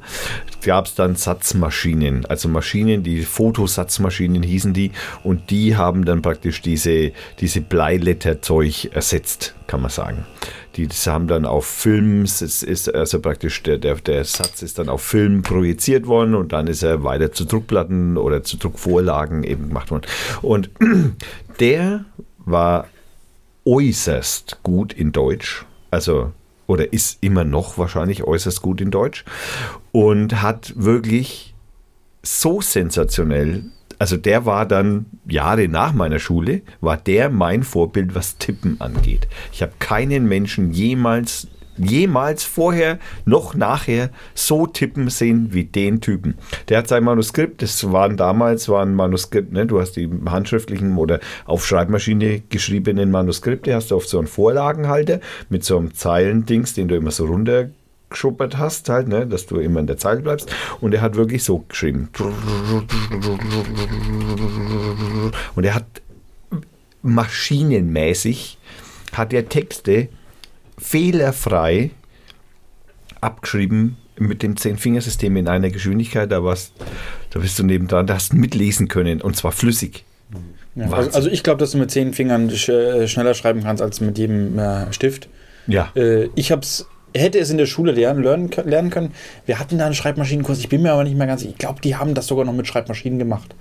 gab es dann Satzmaschinen, also Maschinen, die Fotosatzmaschinen hießen die und die haben dann praktisch diese, diese Bleiletterzeug ersetzt, kann man sagen. Die haben dann auf Film, es ist also praktisch der, der, der Satz ist dann auf Film projiziert worden und dann ist er weiter zu Druckplatten oder zu Druckvorlagen eben gemacht worden. Und der war äußerst gut in Deutsch, also oder ist immer noch wahrscheinlich äußerst gut in Deutsch und hat wirklich so sensationell, also der war dann Jahre nach meiner Schule, war der mein Vorbild, was Tippen angeht. Ich habe keinen Menschen jemals jemals vorher noch nachher so tippen sehen wie den Typen. Der hat sein Manuskript, das waren damals waren Manuskript, ne? du hast die handschriftlichen oder auf Schreibmaschine geschriebenen Manuskripte, hast du auf so einen Vorlagenhalter mit so einem Zeilendings, den du immer so runter geschuppert hast, halt, ne, dass du immer in der Zeile bleibst. Und er hat wirklich so geschrieben. Und er hat maschinenmäßig hat er Texte fehlerfrei abgeschrieben mit dem Zehn-Fingersystem in einer Geschwindigkeit, da warst, da bist du nebendran, da hast du mitlesen können und zwar flüssig. Ja, also, also ich glaube, dass du mit zehn Fingern sch äh, schneller schreiben kannst als mit jedem äh, Stift. Ja. Äh, ich hab's, hätte es in der Schule lernen, lernen, lernen können. Wir hatten da einen Schreibmaschinenkurs, ich bin mir aber nicht mehr ganz sicher. Ich glaube, die haben das sogar noch mit Schreibmaschinen gemacht.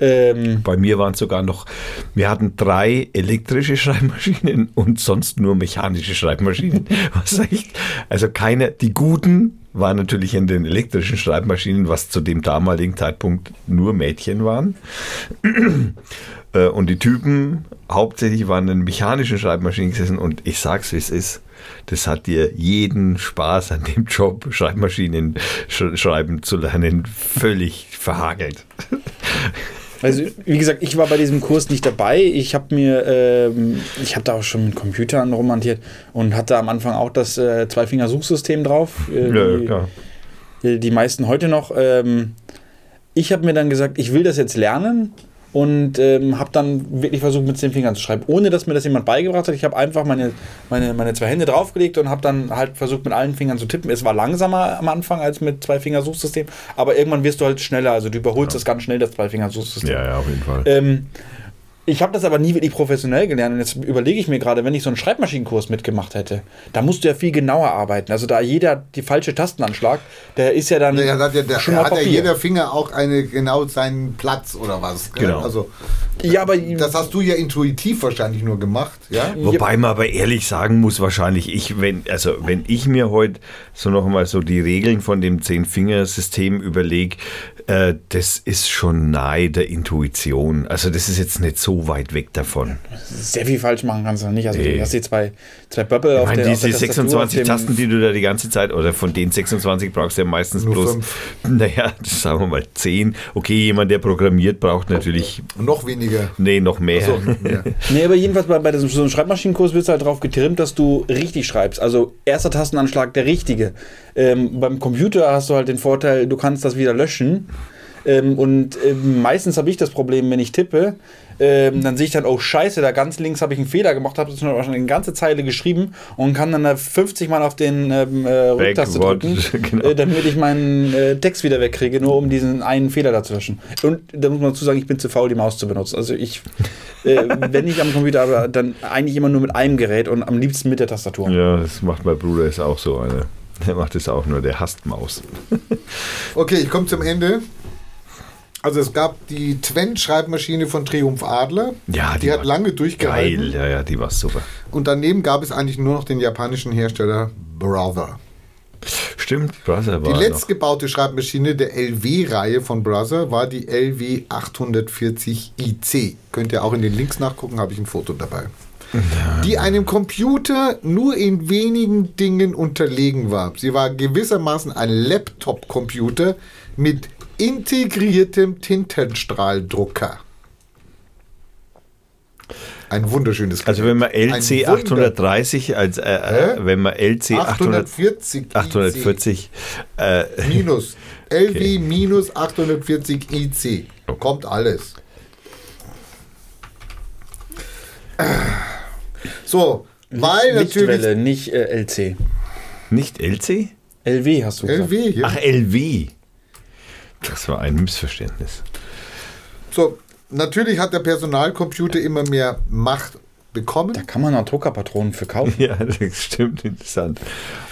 Ähm, Bei mir waren es sogar noch, wir hatten drei elektrische Schreibmaschinen und sonst nur mechanische Schreibmaschinen. Was echt, also keine, die guten waren natürlich in den elektrischen Schreibmaschinen, was zu dem damaligen Zeitpunkt nur Mädchen waren. Äh, Und die Typen hauptsächlich waren in mechanischen Schreibmaschinen gesessen und ich sag's wie es ist. Das hat dir jeden Spaß an dem Job, Schreibmaschinen sch schreiben zu lernen, völlig verhagelt. Also, wie gesagt, ich war bei diesem Kurs nicht dabei. Ich habe mir, ähm, ich habe da auch schon mit Computern romantiert und hatte am Anfang auch das äh, Zwei-Finger-Suchsystem drauf. Äh, Ja, die, klar. die meisten heute noch. Ähm, ich habe mir dann gesagt, ich will das jetzt lernen und ähm, habe dann wirklich versucht, mit zehn Fingern zu schreiben, ohne dass mir das jemand beigebracht hat. Ich habe einfach meine, meine, meine zwei Hände draufgelegt und habe dann halt versucht, mit allen Fingern zu tippen. Es war langsamer am Anfang als mit Zwei-Finger-Suchsystem, aber irgendwann wirst du halt schneller. Also du überholst das ganz schnell, das Zwei-Finger-Suchsystem. Ja, ja, auf jeden Fall. Ähm, ich habe das aber nie wirklich professionell gelernt und jetzt überlege ich mir gerade, wenn ich so einen Schreibmaschinenkurs mitgemacht hätte, da musst du ja viel genauer arbeiten. Also da jeder die falsche Tastenanschlag, der ist ja dann Ja, hat ja, der, schon hat ja jeder Finger auch eine, genau seinen Platz oder was. gell? Genau. Also, Ja, aber das hast du ja intuitiv wahrscheinlich nur gemacht, ja? Wobei man aber ehrlich sagen muss, wahrscheinlich ich, wenn, also wenn ich mir heute so nochmal so die Regeln von dem Zehn-Finger-System überlege, äh, das ist schon nahe der Intuition. Also das ist jetzt nicht so weit weg davon. sehr viel falsch machen kannst du nicht. Also Nee. du hast die zwei, zwei Böppel Ich auf meine, der, auf diese der Tastatur, 26 auf dem- Tasten, die du da die ganze Zeit, oder von den 26 brauchst du ja meistens Nur bloß, fünf. naja, sagen wir mal 10. Okay, jemand, der programmiert, braucht natürlich, Und noch weniger. nee, noch mehr. So, ja. Nee, aber jedenfalls bei, bei diesem, so einem Schreibmaschinenkurs wird halt darauf getrimmt, dass du richtig schreibst. Also erster Tastenanschlag der richtige. Ähm, beim Computer hast du halt den Vorteil, du kannst das wieder löschen. Ähm, und ähm, meistens habe ich das Problem, wenn ich tippe, ähm, dann sehe ich dann, oh Scheiße, da ganz links habe ich einen Fehler gemacht, habe schon eine ganze Zeile geschrieben und kann dann da 50 Mal auf den ähm, äh, Rücktaste Backward, drücken, genau. äh, damit ich meinen äh, Text wieder wegkriege, nur um diesen einen Fehler da zu löschen. Und da muss man dazu sagen, ich bin zu faul, die Maus zu benutzen. Also ich, äh, wenn ich am Computer habe, dann eigentlich immer nur mit einem Gerät und am liebsten mit der Tastatur. Ja, das macht mein Bruder ist auch so eine. Der macht es auch nur, der hasst Maus. Okay, ich komme zum Ende. Also es gab die Twen-Schreibmaschine von Triumph Adler. Ja, die, hat war lange durchgehalten. Geil, ja, ja, die war super. Und daneben gab es eigentlich nur noch den japanischen Hersteller Brother. Stimmt, Brother Die war letztgebaute Schreibmaschine der LW-Reihe von Brother war die LW 840 IC. Könnt ihr auch in den Links nachgucken, habe ich ein Foto dabei. Die einem Computer nur in wenigen Dingen unterlegen war. Sie war gewissermaßen ein Laptop-Computer mit integriertem Tintenstrahldrucker. Ein wunderschönes noch. Also wenn man LC Wunder- 830 als äh, äh, wenn man LC 800, 840 IC. 840 äh, Minus. LW minus 840 IC. Kommt alles. So, weil Lichtwelle, natürlich. nicht äh, LC. nicht LC? LW hast du gesagt. LW hier. Ach, LW. Das war ein Missverständnis. So, natürlich hat der Personalcomputer immer mehr Macht bekommen. Da kann man auch Druckerpatronen für kaufen. Ja, das stimmt interessant.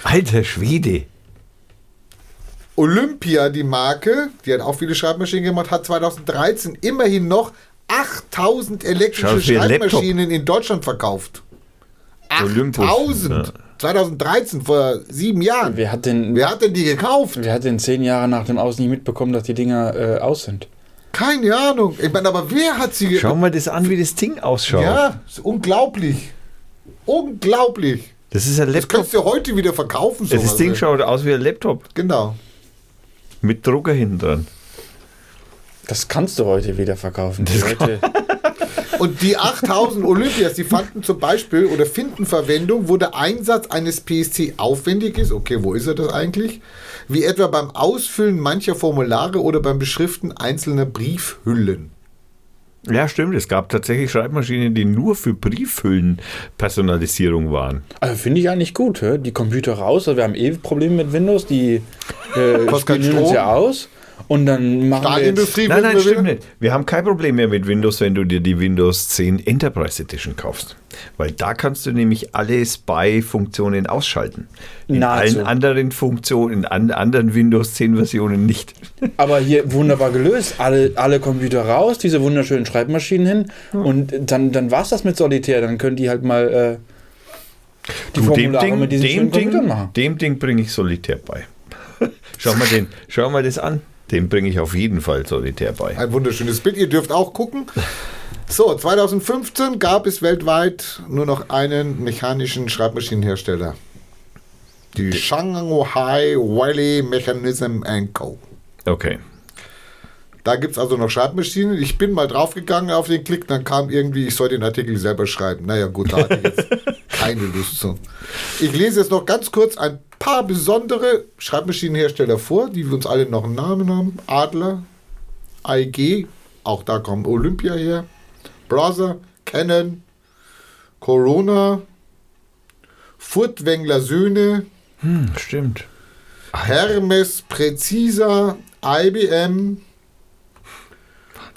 Alter Schwede. Olympia, die Marke, die hat auch viele Schreibmaschinen gemacht, hat 2013 immerhin noch 8000 elektrische Schreibmaschinen in Deutschland verkauft. Olympus, 8000! Ja. 2013, vor sieben Jahren. Wer hat denn, Wer hat denn die gekauft? wer hat denn zehn Jahre nach dem Aus nicht mitbekommen, dass die Dinger äh, aus sind? Keine Ahnung. Ich meine, aber wer hat sie Schau mal das an, wie das Ding ausschaut. Ja, ist unglaublich. Unglaublich. Das ist ein Das Laptop. könntest du heute wieder verkaufen. Das sowas, Ding ey. schaut aus wie ein Laptop Genau. mit Drucker hinten dran. Das kannst du heute wieder verkaufen. Die Leute, Und die 8000 Olympias, die fanden zum Beispiel oder finden Verwendung, wo der Einsatz eines PSC aufwendig ist. Okay, wo ist er das eigentlich? Wie etwa beim Ausfüllen mancher Formulare oder beim Beschriften einzelner Briefhüllen. Ja, stimmt. Es gab tatsächlich Schreibmaschinen, die nur für Briefhüllen-Personalisierung waren. also finde ich eigentlich gut. hä? Die Computer raus. Also wir haben eh Probleme mit Windows. Die äh, spielen uns ja aus. Und dann machen wir jetzt, Stahlindustrie Nein, nein, stimmt wieder. nicht. Wir haben kein Problem mehr mit Windows, wenn du dir die Windows 10 Enterprise Edition kaufst. Weil da kannst du nämlich alle Spy-Funktionen ausschalten. In Nahezu. allen anderen Funktionen, in an, anderen Windows 10 Versionen nicht. Aber hier wunderbar gelöst. Alle, alle Computer raus, diese wunderschönen Schreibmaschinen hin. Und dann, dann war es das mit Solitär. Dann können die halt mal äh, die Du, dem Formulare Ding, mit diesen dem schönen Ding, Computern machen. dem Ding bringe ich Solitär bei. schau, mal den, schau mal das an. Dem bringe ich auf jeden Fall Solitär bei. Ein wunderschönes Bild. Ihr dürft auch gucken. So, 2015 gab es weltweit nur noch einen mechanischen Schreibmaschinenhersteller. Die Shanghai Valley Mechanism Co. Okay. Da gibt es also noch Schreibmaschinen. Ich bin mal draufgegangen auf den Klick, dann kam irgendwie, ich soll den Artikel selber schreiben. Naja, gut, da hatte ich jetzt keine Lust zu. Ich lese jetzt noch ganz kurz ein paar besondere Schreibmaschinenhersteller vor, die wir uns alle noch einen Namen haben. Adler, IG, auch da kommt Olympia her, Brother, Canon, Corona, Furtwängler Söhne, Hm, stimmt. Hermes Präziser, IBM,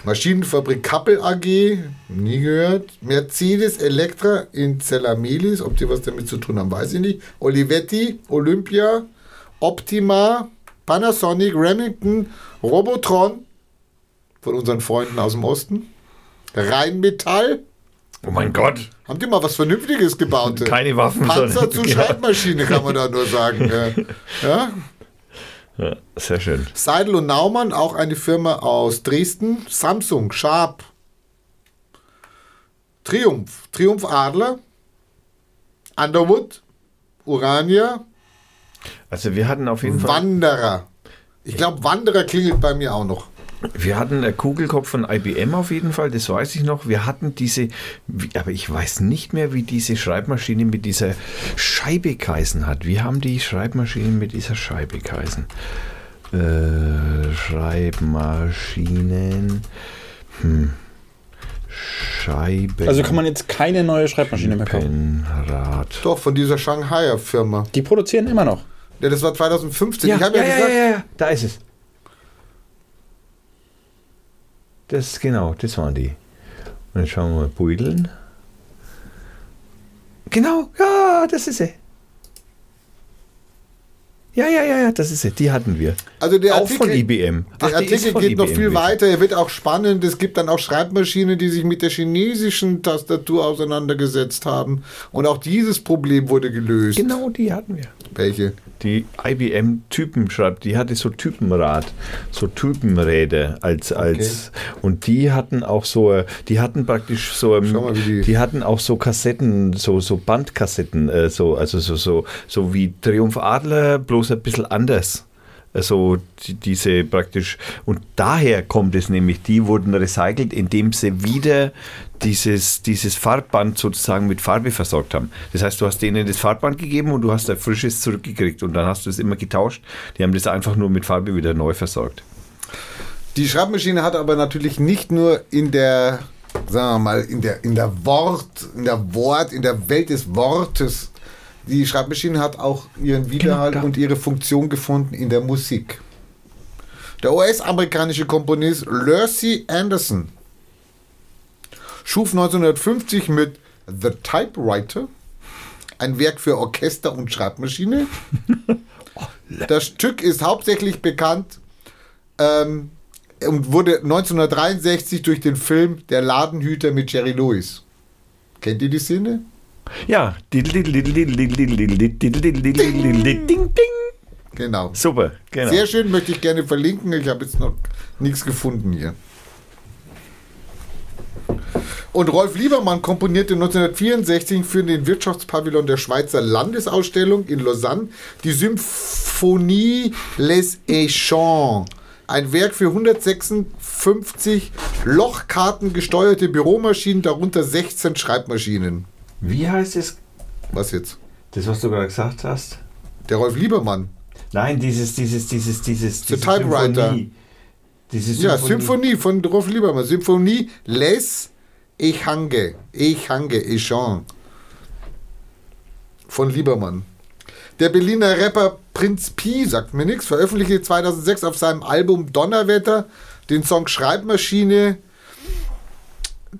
Maschinenfabrik Kappel AG, nie gehört. Mercedes Elektra in Zellamelis, ob die was damit zu tun haben, weiß ich nicht. Olivetti, Olympia, Optima, Panasonic, Remington, Robotron von unseren Freunden aus dem Osten. Rheinmetall. Oh mein Gott. Haben die mal was Vernünftiges gebaut? Keine Waffen, Panzer zu. Schreibmaschine, kann man da nur sagen. Ja. Ja? Sehr schön. Seidel und Naumann, auch eine Firma aus Dresden. Samsung, Sharp. Triumph, Triumph Adler. Underwood, Urania, Also wir hatten auf jeden Fall, Wanderer. Ich glaube, Wanderer klingelt bei mir auch noch. Wir hatten einen Kugelkopf von IBM auf jeden Fall, das weiß ich noch. Wir hatten diese, wie- aber ich weiß nicht mehr, wie diese Schreibmaschine mit dieser Scheibe geheißen hat. Wir haben die Schreibmaschine mit dieser Scheibe geheißen. Äh, Schreibmaschinen. Hm. Scheiben. Also kann man jetzt keine neue Schreibmaschine mehr kaufen. Rad. Doch, von dieser Shanghaier Firma. Die produzieren immer noch. Ja, das war 2015. ich habe ja, gesagt, ja, da ist es. Das genau, das waren die. Und dann schauen wir mal Beuteln. Genau, ja, das ist sie. Ja, ja, ja, ja, das ist sie. Die hatten wir. also der auch von Artikel, IBM. Der Ach, Artikel von geht noch IBM viel gewesen. weiter, er wird auch spannend. Es gibt dann auch Schreibmaschinen, die sich mit der chinesischen Tastatur auseinandergesetzt haben. Und auch dieses Problem wurde gelöst. Genau, die hatten wir. Welche? Die IBM Typen schreibt, die hatte so Typenrad, so Typenräder als als und die hatten auch so, die hatten praktisch so, mal, die- die hatten auch so Kassetten, so so Bandkassetten, äh, so also so so so wie Triumph Adler, bloß ein bisschen anders. Also die, diese praktisch und daher kommt es nämlich, die wurden recycelt, indem sie wieder dieses, dieses Farbband sozusagen mit Farbe versorgt haben. Das heißt, du hast denen das Farbband gegeben und du hast ein frisches zurückgekriegt und dann hast du es immer getauscht. Die haben das einfach nur mit Farbe wieder neu versorgt. Die Schreibmaschine hat aber natürlich nicht nur in der, sagen wir mal, in der, in der Wort, in der Wort, in der Welt des Wortes. Die Schreibmaschine hat auch ihren Widerhalt Genau, da. und ihre Funktion gefunden in der Musik. Der US-amerikanische Komponist Lucy Anderson schuf 1950 mit The Typewriter ein Werk für Orchester und Schreibmaschine. Das Stück ist hauptsächlich bekannt ähm, und wurde 1963 durch den Film Der Ladenhüter mit Jerry Lewis. Kennt ihr die Szene? Ja. Ding, ding. Genau. Super, genau. Sehr schön, möchte ich gerne verlinken. Ich habe jetzt noch nichts gefunden hier. Und Rolf Liebermann komponierte 1964 für den Wirtschaftspavillon der Schweizer Landesausstellung in Lausanne die Symphonie Les Échanges. Ein Werk für 156 Lochkarten Büromaschinen, darunter 16 Schreibmaschinen. Wie heißt es? Was jetzt? Das, was du gerade gesagt hast? Der Rolf Liebermann. Nein, dieses, dieses, dieses, dieses. The diese Typewriter. Symphonie. Diese Ja, Symphonie von Rolf Liebermann. Symphonie Les Echange. Echange, Echange. Von Liebermann. Der Berliner Rapper Prinz Pi, sagt mir nichts, veröffentlichte 2006 auf seinem Album Donnerwetter den Song Schreibmaschine,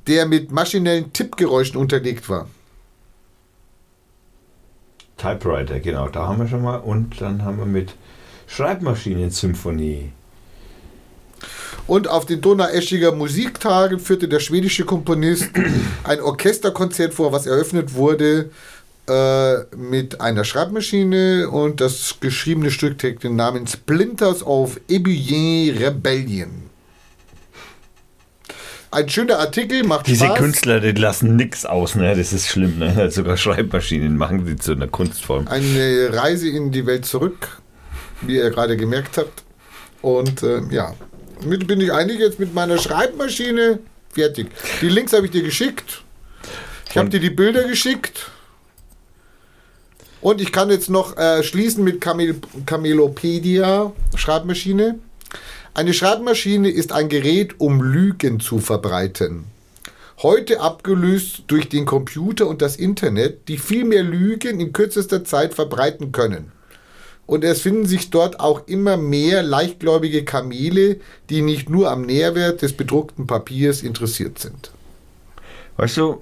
der mit maschinellen Tippgeräuschen unterlegt war. Typewriter, genau, da haben wir schon mal. Und dann haben wir mit Schreibmaschinen-Symphonie. Und auf den Donaueschiger Musiktagen führte der schwedische Komponist ein Orchesterkonzert vor, was eröffnet wurde äh, mit einer Schreibmaschine und das geschriebene Stück trägt den Namen Splinters of Ebullier Rebellion. Ein schöner Artikel, macht Diese Spaß. Künstler, die lassen nichts aus, ne? Das ist schlimm, ne? Sogar Schreibmaschinen machen die zu einer Kunstform. Eine Reise in die Welt zurück, wie ihr gerade gemerkt habt. Und äh, ja, mit bin ich eigentlich jetzt mit meiner Schreibmaschine fertig. Die Links habe ich dir geschickt. Ich habe dir die Bilder geschickt. Und ich kann jetzt noch äh, schließen mit Camel Camelopedia Schreibmaschine. Eine Schreibmaschine ist ein Gerät, um Lügen zu verbreiten. Heute abgelöst durch den Computer und das Internet, die viel mehr Lügen in kürzester Zeit verbreiten können. Und es finden sich dort auch immer mehr leichtgläubige Kamele, die nicht nur am Nährwert des bedruckten Papiers interessiert sind. Weißt du,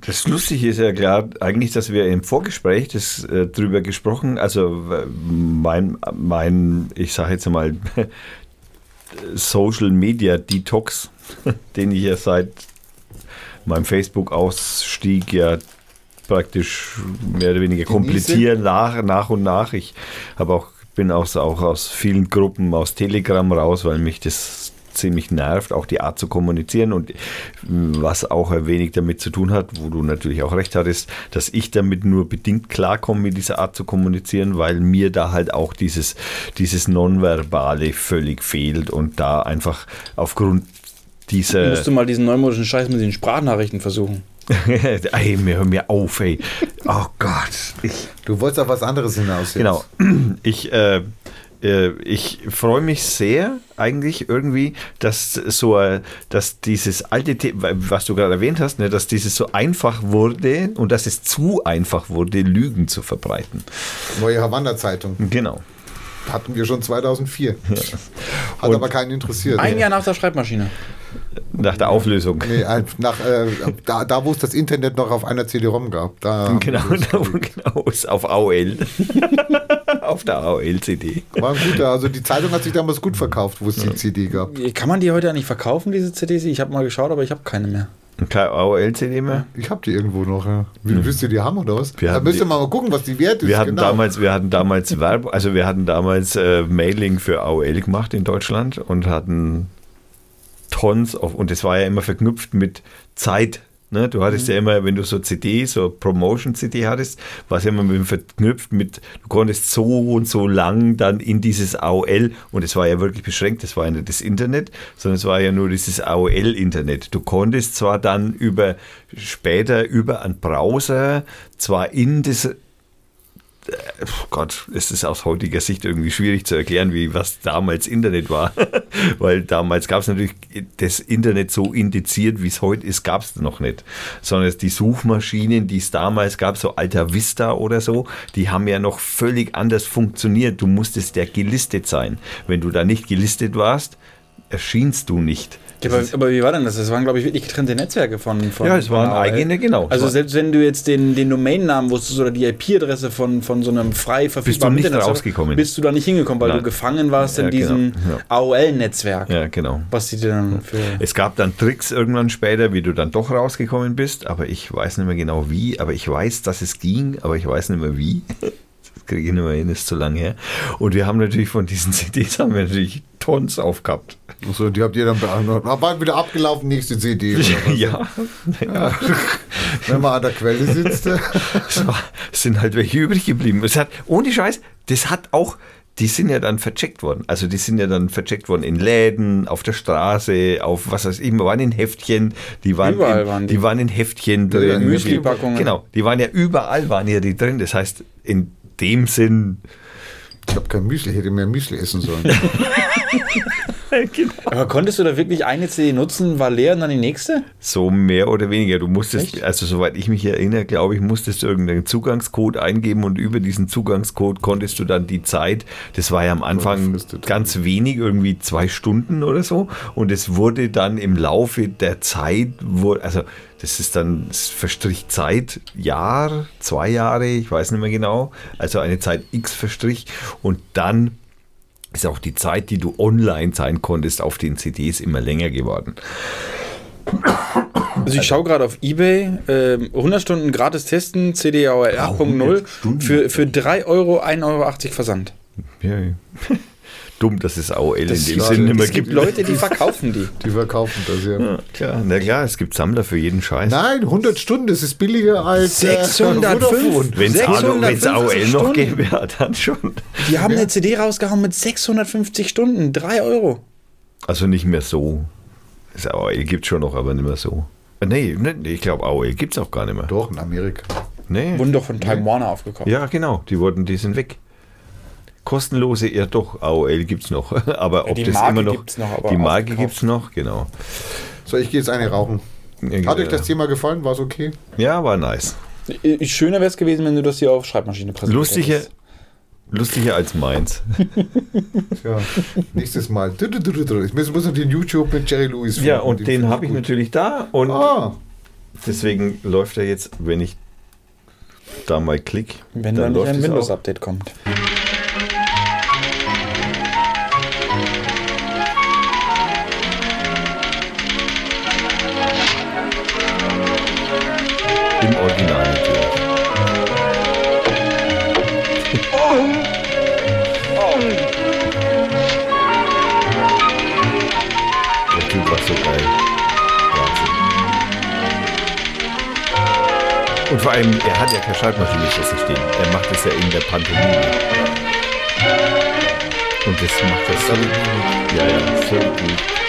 das Lustige ist ja klar, eigentlich, dass wir im Vorgespräch das äh, drüber gesprochen, also mein, mein ich sage jetzt mal, Social Media Detox, den ich ja seit meinem Facebook-Ausstieg ja praktisch mehr oder weniger komplizieren nach, nach und nach. Ich habe auch bin auch, auch aus vielen Gruppen aus Telegram raus, weil mich das ziemlich nervt, auch die Art zu kommunizieren und mh, was auch ein wenig damit zu tun hat, wo du natürlich auch recht hattest, dass ich damit nur bedingt klarkomme mit dieser Art zu kommunizieren, weil mir da halt auch dieses, dieses Nonverbale völlig fehlt und da einfach aufgrund dieser... Musst du mal diesen neumodischen Scheiß mit den Sprachnachrichten versuchen. ey, mir, hör mir auf, ey. Oh Gott. Ich, Du wolltest auf was anderes hinaus. Jetzt. Genau. Ich, äh, äh, ich freue mich sehr eigentlich irgendwie, dass so, äh, dass dieses alte Thema, was du gerade erwähnt hast, ne, dass dieses so einfach wurde und dass es zu einfach wurde, Lügen zu verbreiten. Neue Havanna-Zeitung. Genau. Hatten wir schon 2004. Hat aber keinen interessiert. Ein Jahr nach der Schreibmaschine. Nach der Auflösung. Nee, nach, äh, da, da, wo es das Internet noch auf einer CD-ROM gab. Da Genau, genau, gelegt. genau, ist auf AOL. auf der AOL-CD. War ein guter, also die Zeitung hat sich damals gut verkauft, wo es die CD gab. Kann man die heute eigentlich verkaufen, diese CDs? Ich habe mal geschaut, aber ich habe keine mehr. Keine AOL-CD mehr? Ich hab die irgendwo noch. Ja. Wie, Willst du die haben oder was? Wir da müsst ihr die- mal gucken, was die wert ist. Wir hatten genau. damals, wir hatten damals Werbung, also wir hatten damals äh, Mailing für AOL gemacht in Deutschland und hatten Tons auf, und das war ja immer verknüpft mit Zeit. Ne? Du hattest ja immer, wenn du so CD, so Promotion-CD hattest, war es ja immer mit, verknüpft mit, du konntest so und so lang dann in dieses AOL, und es war ja wirklich beschränkt, das war ja nicht das Internet, sondern es war ja nur dieses AOL-Internet. Du konntest zwar dann über, später über einen Browser, zwar in das Gott, es ist aus heutiger Sicht irgendwie schwierig zu erklären, wie was damals Internet war. Weil damals gab es natürlich das Internet so indiziert, wie es heute ist, gab es noch nicht. Sondern die Suchmaschinen, die es damals gab, so Alta Vista oder so, die haben ja noch völlig anders funktioniert. Du musstest ja gelistet sein. Wenn du da nicht gelistet warst, erschienst du nicht. Ja, aber, aber wie war denn das? Das waren, glaube ich, wirklich getrennte Netzwerke von. von Ja, es waren eigene, genau. Also selbst wenn du jetzt den, den Domainnamen wusstest oder die IP-Adresse von, von so einem frei verfügbaren nicht Internetserver, rausgekommen. Bist du da nicht hingekommen, weil Nein. du gefangen warst Ja, in diesem genau. AOL-Netzwerk. Ja, genau. Was die dann für. Es gab dann Tricks irgendwann später, wie du dann doch rausgekommen bist, aber ich weiß nicht mehr genau wie, aber ich weiß, dass es ging, aber ich weiß nicht mehr wie. Das kriege ich nicht mehr hin, ist zu lang her. Und wir haben natürlich von diesen CDs haben wir natürlich Tons aufgehabt. Achso, die habt ihr dann beantwortet. Ah, bald wieder abgelaufen, nächste CD. Oder was? ja, ja. Wenn man an der Quelle sitzt. Es, war, es sind halt welche übrig geblieben. Es hat, ohne Scheiß, das hat auch, die sind ja dann vercheckt worden. Also die sind ja dann vercheckt worden in Läden, auf der Straße, auf was weiß ich, waren in Heftchen, die waren, Überall in, waren die. die waren in Heftchen Ja, drin. in Müsli-Packungen. Genau, die waren ja überall, waren ja die drin. Das heißt, in dem Sinn, Ich habe kein Müsli, hätte mehr Müsli essen sollen. Aber konntest du da wirklich eine CD nutzen, war leer und dann die nächste? so mehr oder weniger. Du musstest, Echt? also soweit ich mich erinnere, glaube ich, musstest du irgendeinen Zugangscode eingeben und über diesen Zugangscode konntest du dann die Zeit, das war ja am Anfang ganz wenig, irgendwie zwei Stunden oder so. Und es wurde dann im Laufe der Zeit, also das ist dann, es verstrich Zeit, Jahr, zwei Jahre, ich weiß nicht mehr genau. Also eine Zeit X verstrich und dann ist auch die Zeit, die du online sein konntest auf den CDs immer länger geworden. Also ich schaue gerade auf Ebay, ähm, 100 Stunden gratis testen, CD AOL 8.0 für, für 3 Euro, 1,80 Euro Versand. Ja, ja. Dumm, dass es AOL in Das dem ist Sinn nicht mehr Es gibt gibt. Leute, die verkaufen die. Die verkaufen das ja. Ja, klar, na klar, es gibt Sammler für jeden Scheiß. Nein, 100 Stunden, das ist billiger als äh, 605. Vodafone. Wenn es 650 AOL noch gäbe, ja, dann schon. Die haben eine CD rausgehauen mit 650 Stunden, 3 Euro. Also nicht mehr so. Das AOL gibt es schon noch, aber nicht mehr so. Äh, Nee, nee, nee, ich glaube, AOL gibt es auch gar nicht mehr. Doch, in Amerika. Nee. Wurden doch von Time Warner aufgekauft. Ja, genau, die wurden, die sind weg. Kostenlose, ja doch, AOL gibt es noch. Aber ob die das Marke immer noch. gibt's noch, aber die Marke gibt es noch, genau. So, ich gehe jetzt eine rauchen. Hat euch das Thema gefallen? War es okay? Ja, war nice. Schöner wäre es gewesen, wenn du das hier auf Schreibmaschine präsentiert Lustiger, hättest. lustiger als meins. Ja, nächstes Mal. Ich muss, muss noch den YouTube mit Jerry Lewis Ja, finden. und Den den habe ich gut. natürlich da und Ah, deswegen läuft er jetzt, wenn ich da mal klick, Wenn da dann nicht läuft ein. Windows-Update kommt. Vor allem, er hat ja keine Schreibmaschine vor sich stehen. Er macht das ja in der Pantomime. Und das macht er so gut. Ja, ja, so gut.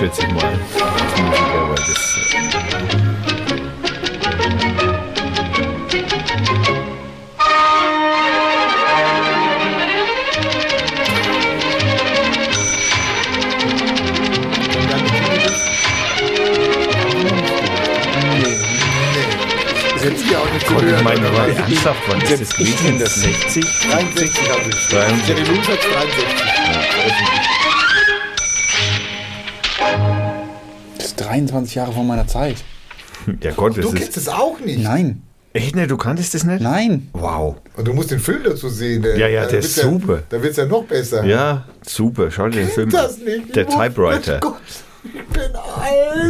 Schätze ich mal. Als Musiker, weil das. Hätte ich ja auch nicht Gott, ich meine, ernsthaft, wann ist das gewesen? In der 60? 63 habe ich. 63. Jerry Lewis hat 63. 23 Jahre vor meiner Zeit. Ja Gott, das Du ist. kennst es auch nicht. Nein. Echt ne, du kanntest das nicht? Nein. Wow. Und du musst den Film dazu sehen. Der, Ja, ja, der ist super. da wird es ja noch besser. Ja, super. Schau dir den Film das an. nicht. Der Typewriter. Gott, bin alt.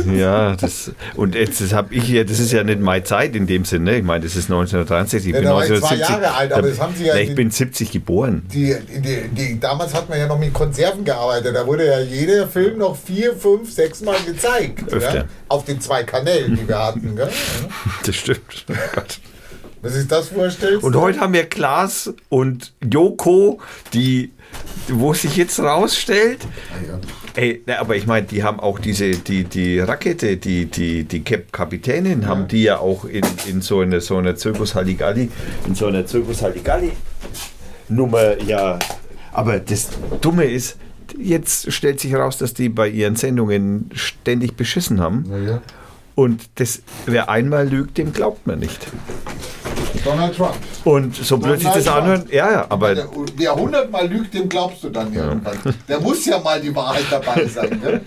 Ja, das und jetzt das habe ich ja, das ist ja nicht meine Zeit in dem Sinne. Ich meine, das ist 1963, ich Ja, bin da war ich 1970. zwei Jahre alt, aber das haben sie ja ich in- bin 70 geboren. Die, die, die, damals hat man ja noch mit Konserven gearbeitet. Da wurde ja jeder Film noch vier, fünf, sechs Mal gezeigt. Öfter. Ja? Auf den zwei Kanälen, die wir hatten. Gell? Das stimmt. Oh Gott. Wenn sich das vorstellst. Und heute haben wir Klaas und Joko, die, wo sich jetzt rausstellt, Ah, ja. Ey, aber ich meine, die haben auch diese, die, die Rakete, die, die, die Cap Kapitänin, haben die ja auch in, in so einer so einer Zirkus Halligalli, in so einer Zirkus Halligalli Nummer, ja. Aber das Dumme ist, jetzt stellt sich heraus, dass die bei ihren Sendungen ständig beschissen haben. Ja, ja. Und das, wer einmal lügt, dem glaubt man nicht. Donald Trump. Und so blöd sich das anhört, ja, ja, aber Der, wer hundertmal lügt, dem glaubst du dann irgendwann. Der muss ja mal die Wahrheit dabei sein. Ne?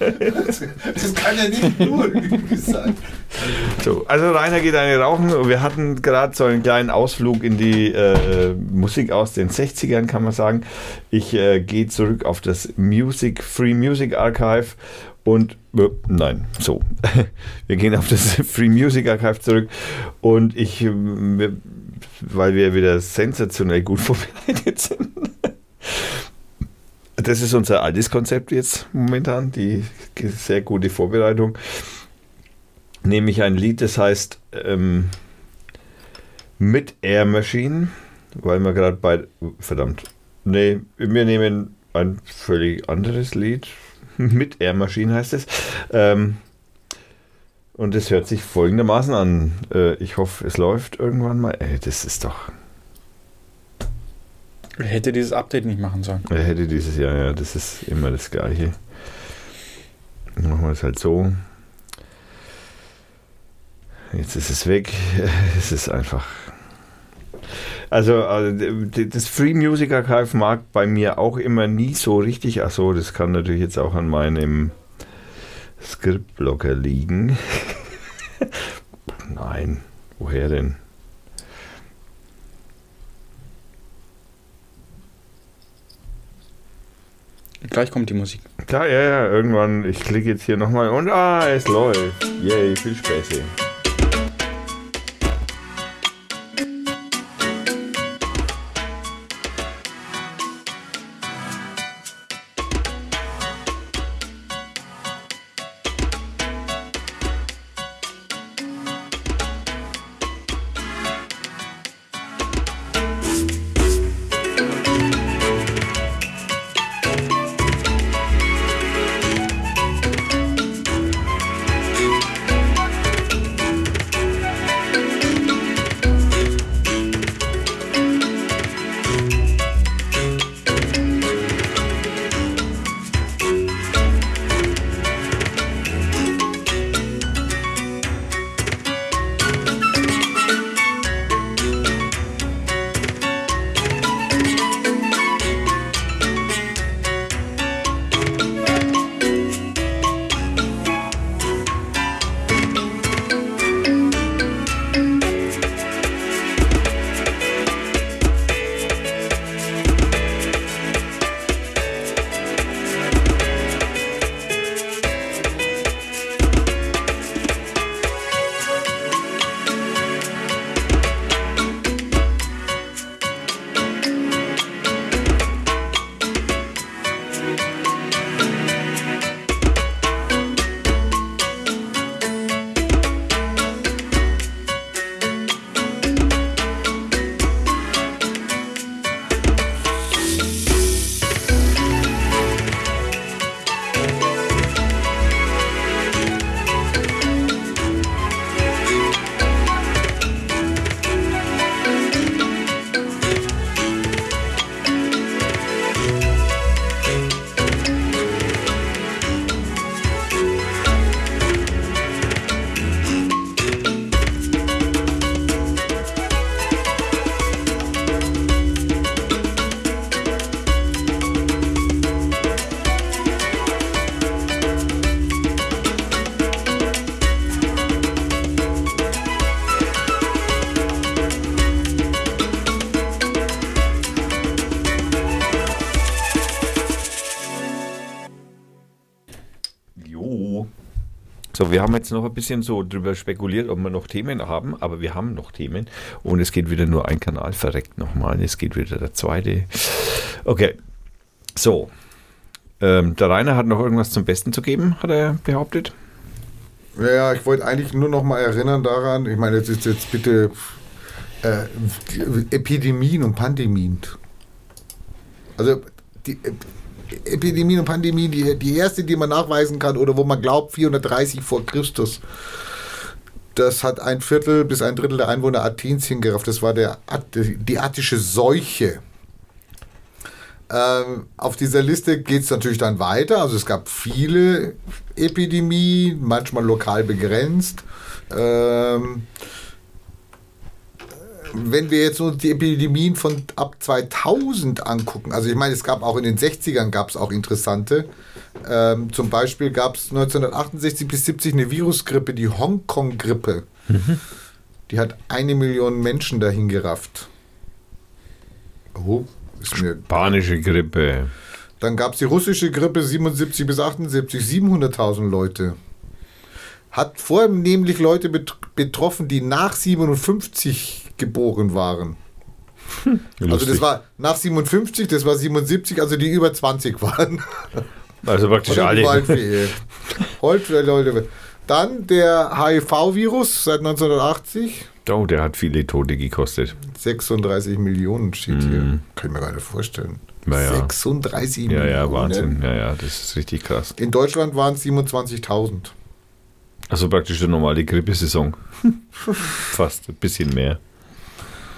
Das, das kann ja nicht nur Lüge sein. So, also Rainer geht eine rauchen. Wir hatten gerade so einen kleinen Ausflug in die äh, Musik aus den 60ern, kann man sagen. Ich äh, gehe zurück auf das Music Free Music Archive und äh, nein, so. Wir gehen auf das Free Music Archive zurück und ich, äh, weil wir wieder sensationell gut vorbereitet sind. Das ist unser altes Konzept jetzt momentan, die sehr gute Vorbereitung nehme ich ein Lied, das heißt ähm, mit Air Machine, weil wir gerade bei. Verdammt. Nee, wir nehmen ein völlig anderes Lied. mit Air Machine heißt es. Ähm, und es hört sich folgendermaßen an. Äh, ich hoffe, es läuft irgendwann mal. Ey, das ist doch. Er hätte dieses Update nicht machen sollen. Er hätte dieses Jahr, ja, das ist immer das Gleiche. Dann machen wir es halt so. Jetzt ist es weg. Es ist einfach. Also, also d- das Free Music Archive mag bei mir auch immer nie so richtig. Achso, das kann natürlich jetzt auch an meinem Skriptblocker liegen. Nein, woher denn? Gleich kommt die Musik. Klar, ja, ja, irgendwann, ich klicke jetzt hier nochmal und ah, es läuft. Yay, viel Spaß. So, wir haben jetzt noch ein bisschen so drüber spekuliert, ob wir noch Themen haben, aber wir haben noch Themen und es geht wieder nur ein Kanal verreckt nochmal. Es geht wieder der zweite. Okay, so. Ähm, der Rainer hat noch irgendwas zum Besten zu geben, hat er behauptet. Ja, ich wollte eigentlich nur noch mal erinnern daran, ich meine, jetzt ist jetzt bitte äh, Epidemien und Pandemien. Also die äh, Epidemien und Pandemien, die, die erste, die man nachweisen kann oder wo man glaubt, 430 vor Christus. Das hat ein Viertel bis ein Drittel der Einwohner Athens hingerafft. Das war der, die attische Seuche. Ähm, auf dieser Liste geht es natürlich dann weiter. Also es gab viele Epidemien, manchmal lokal begrenzt. Ähm, wenn wir jetzt uns die Epidemien von ab 2000 angucken, also ich meine, es gab auch in den 60ern gab es auch interessante. Ähm, zum Beispiel gab es 1968 bis 70 eine Virusgrippe, die Hongkong-Grippe. Die hat eine Million Menschen dahin gerafft. Oh, ist mir Spanische Grippe. dann gab es die russische Grippe 77 bis 78, 700.000 Leute. Hat vornehmlich Leute bet betroffen, die nach 57 geboren waren. Also das war nach 57, das war 77, also die über 20 waren. Also praktisch alle. Heute, Leute. Dann der HIV-Virus seit 1980. Oh, der hat viele Tote gekostet. 36 Millionen steht hier. Kann ich mir gar nicht vorstellen. Na ja. 36 Mhm. Ja, Millionen. ja, Wahnsinn. Ja, ja, das ist richtig krass. In Deutschland waren es 27.000. Also praktisch eine normale Grippesaison. Fast ein bisschen mehr.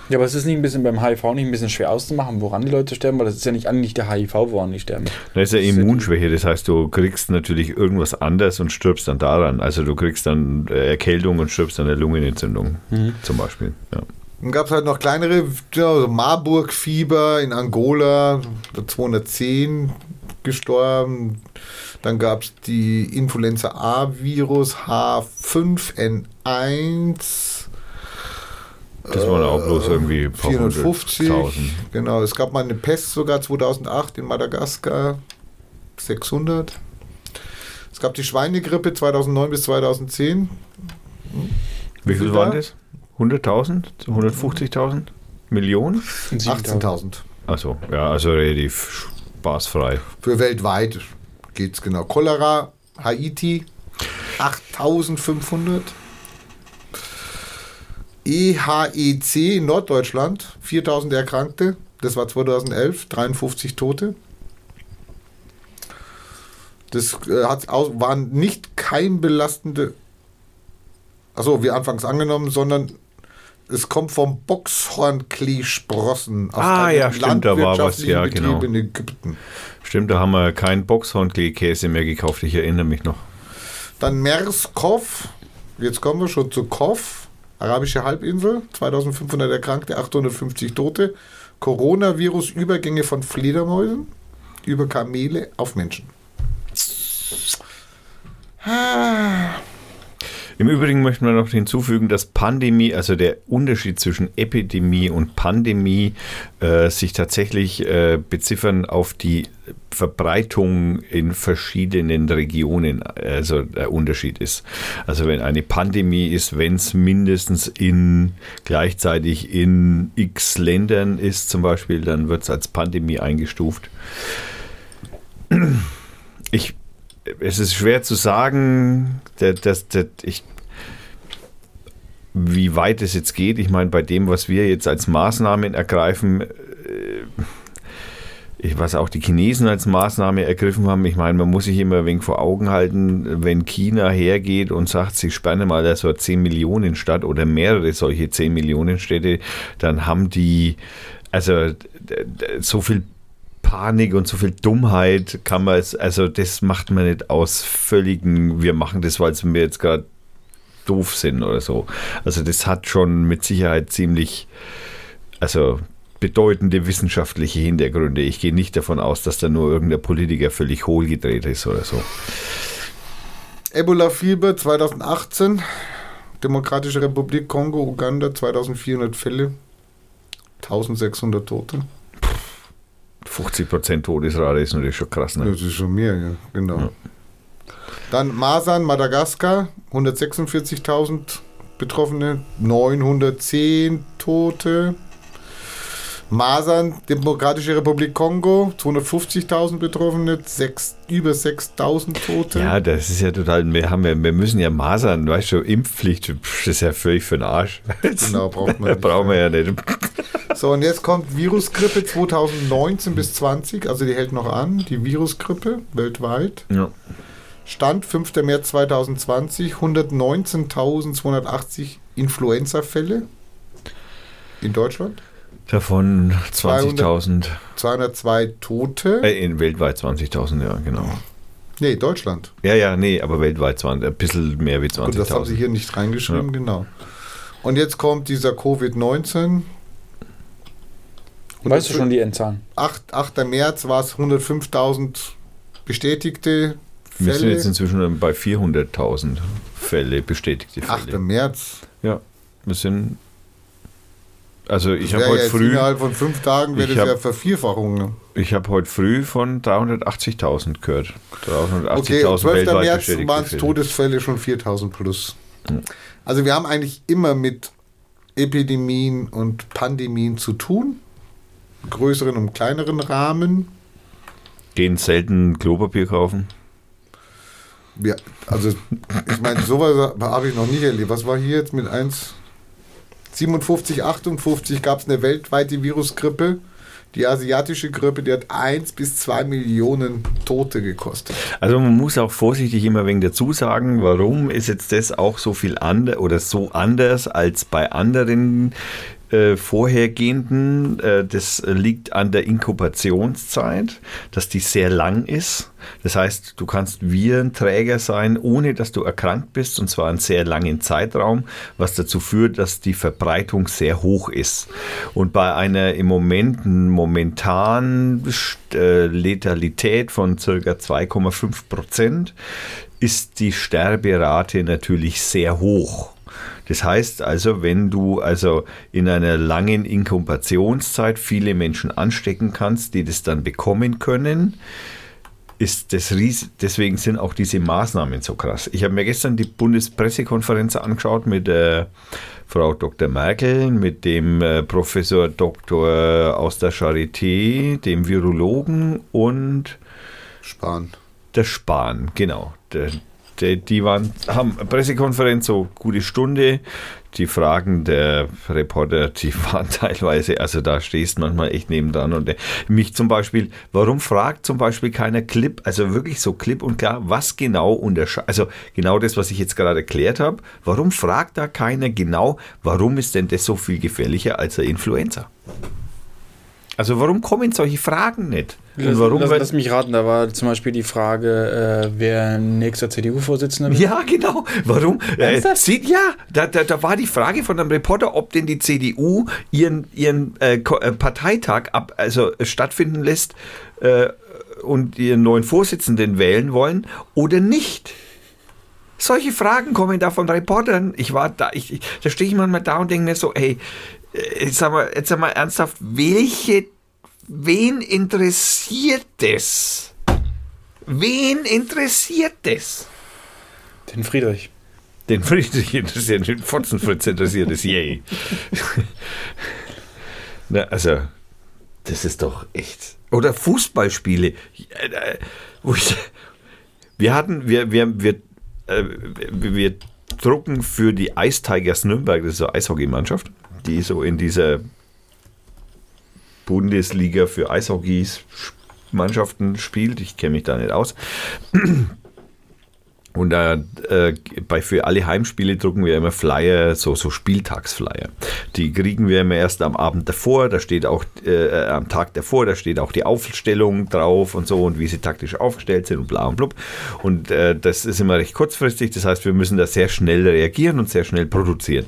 Ja, aber es ist nicht ein bisschen beim HIV nicht ein bisschen schwer auszumachen, woran die Leute sterben, weil das ist ja nicht eigentlich der HIV, woran die sterben. Da ist ja Das ist ja Immunschwäche, das heißt, du kriegst natürlich irgendwas anders und stirbst dann daran. Also du kriegst dann äh, Erkältung und stirbst an der Lungenentzündung zum Beispiel. Ja. Dann gab es halt noch kleinere, ja, so Marburg-Fieber in Angola, 210 gestorben. Dann gab es die Influenza A-Virus H5N1. Das waren auch bloß irgendwie ein paar 450. hunderttausend. Genau, es gab mal eine Pest sogar 2008 in Madagaskar. 600. Es gab die Schweinegrippe 2009 bis 2010. Wie viel waren das? 100.000? 150.000? Millionen? 18.000. Achso, ja, also relativ spaßfrei. Für weltweit geht es genau. Cholera, Haiti, 8500. EHEC in Norddeutschland, 4000 Erkrankte. Das war 2011, 53 Tote. Das äh, aus, waren nicht keimbelastende, achso, wie anfangs angenommen, sondern es kommt vom Boxhornklee-Sprossen aus Ah, ja, stimmt, da war was, ja, Betrieb genau. in Ägypten. Stimmt, da haben wir keinen Boxhornklee-Käse mehr gekauft, ich erinnere mich noch. Dann MERS-CoV, jetzt kommen wir schon zu CoV, Arabische Halbinsel, 2500 Erkrankte, 850 Tote. Coronavirus-Übergänge von Fledermäusen über Kamele auf Menschen. Im Übrigen möchten wir noch hinzufügen, dass Pandemie, also der Unterschied zwischen Epidemie und Pandemie, äh, sich tatsächlich äh, beziffern auf die Verbreitung in verschiedenen Regionen, also der Unterschied ist. Also wenn eine Pandemie ist, wenn es mindestens in gleichzeitig in x Ländern ist zum Beispiel, dann wird es als Pandemie eingestuft. Ich es ist schwer zu sagen, dass, dass, dass ich, wie weit es jetzt geht. Ich meine, bei dem, was wir jetzt als Maßnahmen ergreifen, äh, was auch die Chinesen als Maßnahme ergriffen haben, ich meine, man muss sich immer ein wenig vor Augen halten, wenn China hergeht und sagt, sie sperren mal da so eine 10 Millionen Stadt oder mehrere solche 10 Millionen Städte, dann haben die, also so viel Panik und so viel Dummheit kann man es, also das macht man nicht aus völligen, wir machen das, weil wir jetzt gerade doof sind oder so. Also das hat schon mit Sicherheit ziemlich, also bedeutende wissenschaftliche Hintergründe. Ich gehe nicht davon aus, dass da nur irgendein Politiker völlig hohl gedreht ist oder so. Ebola-Fieber 2018, Demokratische Republik Kongo, Uganda, 2400 Fälle, 1600 Tote. 50% Todesrate ist natürlich schon krass. Ne? Das ist schon mehr, ja, genau. Ja. Dann Masern, Madagaskar, 146.000 Betroffene, 910 Tote. Masern, Demokratische Republik Kongo, 250.000 Betroffene, sechs, über 6.000 Tote. Ja, das ist ja total, wir, haben wir müssen ja Masern, weißt du, Impfpflicht, das ist ja völlig für den Arsch. Genau, braucht man nicht. Brauchen wir ja nicht. So, und jetzt kommt Virusgrippe 2019 bis 20, also die hält noch an, die Virusgrippe weltweit. Ja. Stand 5. März 2020, 119.280 Influenza-Fälle in Deutschland, Davon 20.000, 202 Tote. äh, in weltweit 20.000, ja, genau. Nee, Deutschland. Ja, ja, nee, aber weltweit 20, ein bisschen mehr wie Gut, das haben sie 20.000. hier nicht reingeschrieben, Ja. genau. Und jetzt kommt dieser Covid-19. Und Weißt du schon die Endzahlen? 8, 8. März war es 105.000 bestätigte Wir sind Fälle. jetzt inzwischen bei 400.000 Fälle, bestätigte 8. Fälle. März. Ja, wir sind. Also ich habe heute früh, innerhalb von fünf Tagen wäre das hab- ja Vervierfachung. Ne? ich habe heute früh von 380.000 gehört. 380.000 Okay, 12. weltweit März waren es Fälle. Todesfälle schon 4000 plus. Mhm. Also wir haben eigentlich immer mit Epidemien und Pandemien zu tun. Größeren und kleineren Rahmen. Gehen selten Klopapier kaufen. Wir, also ich meine, sowas habe ich noch nicht erlebt. Was war hier jetzt mit 1? 57, 58 gab es eine weltweite Virusgrippe. Die asiatische Grippe, die hat 1 bis 2 Millionen Tote gekostet. Also man muss auch vorsichtig immer wegen dazu sagen, warum ist jetzt das auch so viel anders oder so anders als bei anderen äh, vorhergehenden. Äh, das liegt an der Inkubationszeit, dass die sehr lang ist. Das heißt, du kannst Virenträger sein, ohne dass du erkrankt bist, und zwar einen sehr langen Zeitraum, was dazu führt, dass die Verbreitung sehr hoch ist. Und bei einer im Moment momentan äh, Letalität von ca. 2,5 Prozent ist die Sterberate natürlich sehr hoch. Das heißt also, wenn du also in einer langen Inkubationszeit viele Menschen anstecken kannst, die das dann bekommen können, ist das ries deswegen sind auch diese Maßnahmen so krass. Ich habe mir gestern die Bundespressekonferenz angeschaut mit äh, Frau Dr. Merkel, mit dem äh, Professor Dr. aus der Charité, dem Virologen und Spahn. der Spahn, genau. Der, der, die waren, haben Pressekonferenz, so gute Stunde. Die Fragen der Reporter, die waren teilweise, also da stehst manchmal echt nebendran. Und der, mich zum Beispiel, warum fragt zum Beispiel keiner Clip, also wirklich so klipp und klar, was genau unterscheidet, also genau das, was ich jetzt gerade erklärt habe, warum fragt da keiner genau, warum ist denn das so viel gefährlicher als der Influenza? Also warum kommen solche Fragen nicht? Und warum lass, lass mich raten, da war zum Beispiel die Frage, äh, wer nächster CDU-Vorsitzender wird. Ja, genau. Warum? Äh, sieht, ja, da, da, da war die Frage von einem Reporter, ob denn die CDU ihren, ihren äh, äh, Parteitag ab, also äh, stattfinden lässt äh, und ihren neuen Vorsitzenden wählen wollen oder nicht. Solche Fragen kommen da von Reportern. Ich war da, ich, ich, da stehe ich manchmal da und denke mir so, ey, äh, jetzt sag mal, jetzt sag mal ernsthaft, welche, wen interessiert das? Wen interessiert das? Den Friedrich. Den Friedrich interessiert, den Fotzenfritz interessiert es, yay. Na, also, das ist doch echt. Oder Fußballspiele. Äh, wir hatten, wir, wir, wir, äh, wir, wir drucken für die Ice Tigers Nürnberg, das ist so eine Eishockeymannschaft, die so in dieser Bundesliga für Eishockeys-Mannschaften spielt. Ich kenne mich da nicht aus. Und da äh, bei für alle Heimspiele drucken wir immer Flyer, so, so Spieltagsflyer. Die kriegen wir immer erst am Abend davor, da steht auch äh, am Tag davor, da steht auch die Aufstellung drauf und so und wie sie taktisch aufgestellt sind und bla und blub. Und äh, das ist immer recht kurzfristig, das heißt, wir müssen da sehr schnell reagieren und sehr schnell produzieren.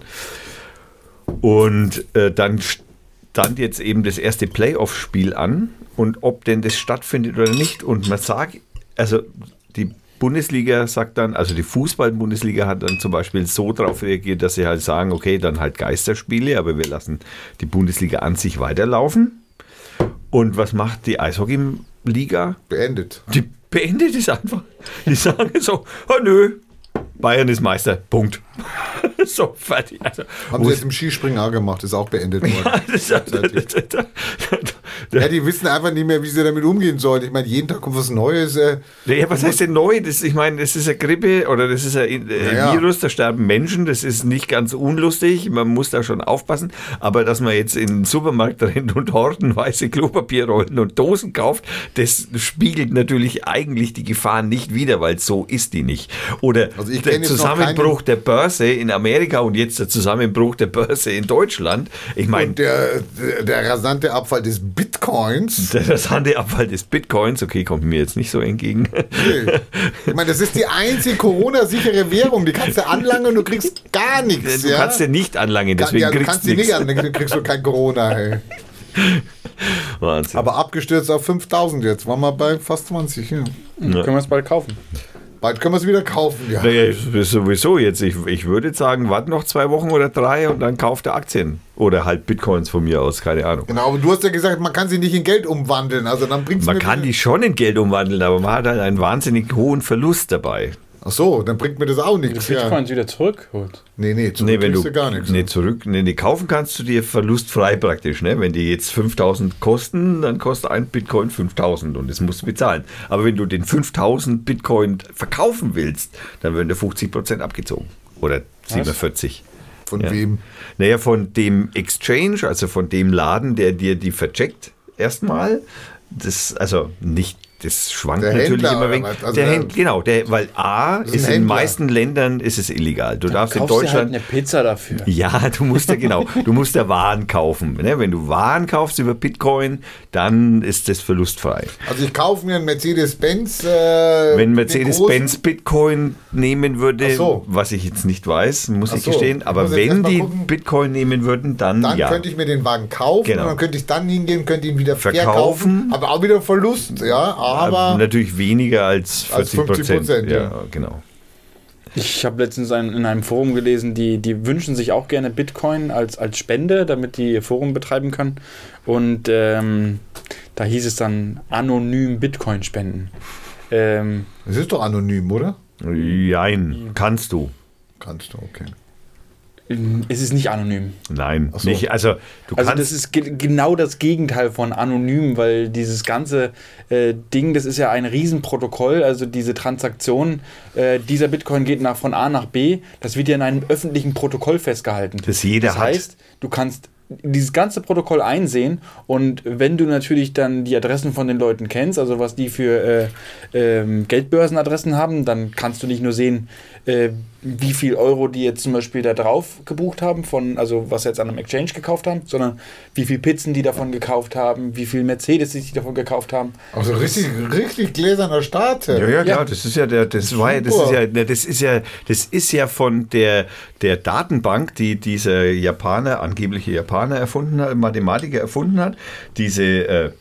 Und äh, dann stand jetzt eben das erste Playoff-Spiel an und ob denn das stattfindet oder nicht. Und man sagt, also die Bundesliga sagt dann, also die Fußball-Bundesliga hat dann zum Beispiel so darauf reagiert, dass sie halt sagen, okay, dann halt Geisterspiele, aber wir lassen die Bundesliga an sich weiterlaufen. Und was macht die Eishockey-Liga? Beendet. Die beendet es einfach. Die sagen so, oh nö, Bayern ist Meister, Punkt. so, fertig. Also, Haben sie jetzt im Skispringen auch gemacht, ist auch beendet worden. Ja, die wissen einfach nicht mehr, wie sie damit umgehen sollen. Ich meine, jeden Tag kommt was Neues. Äh, Ja, was heißt denn neu? Das, ich meine, das ist eine Grippe oder das ist ein äh, Ja. Virus, da sterben Menschen, das ist nicht ganz unlustig, man muss da schon aufpassen. Aber dass man jetzt in den Supermarkt rennt und hortenweise Klopapierrollen und Dosen kauft, das spiegelt natürlich eigentlich die Gefahr nicht wider, weil so ist die nicht. Oder Also der Zusammenbruch der Börse in Amerika und jetzt der Zusammenbruch der Börse in Deutschland. Ich meine, und der, der, der rasante Abfall des Bitcoins. der rasante Abfall des Bitcoins, okay, kommt mir jetzt nicht so entgegen. Nee. Ich meine, das ist die einzige Corona-sichere Währung. Die kannst du anlangen und du kriegst gar nichts. Du ja? kannst ja nicht anlangen, deswegen ja, du kriegst kannst du nicht nichts. anlangen, dann kriegst du kein Corona. Hey. Wahnsinn. Aber abgestürzt auf 5000 jetzt. Waren wir bei fast 20. Ja. Können wir es bald kaufen? Bald können wir es wieder kaufen. Ja. naja, sowieso jetzt. Ich, ich würde sagen, warte noch zwei Wochen oder drei und dann kauft er Aktien. Oder halt Bitcoins von mir aus, keine Ahnung. Genau, aber du hast ja gesagt, man kann sie nicht in Geld umwandeln. Also dann bringt Man kann die schon in Geld umwandeln, aber man hat halt einen wahnsinnig hohen Verlust dabei. Ach so, dann bringt mir das auch nichts. Ja. Bitcoins wieder zurückholt. Nee, nee, zurück Nee, wenn du, kriegst gar nichts. nee, zurück, nee, nee, kaufen kannst du dir verlustfrei praktisch. Ne? Wenn die jetzt 5000 kosten, dann kostet ein Bitcoin 5000 und das musst du bezahlen. Aber wenn du den 5000 Bitcoin verkaufen willst, dann werden dir 50% abgezogen. Oder 47. Von Ja. wem? Naja, von dem Exchange, also von dem Laden, der dir die vercheckt, erstmal. Das, also nicht, das schwankt Der natürlich Händler immer oder weg. was? Also der der- Händler, genau, der, weil A, ist in den meisten Ländern ist es illegal. Du darfst in halt Deutschland. eine Pizza dafür. ja, du musst ja genau, du musst ja Waren kaufen. Ne? Wenn du Waren kaufst über Bitcoin, dann ist das verlustfrei. Also ich kaufe mir einen Mercedes-Benz. Äh, Wenn Mercedes-Benz Bitcoin nehmen würde, so. was ich jetzt nicht weiß, muss Ach ich so. gestehen, Ich aber erst wenn die gucken. Bitcoin nehmen würden, dann, Dann ja. könnte ich mir den Wagen kaufen Genau. und dann könnte ich dann hingehen, könnte ihn wieder verkaufen. Verkaufen. Aber auch wieder Verlust, ja. Aber natürlich weniger als Als 40 Prozent. 50%, Ja, ja. genau. Ich habe letztens ein, in einem Forum gelesen, die, die wünschen sich auch gerne Bitcoin als, als Spende, damit die ihr Forum betreiben können. Und ähm, da hieß es dann anonym Bitcoin spenden. Ähm, es ist doch anonym, oder? Jein, kannst du. Kannst du, okay. Es ist nicht anonym. Nein, so. nicht. Also du Also kannst. das ist ge genau das Gegenteil von anonym, weil dieses ganze äh, Ding, das ist ja ein Riesenprotokoll, also diese Transaktion, äh, dieser Bitcoin geht nach, von A nach B, das wird ja in einem öffentlichen Protokoll festgehalten. Das jeder das hat. heißt, du kannst dieses ganze Protokoll einsehen und wenn du natürlich dann die Adressen von den Leuten kennst, also was die für äh, ähm, Geldbörsenadressen haben, dann kannst du nicht nur sehen, äh, wie viel Euro die jetzt zum Beispiel da drauf gebucht haben, von, also was sie jetzt an einem Exchange gekauft haben, sondern wie viel Pizzen die davon gekauft haben, wie viel Mercedes die sich davon gekauft haben. Also richtig, richtig gläserner Start. ja, ja, klar, Ja. das ist ja der, das war ja, das ist ja, das ist ja, das ist ja von der, der Datenbank, die dieser Japaner, angebliche Japaner erfunden hat, Mathematiker erfunden hat, diese äh,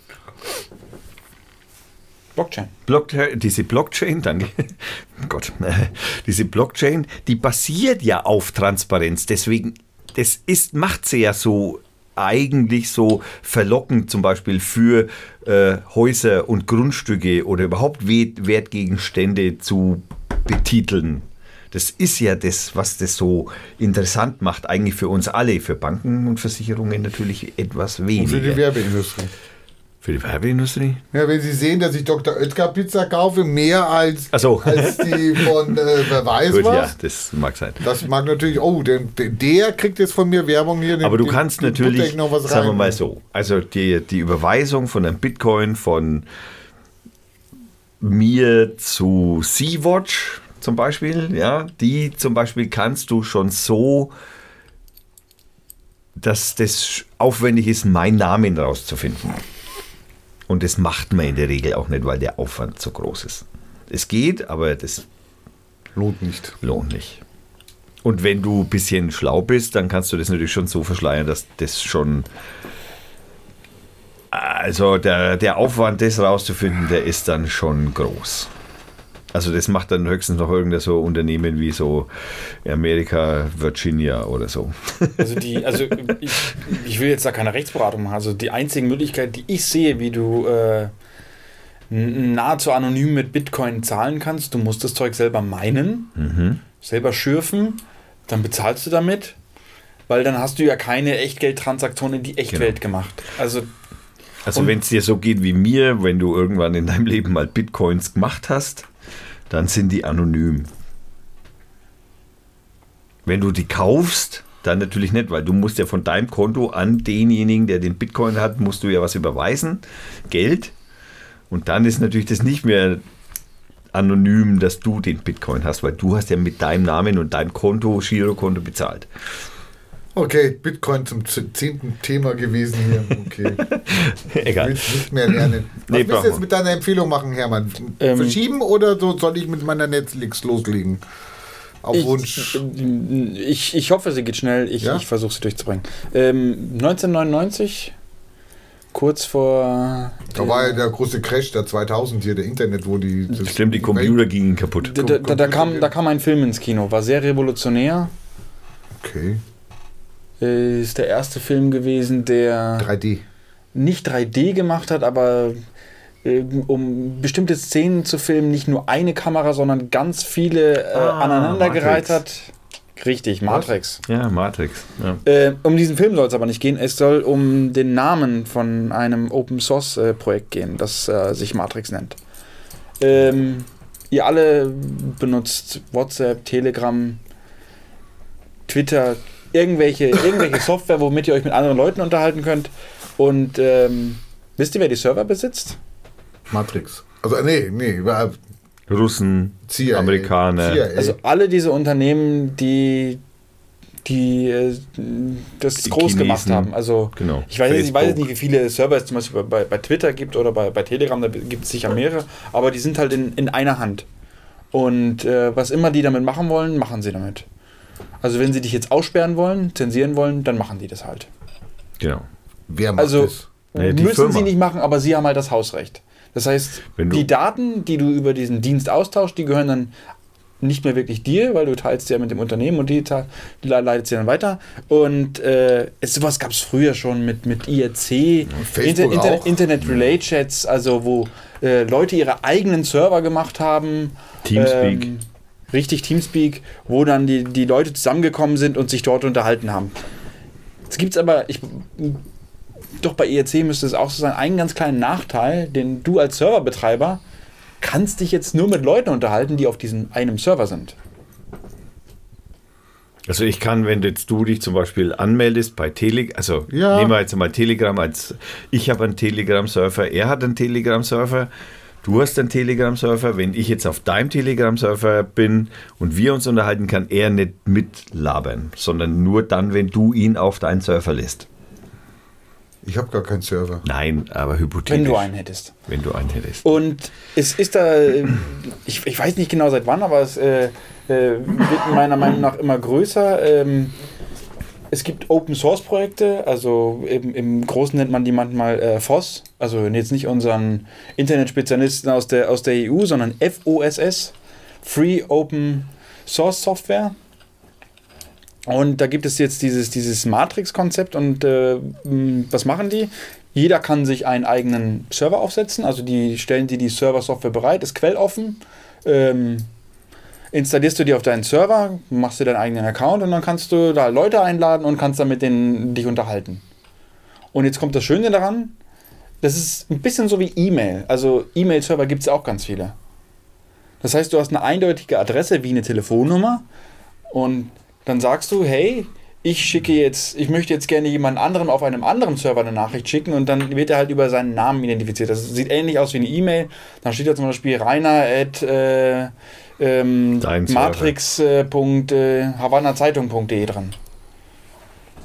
Blockchain. Blockchain, diese Blockchain, danke, Gott, diese Blockchain, die basiert ja auf Transparenz. Deswegen, das ist, macht sie ja so eigentlich so verlockend zum Beispiel für äh, Häuser und Grundstücke oder überhaupt Wert- Wertgegenstände zu betiteln. Das ist ja das, was das so interessant macht, eigentlich für uns alle, für Banken und Versicherungen natürlich etwas Und für die weniger. Werbeindustrie. Für die Werbeindustrie? Ja, wenn Sie sehen, dass ich Dr. Oetker Pizza kaufe, mehr als, so. als die von äh, wer weiß Gut, was. ja, das mag sein. Das mag natürlich, oh, der, der- kriegt jetzt von mir Werbung hier. den- Aber du den- kannst den natürlich, ich noch was sagen wir rein. mal so, also die, die Überweisung von einem Bitcoin von mir zu Sea-Watch zum Beispiel, ja, die zum Beispiel kannst du schon so, dass das aufwendig ist, meinen Namen rauszufinden. Und das macht man in der Regel auch nicht, weil der Aufwand zu groß ist. Es geht, aber das Lohnt nicht. lohnt nicht. Und wenn du ein bisschen schlau bist, dann kannst du das natürlich schon so verschleiern, dass das schon. Also der, der Aufwand, das rauszufinden, der ist dann schon groß. Also das macht dann höchstens noch irgendein so Unternehmen wie so Amerika, Virginia oder so. Also die, also ich, ich will jetzt da keine Rechtsberatung machen. Also die einzige Möglichkeit, die ich sehe, wie du äh, nahezu anonym mit Bitcoin zahlen kannst. Du musst das Zeug selber meinen, selber schürfen, dann bezahlst du damit, weil dann hast du ja keine Echtgeldtransaktion in die Echtwelt gemacht. Also Also wenn es dir so geht wie mir, wenn du irgendwann in deinem Leben mal Bitcoins gemacht hast, dann sind die anonym. Wenn du die kaufst, dann natürlich nicht, weil du musst ja von deinem Konto an denjenigen, der den Bitcoin hat, musst du ja was überweisen, Geld. Und dann ist natürlich das nicht mehr anonym, dass du den Bitcoin hast, weil du hast ja mit deinem Namen und deinem Konto, Girokonto bezahlt. Okay, Bitcoin zum zehnten Thema gewesen hier. Okay. Ich Egal. will nicht mehr lernen. Was Nee, willst du jetzt mit deiner Empfehlung machen, Hermann? Ähm, Verschieben oder so soll ich mit meiner Netflix loslegen? Auf Wunsch. Ich, ich, ich hoffe, sie geht schnell. Ich, Ja? ich versuche sie durchzubringen. Ähm, 1999, kurz vor. Da war ja der große Crash der 2000 hier, der Internet, wo die. das- Stimmt, die Computer gingen kaputt. Da, da, da, kam, da kam ein Film ins Kino, war sehr revolutionär. Okay. Äh, Ist der erste Film gewesen, der 3D. nicht 3D gemacht hat, aber äh, um bestimmte Szenen zu filmen, nicht nur eine Kamera, sondern ganz viele äh, Ah, aneinandergereiht Matrix. hat. Richtig, Matrix. Ja, Matrix. Ja. Äh, um diesen Film soll es aber nicht gehen. Es soll um den Namen von einem Open Source äh, Projekt gehen, das äh, sich Matrix nennt. Ähm, ihr alle benutzt WhatsApp, Telegram, Twitter, irgendwelche, irgendwelche Software, womit ihr euch mit anderen Leuten unterhalten könnt. Und ähm, wisst ihr, wer die Server besitzt? Matrix. Also, nee, nee, war Russen, CIA. Amerikaner. CIA. Also alle diese Unternehmen, die, die äh, das Die groß gemacht Chinesen. haben. Also Genau. Ich weiß, jetzt- ich weiß jetzt nicht, wie viele Server es zum Beispiel bei, bei Twitter gibt oder bei, bei Telegram, da gibt es sicher mehrere, aber die sind halt in, in einer Hand. Und äh, was immer die damit machen wollen, machen sie damit. Also wenn sie dich jetzt aussperren wollen, zensieren wollen, dann machen die das halt. Genau. Wer macht Also das? Naja, müssen Firma. sie nicht machen, aber sie haben halt das Hausrecht. Das heißt, die Daten, die du über diesen Dienst austauschst, die gehören dann nicht mehr wirklich dir, weil du teilst ja mit dem Unternehmen und die, te- die le- leitet sie dann weiter. Und äh, sowas gab es früher schon mit, mit IRC, Inter, auch. Internet Relay Chats, also wo äh, Leute ihre eigenen Server gemacht haben. Teamspeak. Ähm, richtig Teamspeak, wo dann die, die Leute zusammengekommen sind und sich dort unterhalten haben. Es gibt aber, ich, doch bei ERC müsste es auch so sein, einen ganz kleinen Nachteil, den du als Serverbetreiber kannst dich jetzt nur mit Leuten unterhalten, die auf diesem einem Server sind. Also ich kann, wenn jetzt du dich zum Beispiel anmeldest bei Telegram, also Ja. nehmen wir jetzt mal Telegram als, ich habe einen Telegram-Surfer, er hat einen Telegram-Surfer, du hast einen Telegram-Surfer, wenn ich jetzt auf deinem Telegram-Surfer bin und wir uns unterhalten, kann er nicht mitlabern, sondern nur dann, wenn du ihn auf deinen Surfer lässt. Ich habe gar keinen Server. Nein, aber hypothetisch. Wenn du einen hättest. Wenn du einen hättest. Und es ist da, äh, ich, ich weiß nicht genau seit wann, aber es äh, äh, wird meiner Meinung nach immer größer. Ähm, es gibt Open Source Projekte, also im, im Großen nennt man die manchmal äh, FOSS, also jetzt nicht unseren Internetspezialisten aus der, aus der EU, sondern FOSS, Free Open Source Software. Und da gibt es jetzt dieses, dieses Matrix-Konzept und äh, was machen die? Jeder kann sich einen eigenen Server aufsetzen, also die stellen dir die Server-Software bereit, ist quelloffen. Ähm, installierst du die auf deinen Server, machst dir deinen eigenen Account und dann kannst du da Leute einladen und kannst dann mit denen dich unterhalten. Und jetzt kommt das Schöne daran, das ist ein bisschen so wie E-Mail. Also E-Mail-Server gibt es auch ganz viele. Das heißt, du hast eine eindeutige Adresse wie eine Telefonnummer und dann sagst du, hey, ich schicke jetzt, ich möchte jetzt gerne jemand anderem auf einem anderen Server eine Nachricht schicken und dann wird er halt über seinen Namen identifiziert. Das sieht ähnlich aus wie eine E-Mail. Dann steht da zum Beispiel Rainer at äh, ähm, matrix.havanazeitung.de dran.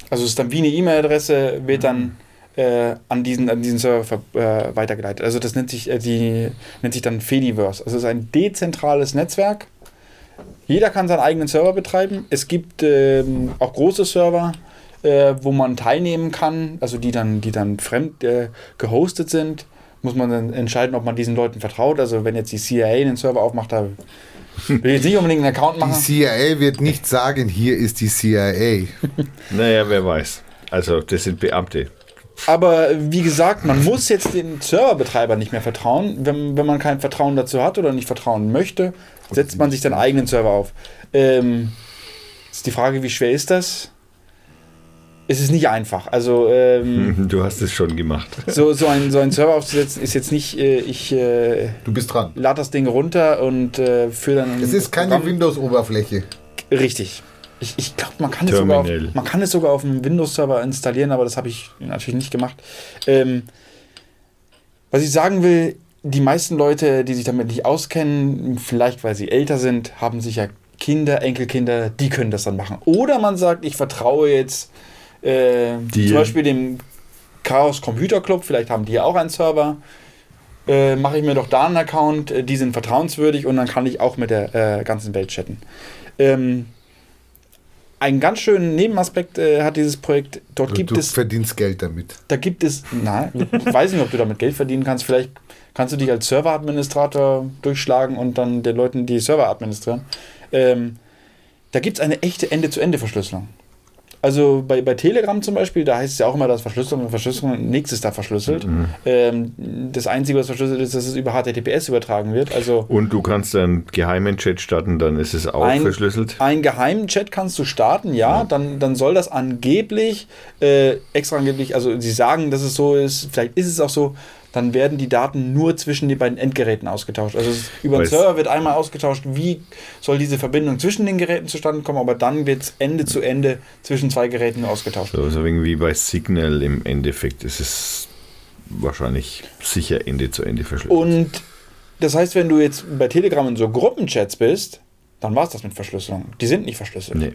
Also es ist dann wie eine E-Mail-Adresse, wird dann äh, an, diesen, an diesen Server ver- äh, weitergeleitet. Also das nennt sich, äh, die, nennt sich dann Fediverse. Also es ist ein dezentrales Netzwerk. Jeder kann seinen eigenen Server betreiben. Es gibt ähm, auch große Server, äh, wo man teilnehmen kann, also die dann, die dann fremd äh, gehostet sind. Muss man dann entscheiden, ob man diesen Leuten vertraut. Also wenn jetzt die CIA einen Server aufmacht, da will ich jetzt nicht unbedingt einen Account Die machen. CIA wird nicht sagen, hier ist die CIA. Naja, wer weiß. Also, das sind Beamte. Aber wie gesagt, man muss jetzt den Serverbetreiber nicht mehr vertrauen. Wenn, wenn man kein Vertrauen dazu hat oder nicht vertrauen möchte, setzt man sich seinen eigenen Server auf. Ähm, ist die Frage, wie schwer ist das? Es ist nicht einfach. Also ähm, Du hast es schon gemacht. so, so, ein, so einen Server aufzusetzen ist jetzt nicht, äh, ich äh, Du bist dran. lade das Ding runter und äh, führe dann. Es ist keine Windows-Oberfläche. Richtig. Ich, ich glaube, man, kann es sogar auf- man kann es sogar auf einem Windows-Server installieren, aber das habe ich natürlich nicht gemacht. Ähm, was ich sagen will, die meisten Leute, die sich damit nicht auskennen, vielleicht weil sie älter sind, haben sicher Kinder, Enkelkinder, die können das dann machen. Oder man sagt, ich vertraue jetzt äh, Dir. zum Beispiel dem Chaos Computer Club, vielleicht haben die ja auch einen Server. Äh, Mache ich mir doch da einen Account, äh, die sind vertrauenswürdig und dann kann ich auch mit der äh, ganzen Welt chatten. Ähm, einen ganz schönen Nebenaspekt äh, hat dieses Projekt. Dort Du, gibt du es, verdienst Geld damit. da gibt es, nein, ich weiß nicht, ob du damit Geld verdienen kannst. Vielleicht kannst du dich als Serveradministrator durchschlagen und dann den Leuten die Server administrieren. Ähm, da gibt es eine echte Ende-zu-Ende-Verschlüsselung. Also bei, bei Telegram zum Beispiel, da heißt es ja auch immer, dass Verschlüsselung und Verschlüsselung nichts ist da verschlüsselt. Ähm, das Einzige, was verschlüsselt ist, dass es über HTTPS übertragen wird. Also Und du kannst einen geheimen Chat starten, dann ist es auch Ein- verschlüsselt. einen geheimen Chat kannst du starten, ja, Dann, dann soll das angeblich, äh, extra angeblich, also sie sagen, dass es so ist, vielleicht ist es auch so, dann werden die Daten nur zwischen den beiden Endgeräten ausgetauscht. Also über den Server wird einmal ausgetauscht, wie soll diese Verbindung zwischen den Geräten zustande kommen, aber dann wird es Ende zu Ende zwischen zwei Geräten ausgetauscht. So, so irgendwie wie bei Signal im Endeffekt ist es wahrscheinlich sicher Ende zu Ende verschlüsselt. Und das heißt, wenn du jetzt bei Telegram in so Gruppenchats bist, dann war es das mit Verschlüsselung. Die sind nicht verschlüsselt. Nee.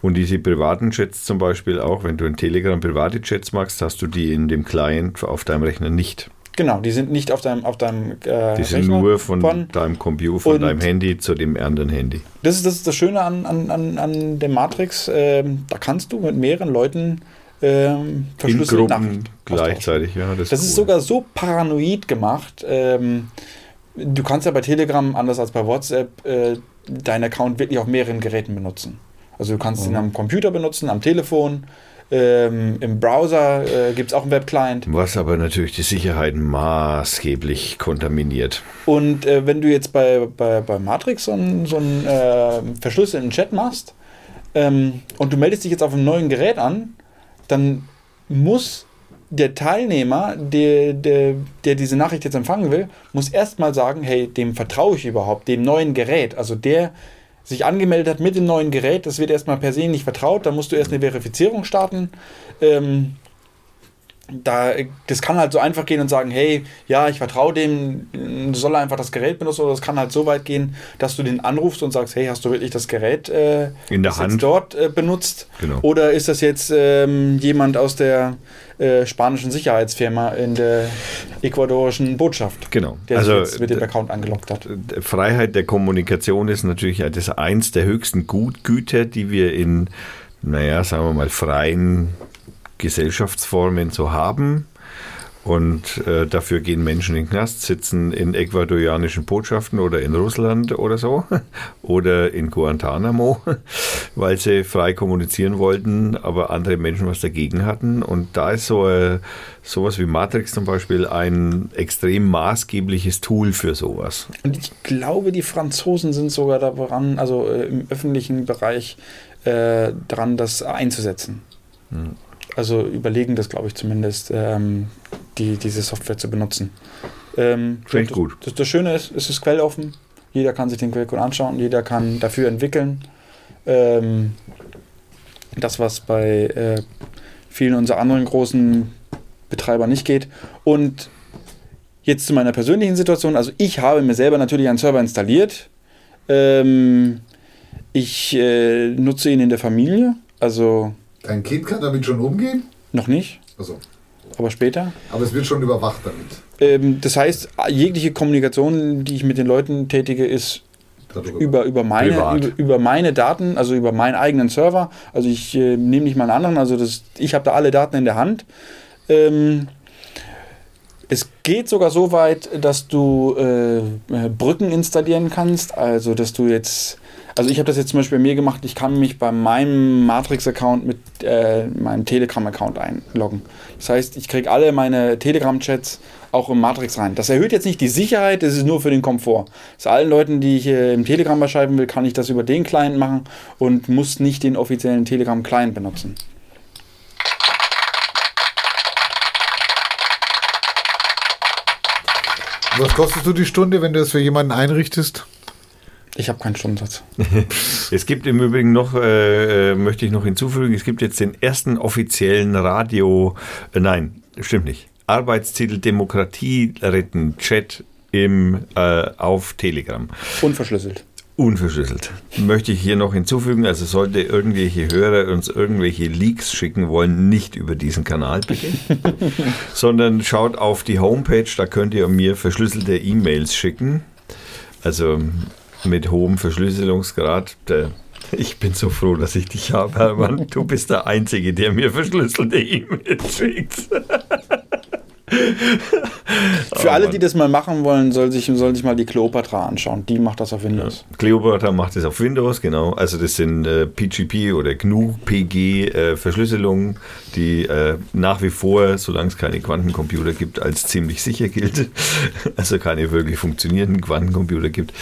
Und diese privaten Chats zum Beispiel auch, wenn du in Telegram private Chats machst, hast du die in dem Client auf deinem Rechner nicht. Genau, die sind nicht auf deinem, auf deinem äh, Die sind Rechner nur von, von- deinem Computer, von deinem Handy zu dem anderen Handy. Das ist das, ist das Schöne an, an, an, an dem Matrix. Ähm, da kannst du mit mehreren Leuten ähm, In verschlüsselte Gruppen Nachrichten gleichzeitig, ja. Das, Das ist cool. sogar so paranoid gemacht. Ähm, du kannst ja bei Telegram, anders als bei WhatsApp, äh, deinen Account wirklich auf mehreren Geräten benutzen. Also du kannst ihn am Computer benutzen, am Telefon, ähm, im Browser äh, gibt es auch einen Webclient. Was aber natürlich die Sicherheit maßgeblich kontaminiert. Und äh, wenn du jetzt bei, bei, bei Matrix so einen, so einen äh, verschlüsselten Chat machst ähm, und du meldest dich jetzt auf einem neuen Gerät an, dann muss der Teilnehmer, der, der, der diese Nachricht jetzt empfangen will, muss erstmal sagen, hey, dem vertraue ich überhaupt, dem neuen Gerät. Also der sich angemeldet hat mit dem neuen Gerät, das wird erstmal per se nicht vertraut, da musst du erst eine Verifizierung starten. Ähm, da, das kann halt so einfach gehen und sagen, hey, ja, ich vertraue dem, soll er einfach das Gerät benutzen oder es kann halt so weit gehen, dass du den anrufst und sagst, hey, hast du wirklich das Gerät äh, In der Hand. dort äh, benutzt? Genau. Oder ist das jetzt ähm, jemand aus der äh, spanischen Sicherheitsfirma in der ecuadorischen Botschaft, Genau. der Also, sich jetzt mit dem Account angelockt hat? Freiheit der Kommunikation ist natürlich das eins der höchsten Gutgüter, die wir in, naja, sagen wir mal, freien Gesellschaftsformen so haben. Und äh, dafür gehen Menschen in den Knast, sitzen in ecuadorianischen Botschaften oder in Russland oder so oder in Guantanamo, weil sie frei kommunizieren wollten, aber andere Menschen was dagegen hatten. Und da ist so äh, sowas wie Matrix zum Beispiel ein extrem maßgebliches Tool für sowas. Und ich glaube, die Franzosen sind sogar daran, also äh, im öffentlichen Bereich, äh, dran, das einzusetzen. Also überlegen das, glaube ich, zumindest, ähm, die, diese Software zu benutzen. Ähm, ich das, gut. Das, das Schöne ist, es ist quelloffen. Jeder kann sich den Quellcode anschauen, jeder kann dafür entwickeln. Ähm, das, was bei äh, vielen unserer anderen großen Betreiber nicht geht. Und jetzt zu meiner persönlichen Situation. Also ich habe mir selber natürlich einen Server installiert. Ähm, ich äh, nutze ihn in der Familie, also Dein Kind kann damit schon umgehen? noch nicht, Also, aber später. aber es wird schon überwacht damit. Ähm, das heißt, jegliche Kommunikation, die ich mit den Leuten tätige, ist Darüber. über, über, meine, über, über meine Daten, also über meinen eigenen Server. Also ich äh, nehme nicht mal einen anderen, also das, ich habe da alle Daten in der Hand. Ähm, es geht sogar so weit, dass du äh, äh, Brücken installieren kannst, also dass du jetzt Also ich habe das jetzt zum Beispiel bei mir gemacht, ich kann mich bei meinem Matrix-Account mit äh, meinem Telegram-Account einloggen. Das heißt, ich kriege alle meine Telegram-Chats auch im Matrix rein. Das erhöht jetzt nicht die Sicherheit, das ist nur für den Komfort. Das allen Leuten, die ich äh, im Telegram beschreiben will, kann ich das über den Client machen und muss nicht den offiziellen Telegram-Client benutzen. Was kostest du die Stunde, wenn du das für jemanden einrichtest? Ich habe keinen Stundensatz. Es gibt im Übrigen noch, äh, äh, möchte ich noch hinzufügen, es gibt jetzt den ersten offiziellen Radio, äh, nein, stimmt nicht, Arbeitstitel Demokratie retten Chat im, äh, auf Telegram. Unverschlüsselt. Unverschlüsselt. Möchte ich hier noch hinzufügen, also sollte irgendwelche Hörer uns irgendwelche Leaks schicken wollen, nicht über diesen Kanal bitte, sondern schaut auf die Homepage, da könnt ihr mir verschlüsselte E-Mails schicken. Also mit hohem Verschlüsselungsgrad. Ich bin so froh, dass ich dich habe, Hermann. Du bist der Einzige, der mir verschlüsselte E-Mails schickt. Für alle, die das mal machen wollen, soll sich, soll sich mal die Cleopatra anschauen. Die macht das auf Windows. Cleopatra macht es auf Windows, genau. Also das sind äh, PGP oder GNU-PG äh, Verschlüsselungen, die äh, nach wie vor, solange es keine Quantencomputer gibt, als ziemlich sicher gilt. Also keine wirklich funktionierenden Quantencomputer gibt.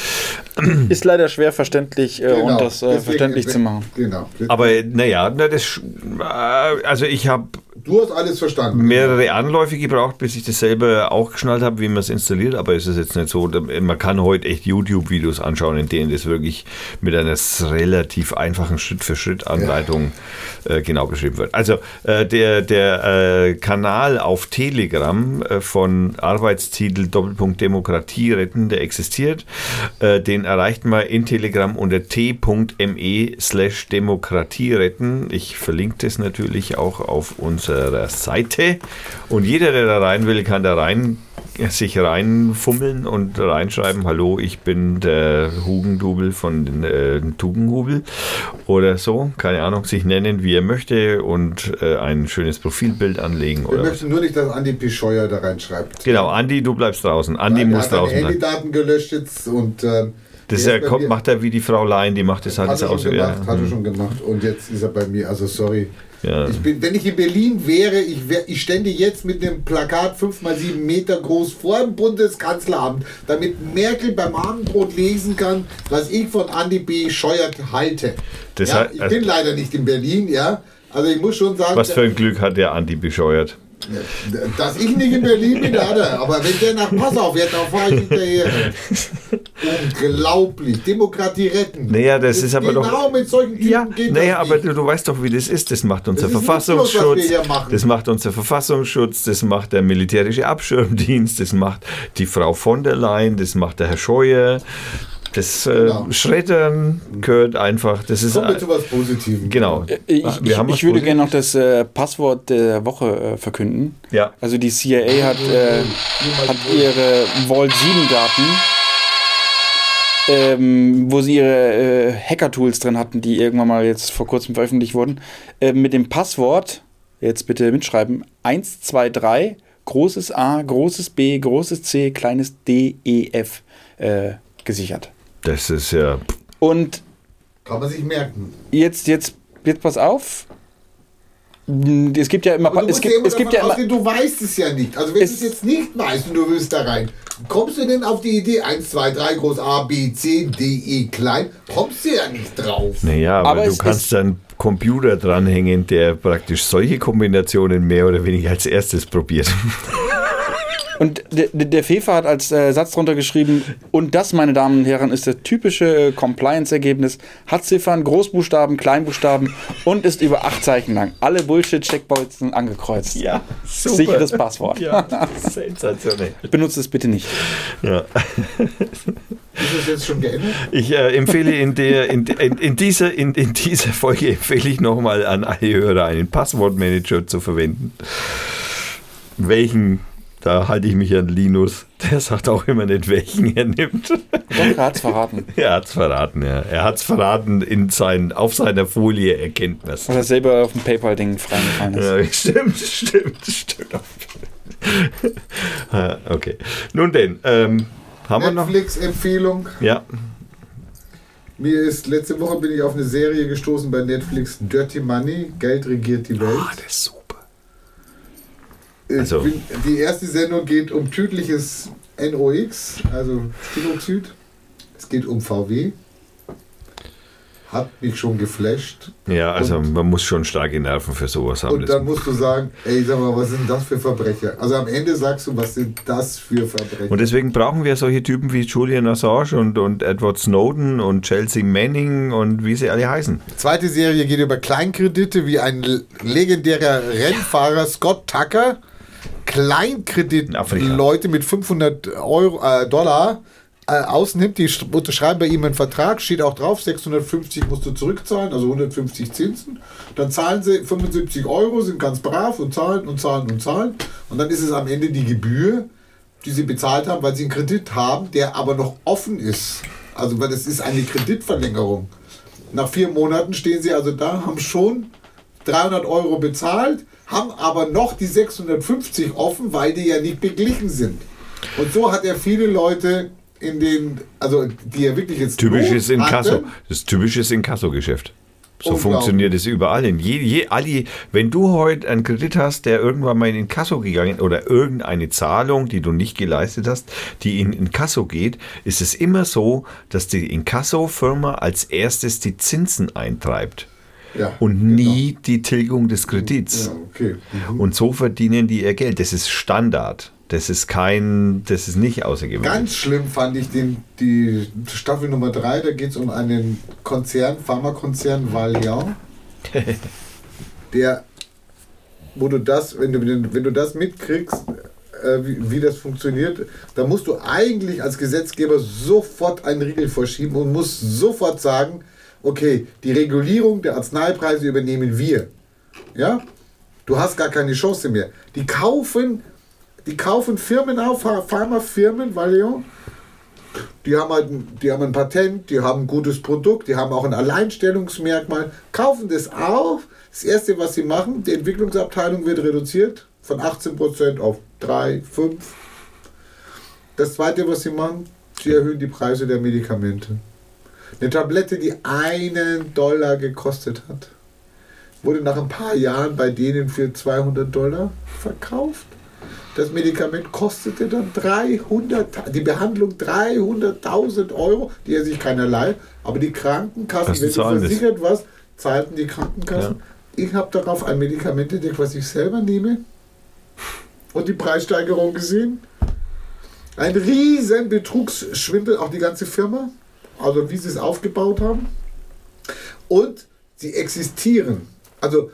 Ist leider schwer verständlich, äh, um das äh, Deswegen- verständlich zu machen. Genau. Aber naja, na, das, äh, also ich habe Du hast alles verstanden. mehrere Anläufe gebraucht, bis ich das selber auch geschnallt habe, wie man es installiert. Aber es ist jetzt nicht so, man kann heute echt YouTube-Videos anschauen, in denen das wirklich mit einer relativ einfachen Schritt-für-Schritt-Anleitung äh, genau beschrieben wird. Also äh, der, der äh, Kanal auf Telegram äh, von Arbeitstitel Doppelpunkt Demokratie retten, der existiert. Äh, den erreicht man in Telegram unter t.me slash Demokratie retten. Ich verlinke das natürlich auch auf unserer Seite. Und jeder, der da rein will, kann da rein sich reinfummeln und reinschreiben, hallo, ich bin der Hugendubel von den äh, Tugendhubel oder so, keine Ahnung, sich nennen, wie er möchte und äh, ein schönes Profilbild anlegen Ich oder was. möchte nur nicht, dass Andi Pischeuer da reinschreibt. Genau, Andi, du bleibst draußen. Andi Er muss draußen bleiben. Handydaten gelöscht jetzt und ähm, Das bei kommt, macht er wie die Frau Lein, die macht das halt er aus. schon Ja, gemacht, hat er schon gemacht und jetzt ist er bei mir. Also sorry. Ja. Ich bin, wenn ich in Berlin wäre, ich, wär, ich stände jetzt mit einem Plakat 5 mal 7 Meter groß vor dem Bundeskanzleramt, damit Merkel beim Abendbrot lesen kann, was ich von Andi B. Scheuert halte. Das ja, hat- ich also- bin leider nicht in Berlin, ja. Also ich muss schon sagen, Was für ein Glück hat der Andi bescheuert. Dass ich nicht in Berlin bin, hat er. Aber wenn der nach Passau fährt, dann fahre ich hinterher. Unglaublich. Demokratie retten. Naja, das ist aber genau doch- mit solchen Typen Ja, geht naja, aber du, du weißt doch, wie das ist. Das macht unser Das ist Verfassungsschutz. machen. Das macht unser Verfassungsschutz, das macht der militärische Abschirmdienst, das macht die Frau von der Leyen, das macht der Herr Scheuer. Das äh, Genau. Schreddern gehört einfach. Das ist Kommen wir äh, zu was Positivem. genau. Ich, Wir ich, haben was ich würde gerne noch das äh, Passwort der Woche äh, verkünden. Ja. Also die CIA hat, äh, hat ihre Vault 7 Daten, ähm, wo sie ihre äh, Hacker-Tools drin hatten, die irgendwann mal jetzt vor kurzem veröffentlicht wurden, äh, mit dem Passwort, jetzt bitte mitschreiben, 123, großes A, großes B, großes C, kleines D, E, F äh, gesichert. Das ist ja. Und Kann man sich merken. jetzt, jetzt, jetzt pass auf. Es gibt ja immer, Aber du es musst gibt, ja immer es gibt ja immer, ausgehen, du weißt es ja nicht. Also wenn du Es- jetzt nicht weißt und du willst da rein, kommst du denn auf die Idee 1, 2, 3 groß A, B, C, D, E klein? Kommst du ja nicht drauf. Naja, aber, Aber du kannst dann Computer dranhängen, der praktisch solche Kombinationen mehr oder weniger als erstes probiert. Und der, der FIFA hat als äh, Satz drunter geschrieben, und das, meine Damen und Herren, ist das typische äh, Compliance-Ergebnis, hat Ziffern, Großbuchstaben, Kleinbuchstaben und ist über acht Zeichen lang. Alle Bullshit-Checkboxen angekreuzt. Ja, super. Sicheres Passwort. Ja, sensationell. Benutzt es bitte nicht. Ja. Ist das jetzt schon geändert? Ich äh, empfehle in, der, in, in, in, dieser, in, in dieser Folge empfehle ich nochmal an alle Hörer einen Passwortmanager zu verwenden. Welchen, da halte ich mich an Linus, der sagt auch immer nicht, welchen er nimmt. Doch, er hat es verraten. Er hat es verraten, ja. Er hat es verraten, in sein, auf seiner Folie erkennt man es. Weil er selber auf dem PayPal-Ding freigefallen ist. Ja, stimmt, stimmt, stimmt. Ah, okay. Nun denn, ähm, haben wir noch? Netflix-Empfehlung. Ja, Mir ist letzte Woche bin ich auf eine Serie gestoßen bei Netflix, Dirty Money, Geld regiert die Welt. Ah, das ist super. Also- bin, die erste Sendung geht um tödliches NOx, also Stickoxid. Es geht um VW. Hat mich schon geflasht. Ja, also Und- man muss schon starke Nerven für sowas haben. Und dann musst du sagen, ey, sag mal, was sind das für Verbrecher? Also am Ende sagst du, was sind das für Verbrecher? Und deswegen brauchen wir solche Typen wie Julian Assange und, und Edward Snowden und Chelsea Manning und wie sie alle heißen. Zweite Serie geht über Kleinkredite, wie ein legendärer Rennfahrer Scott Tucker. Kleinkredit-Leute mit 500 Euro, äh, Dollar äh, ausnimmt. Die sch- unterschreiben bei ihm einen Vertrag, steht auch drauf, 650 musst du zurückzahlen, also 150 Zinsen. Dann zahlen sie 75 Euro, sind ganz brav und zahlen und zahlen und zahlen. Und dann ist es am Ende die Gebühr, die sie bezahlt haben, weil sie einen Kredit haben, der aber noch offen ist. Also, weil das ist eine Kreditverlängerung. Nach vier Monaten stehen sie also da, haben schon 300 Euro bezahlt, haben aber noch die 650 offen, weil die ja nicht beglichen sind. Und so hat er viele Leute in den, also die er wirklich jetzt Typisches Not Inkasso. Das ist typisches Inkasso-Geschäft. So funktioniert es überall. In je, je, alle, wenn du heute einen Kredit hast, der irgendwann mal in Inkasso gegangen oder irgendeine Zahlung, die du nicht geleistet hast, die in Inkasso geht, ist es immer so, dass die Inkasso-Firma als erstes die Zinsen eintreibt Ja, und genau. nie die Tilgung des Kredits. Ja, okay. Mhm. Und so verdienen die ihr Geld. Das ist Standard. Das ist kein, das ist nicht außergewöhnlich. Ganz schlimm fand ich den, die Staffel Nummer 3, da geht es um einen Konzern, Pharmakonzern Valiant, der, wo du das, wenn du, wenn du das mitkriegst, äh, wie, wie das funktioniert, da musst du eigentlich als Gesetzgeber sofort einen Riegel vorschieben und musst sofort sagen, okay, die Regulierung der Arzneipreise übernehmen wir. Ja? Du hast gar keine Chance mehr. Die kaufen, die kaufen Firmen auf, Ph- Pharmafirmen, Valiant, die haben, halt, die haben ein Patent, die haben ein gutes Produkt, die haben auch ein Alleinstellungsmerkmal, kaufen das auf. Das erste, was sie machen, die Entwicklungsabteilung wird reduziert von 18% auf 3, 5. Das zweite, was sie machen, sie erhöhen die Preise der Medikamente. Eine Tablette, die einen Dollar gekostet hat, wurde nach ein paar Jahren bei denen für 200 Dollar verkauft. Das Medikament kostete dann 300, die Behandlung 300.000 Euro, die er sich keinerlei, aber die Krankenkassen, Kassen wenn du versichert warst, zahlten die Krankenkassen. Ich habe darauf ein Medikament entdeckt, was ich selber nehme und die Preissteigerung gesehen. Ein riesen Betrugsschwindel, auch die ganze Firma, also wie sie es aufgebaut haben. Und sie existieren. Also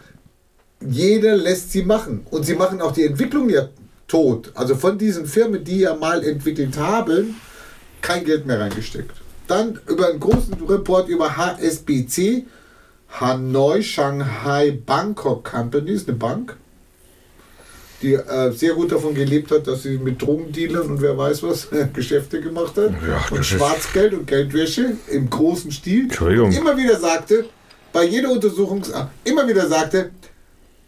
jeder lässt sie machen. Und sie machen auch die Entwicklung ja tot. Also von diesen Firmen, die ja mal entwickelt haben, kein Geld mehr reingesteckt. Dann über einen großen Report über HSBC, Hanoi Shanghai Bangkok Company, ist eine Bank, die äh, sehr gut davon gelebt hat, dass sie mit Drogendealern und wer weiß was Geschäfte gemacht hat. Ja, und Schwarzgeld und Geldwäsche im großen Stil. Entschuldigung. Und immer wieder sagte, bei jeder Untersuchung, immer wieder sagte,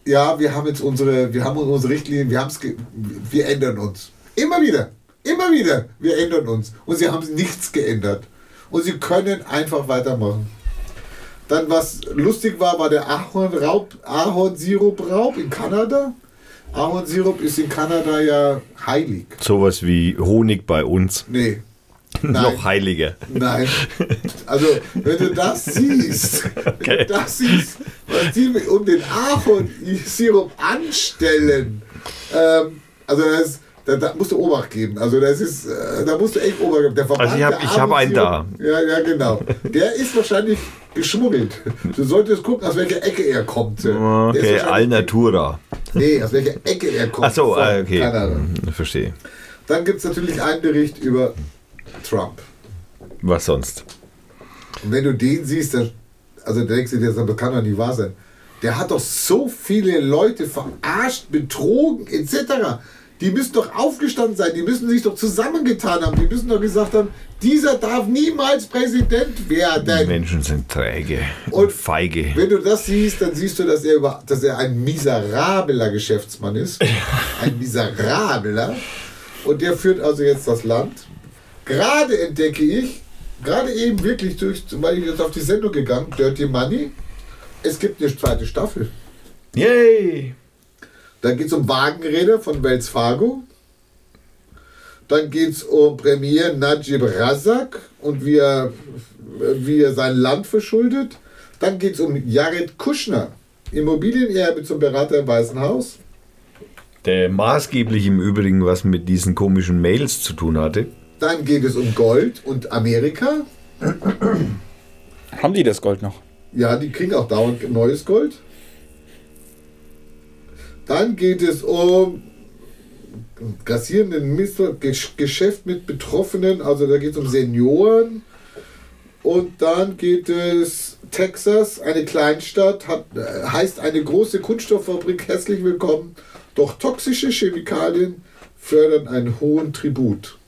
ja, wir haben jetzt unsere, wir haben unsere Richtlinien, wir, haben's wir ändern uns. Immer wieder, immer wieder, wir ändern uns. Und sie haben nichts geändert. Und sie können einfach weitermachen. Dann, was lustig war, war der Ahornsirup-Raub in Kanada. Ahornsirup ist in Kanada ja heilig. Sowas wie Honig bei uns. Nee. Nein. Noch heiliger. Nein. Also, wenn du das siehst, wenn du das siehst, was die um den Ahornsirup anstellen, ähm, also das, da, da musst du Obacht geben. Also das ist, äh, da musst du echt Obacht geben. Der Verband Also ich hab- der ich hab einen Ahornsirup- Ja, ja, genau. Der ist wahrscheinlich geschmuggelt. Du solltest gucken, aus welcher Ecke er kommt. Ist Okay, Alnatura. Nee, aus welcher Ecke er kommt. Achso, äh, okay. Kanada. Hm, Verstehe. Dann gibt es natürlich einen Bericht über Trump. Was sonst? Und wenn du den siehst, dann, also denkst du dir, das kann doch nicht wahr sein. Der hat doch so viele Leute verarscht, betrogen, etc. Die müssen doch aufgestanden sein, die müssen sich doch zusammengetan haben, die müssen doch gesagt haben, dieser darf niemals Präsident Die werden. Menschen sind träge und, Und feige. Wenn du das siehst, dann siehst du, dass er, über, dass er ein miserabler Geschäftsmann ist. Ein miserabler. Und der führt also jetzt das Land. Gerade entdecke ich, gerade eben wirklich durch, weil ich jetzt auf die Sendung gegangen, Dirty Money. Es gibt eine zweite Staffel. Yay! Dann geht es um Wagenräder von Wells Fargo. Dann geht es um Premier Najib Razak und wie er, wie er sein Land verschuldet. Dann geht es um Jared Kushner, Immobilienerbe zum Berater im Weißen Haus. Der maßgeblich im Übrigen was mit diesen komischen Mails zu tun hatte. Dann geht es um Gold und Amerika. Haben die das Gold noch? Ja, die kriegen auch dauernd neues Gold. Dann geht es um grassierenden Geschäft mit Betroffenen, also da geht es um Senioren. Und dann geht es Texas, eine Kleinstadt, hat, äh, heißt eine große Kunststofffabrik, herzlich willkommen. Doch toxische Chemikalien fördern einen hohen Tribut.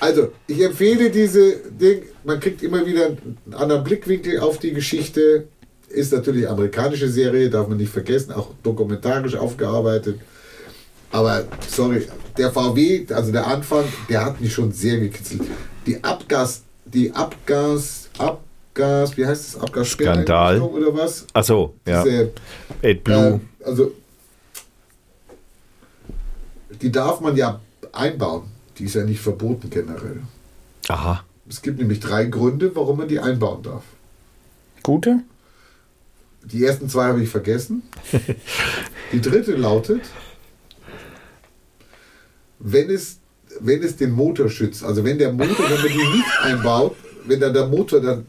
Also, ich empfehle diese Ding, man kriegt immer wieder einen anderen Blickwinkel auf die Geschichte. Ist natürlich amerikanische Serie, darf man nicht vergessen, auch dokumentarisch aufgearbeitet. Aber sorry, der VW, also der Anfang, der hat mich schon sehr gekitzelt. Die Abgas, die Abgas, Abgas, wie heißt das? Abgas Skandal. oder was? Achso, ja. Diese, AdBlue. äh, also die darf man ja einbauen. Die ist ja nicht verboten generell. Aha. Es gibt nämlich drei Gründe, warum man die einbauen darf. Gute? Die ersten zwei habe ich vergessen. Die dritte lautet, wenn es, wenn es den Motor schützt, also wenn der Motor, wenn man die nicht einbaut, wenn dann der Motor dann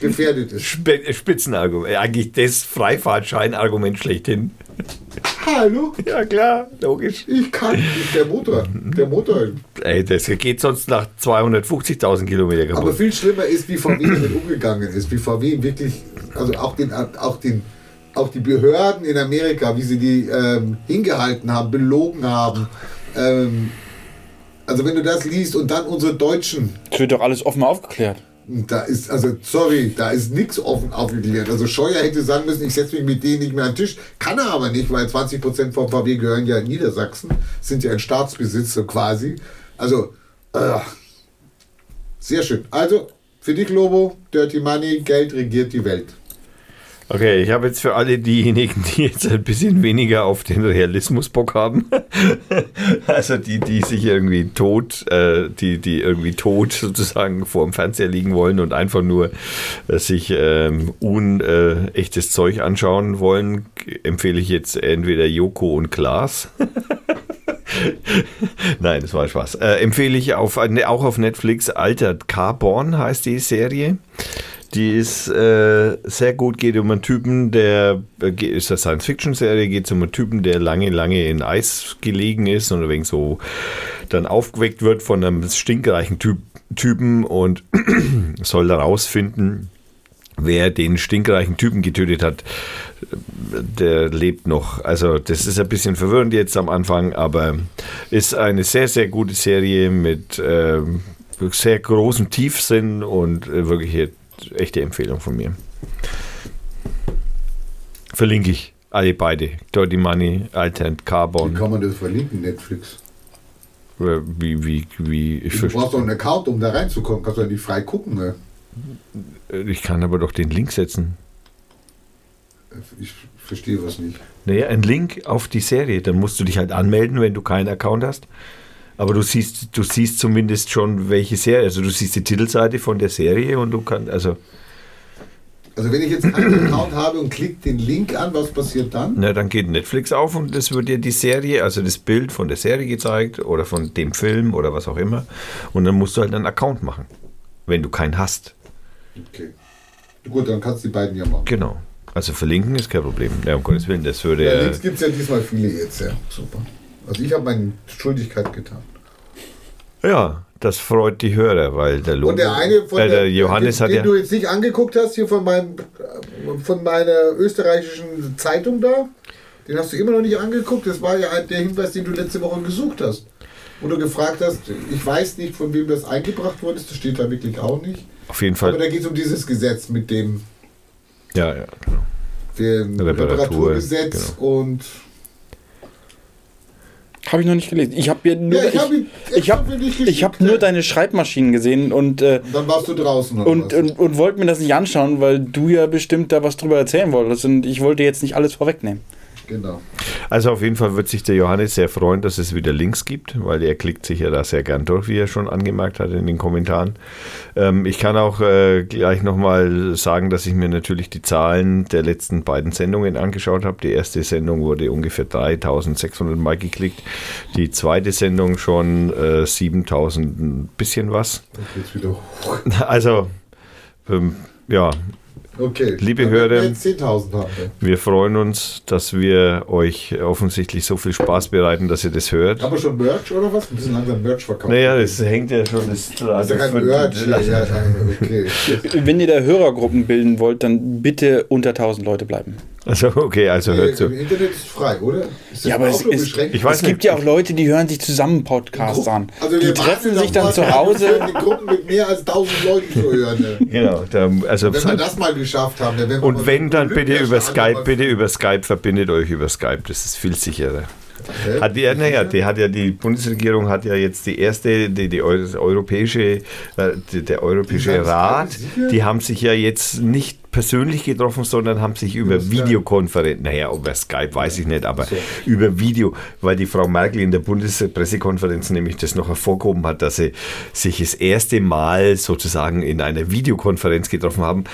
gefährdet ist. Spitzenargument. Eigentlich das Freifahrtschein-Argument schlechthin. Hallo, Ja, klar, logisch. ich kann nicht der Motor. Der Motor. Ey, das geht sonst nach 250.000 Kilometer Aber viel schlimmer ist, wie VW damit umgegangen ist. Wie VW wirklich, also auch, den, auch, den, auch die Behörden in Amerika, wie sie die ähm, hingehalten haben, belogen haben. Ähm, also wenn du das liest und dann unsere Deutschen, Das wird doch alles offen aufgeklärt. Da ist, also sorry, da ist nichts offen aufgeklärt. Also Scheuer hätte sagen müssen, ich setze mich mit denen nicht mehr an den Tisch. Kann er aber nicht, weil 20% vom VW gehören ja in Niedersachsen, sind ja in Staatsbesitz so quasi. Also, äh, sehr schön. Also, für dich, Lobo, Dirty Money, Geld regiert die Welt. Okay, ich habe jetzt für alle diejenigen, die jetzt ein bisschen weniger auf den Realismus Bock haben, also die, die sich irgendwie tot, äh, die, die irgendwie tot sozusagen vor dem Fernseher liegen wollen und einfach nur äh, sich ähm, unechtes Zeug anschauen wollen, empfehle ich jetzt entweder Joko und Klaas. Nein, das war Spaß. Äh, empfehle ich auf, auch auf Netflix Altered Carbon heißt die Serie. Die ist äh, sehr gut, geht um einen Typen, der äh, ist eine Science-Fiction-Serie, geht um einen Typen, der lange, lange in Eis gelegen ist und wenig so dann aufgeweckt wird von einem stinkreichen typ, Typen und soll dann rausfinden, wer den stinkreichen Typen getötet hat. Der lebt noch. Also das ist ein bisschen verwirrend jetzt am Anfang, aber ist eine sehr, sehr gute Serie mit ähm, sehr großem Tiefsinn und äh, wirklich echte Empfehlung von mir. Verlinke ich alle beide. Dirty Money, Alternate Wie Carbon. kann man das verlinken, Netflix? Äh, Wie, wie, wie, ich, Du brauchst doch einen Account, um da reinzukommen. Kannst du ja nicht frei gucken. Ne? ich kann aber doch den Link setzen. Ich verstehe was nicht. Naja, ein Link auf die Serie. Dann musst du dich halt anmelden, wenn du keinen Account hast. Aber du siehst, du siehst zumindest schon, welche Serie. Also du siehst die Titelseite von der Serie und du kannst, also, Also wenn ich jetzt einen Account habe und klicke den Link an, was passiert dann? na, dann geht Netflix auf und es wird dir die Serie, also das Bild von der Serie gezeigt oder von dem Film oder was auch immer. Und dann musst du halt einen Account machen, wenn du keinen hast. Okay. Gut, dann kannst du die beiden ja machen. Genau. Also verlinken ist kein Problem. Ja, um Gottes Willen, das würde. Ja, Ja, links gibt es ja diesmal viele jetzt, ja. Super. Also ich habe meine Schuldigkeit getan. ja, das freut die Hörer, weil der Logo, Und der eine von äh, der, der Johannes den, hat den ja. du jetzt nicht angeguckt hast, hier von, meinem, von meiner österreichischen Zeitung da, den hast du immer noch nicht angeguckt. Das war ja der Hinweis, den du letzte Woche gesucht hast. Wo du gefragt hast, ich weiß nicht, von wem das eingebracht ist, das steht da wirklich auch nicht. Auf jeden Aber Fall. da geht es um dieses Gesetz mit dem, Ja, ja, genau. dem Reparatur, Reparaturgesetz und Habe ich noch nicht gelesen. Ich habe nur, Ja, ich hab ich, ich hab, ich hab nur deine Schreibmaschinen gesehen und, äh, Und dann warst du draußen. oder und, und, und wollte mir das nicht anschauen, weil du ja bestimmt da was drüber erzählen wolltest und ich wollte jetzt nicht alles vorwegnehmen. Genau. Also auf jeden Fall wird sich der Johannes sehr freuen, dass es wieder Links gibt, weil er klickt sich ja da sehr gern durch, wie er schon angemerkt hat in den Kommentaren. Ähm, ich kann auch äh, gleich nochmal sagen, dass ich mir natürlich die Zahlen der letzten beiden Sendungen angeschaut habe. Die erste Sendung wurde ungefähr 3600 Mal geklickt, die zweite Sendung schon äh, 7000 ein bisschen was. Wieder hoch. Also ähm, ja, Okay. Liebe Dann Hörer, Jetzt 10.000 haben wir. wir freuen uns, dass wir euch offensichtlich so viel Spaß bereiten, dass ihr das hört. Haben wir schon Merch oder was? Ein bisschen langsam Merch verkauft. Naja, das hängt ja schon. Das, Das ist ja kein Merch. Ja, ja, okay. Wenn ihr da Hörergruppen bilden wollt, dann bitte unter 1000 Leute bleiben. Also, okay, also hört zu. Im Internet ist frei, oder? Ist Ja, aber es ist-? Ich weiß es gibt ja auch Leute, die hören sich zusammen Podcasts an. Also die wir treffen sich dann zu wir Hause. Gruppen mit mehr als 1000 Leuten zu hören. Ne? Genau, da, also Wenn wir das mal geschafft haben, dann werden wir mal und wenn, dann bitte über Skype, bitte über Skype, verbindet euch über Skype, das ist viel sicherer. Hat die, naja, die hat ja die Bundesregierung hat ja jetzt die erste, die, die Eu- europäische, äh, die, der europäische Rat, die haben sich ja jetzt nicht persönlich getroffen, sondern haben sich über. Videokonferenz, naja, über Skype weiß ich nicht, aber So. über Video, weil die Frau Merkel in der Bundespressekonferenz nämlich das noch hervorgehoben hat, dass sie sich das erste Mal sozusagen in einer Videokonferenz getroffen haben.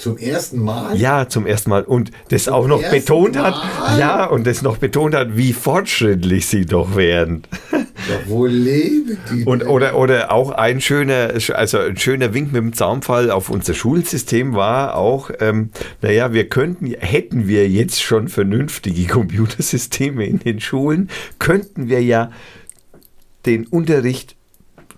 Zum ersten Mal? Ja, zum ersten Mal. Und das Zum auch noch betont hat. Mal? Ja, und das noch betont hat, wie fortschrittlich sie doch wären. Ja, wo leben die? Und denn? oder, oder auch ein schöner, also ein schöner Wink mit dem Zaunfall auf unser Schulsystem war auch, ähm, naja, wir könnten, hätten wir jetzt schon vernünftige Computersysteme in den Schulen, könnten wir ja den Unterricht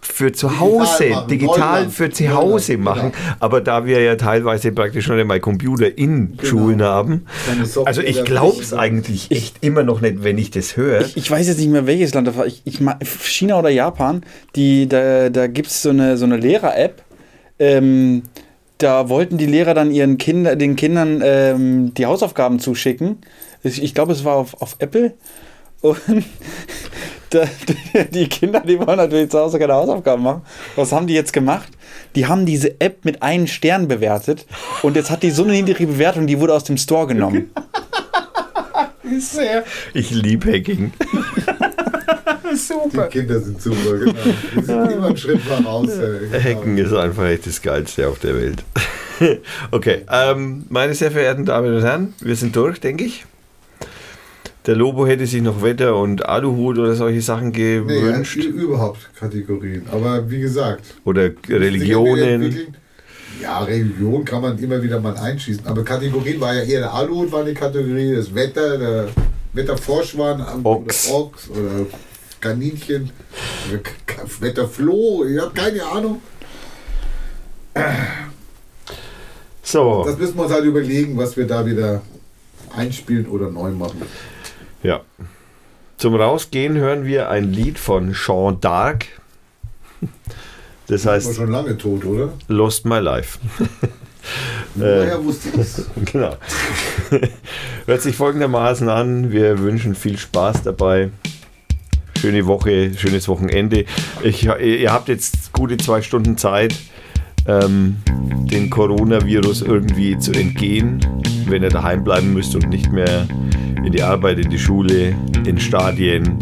für zu Digital Hause, machen, digital Neuland, für zu Hause machen. genau. Aber da wir ja teilweise praktisch schon einmal Computer in Genau. Schulen haben, also ich glaube es eigentlich echt immer noch nicht, wenn ich das höre. Ich, ich weiß jetzt nicht mehr, welches Land das war. Ich, ich, China oder Japan, die, da, da gibt es so eine, so eine Lehrer-App. Ähm, da wollten die Lehrer dann ihren Kinder, den Kindern ähm, die Hausaufgaben zuschicken. Ich, ich glaube, es war auf, auf Apple. Und die Kinder, die wollen natürlich zu Hause keine Hausaufgaben machen. Was haben die jetzt gemacht? Die haben diese App mit einem Stern bewertet und jetzt hat die so eine niedrige Bewertung, die wurde aus dem Store genommen. Ich liebe Hacking. Die Kinder sind super, genau. Die sind immer einen Schritt voraus. äh, genau. Hacken ist einfach echt das Geilste auf der Welt. okay, ähm, meine sehr verehrten Damen und Herren, wir sind durch, denke ich. Der Lobo hätte sich noch Wetter und Aluhut oder solche Sachen Nee, gewünscht. ü- überhaupt Kategorien. Aber wie gesagt, oder Religionen. Ja, Religion kann man immer wieder mal einschießen. Aber Kategorien war ja eher der Aluhut war eine Kategorie, das Wetter, der Wetterforschwan, Ochs. oder Ochs oder Kaninchen, Wetterfloh, ich habe keine Ahnung. So, Das müssen wir uns halt überlegen, was wir da wieder einspielen oder neu machen. Ja. Zum Rausgehen hören wir ein Lied von Sean Dark. Das heißt schon lange tot, oder? Lost My Life. Woher wusste ich? Genau. Hört sich folgendermaßen an. Wir wünschen viel Spaß dabei. Schöne Woche, schönes Wochenende. Ich, ihr habt jetzt gute zwei Stunden Zeit, ähm, den Coronavirus irgendwie zu entgehen, wenn ihr daheim bleiben müsst und nicht mehr in die Arbeit, in die Schule, in Stadien,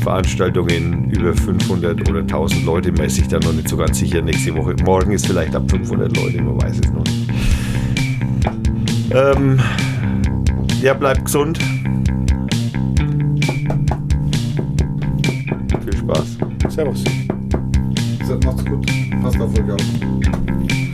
Veranstaltungen über 500 oder 1000 Leute, weiß ich da noch nicht so ganz sicher. Nächste Woche, morgen ist vielleicht ab 500 Leute, man weiß es noch nicht. Ähm, ja, bleibt gesund. Viel Spaß. Servus. Macht's gut. Passt auf euch auf.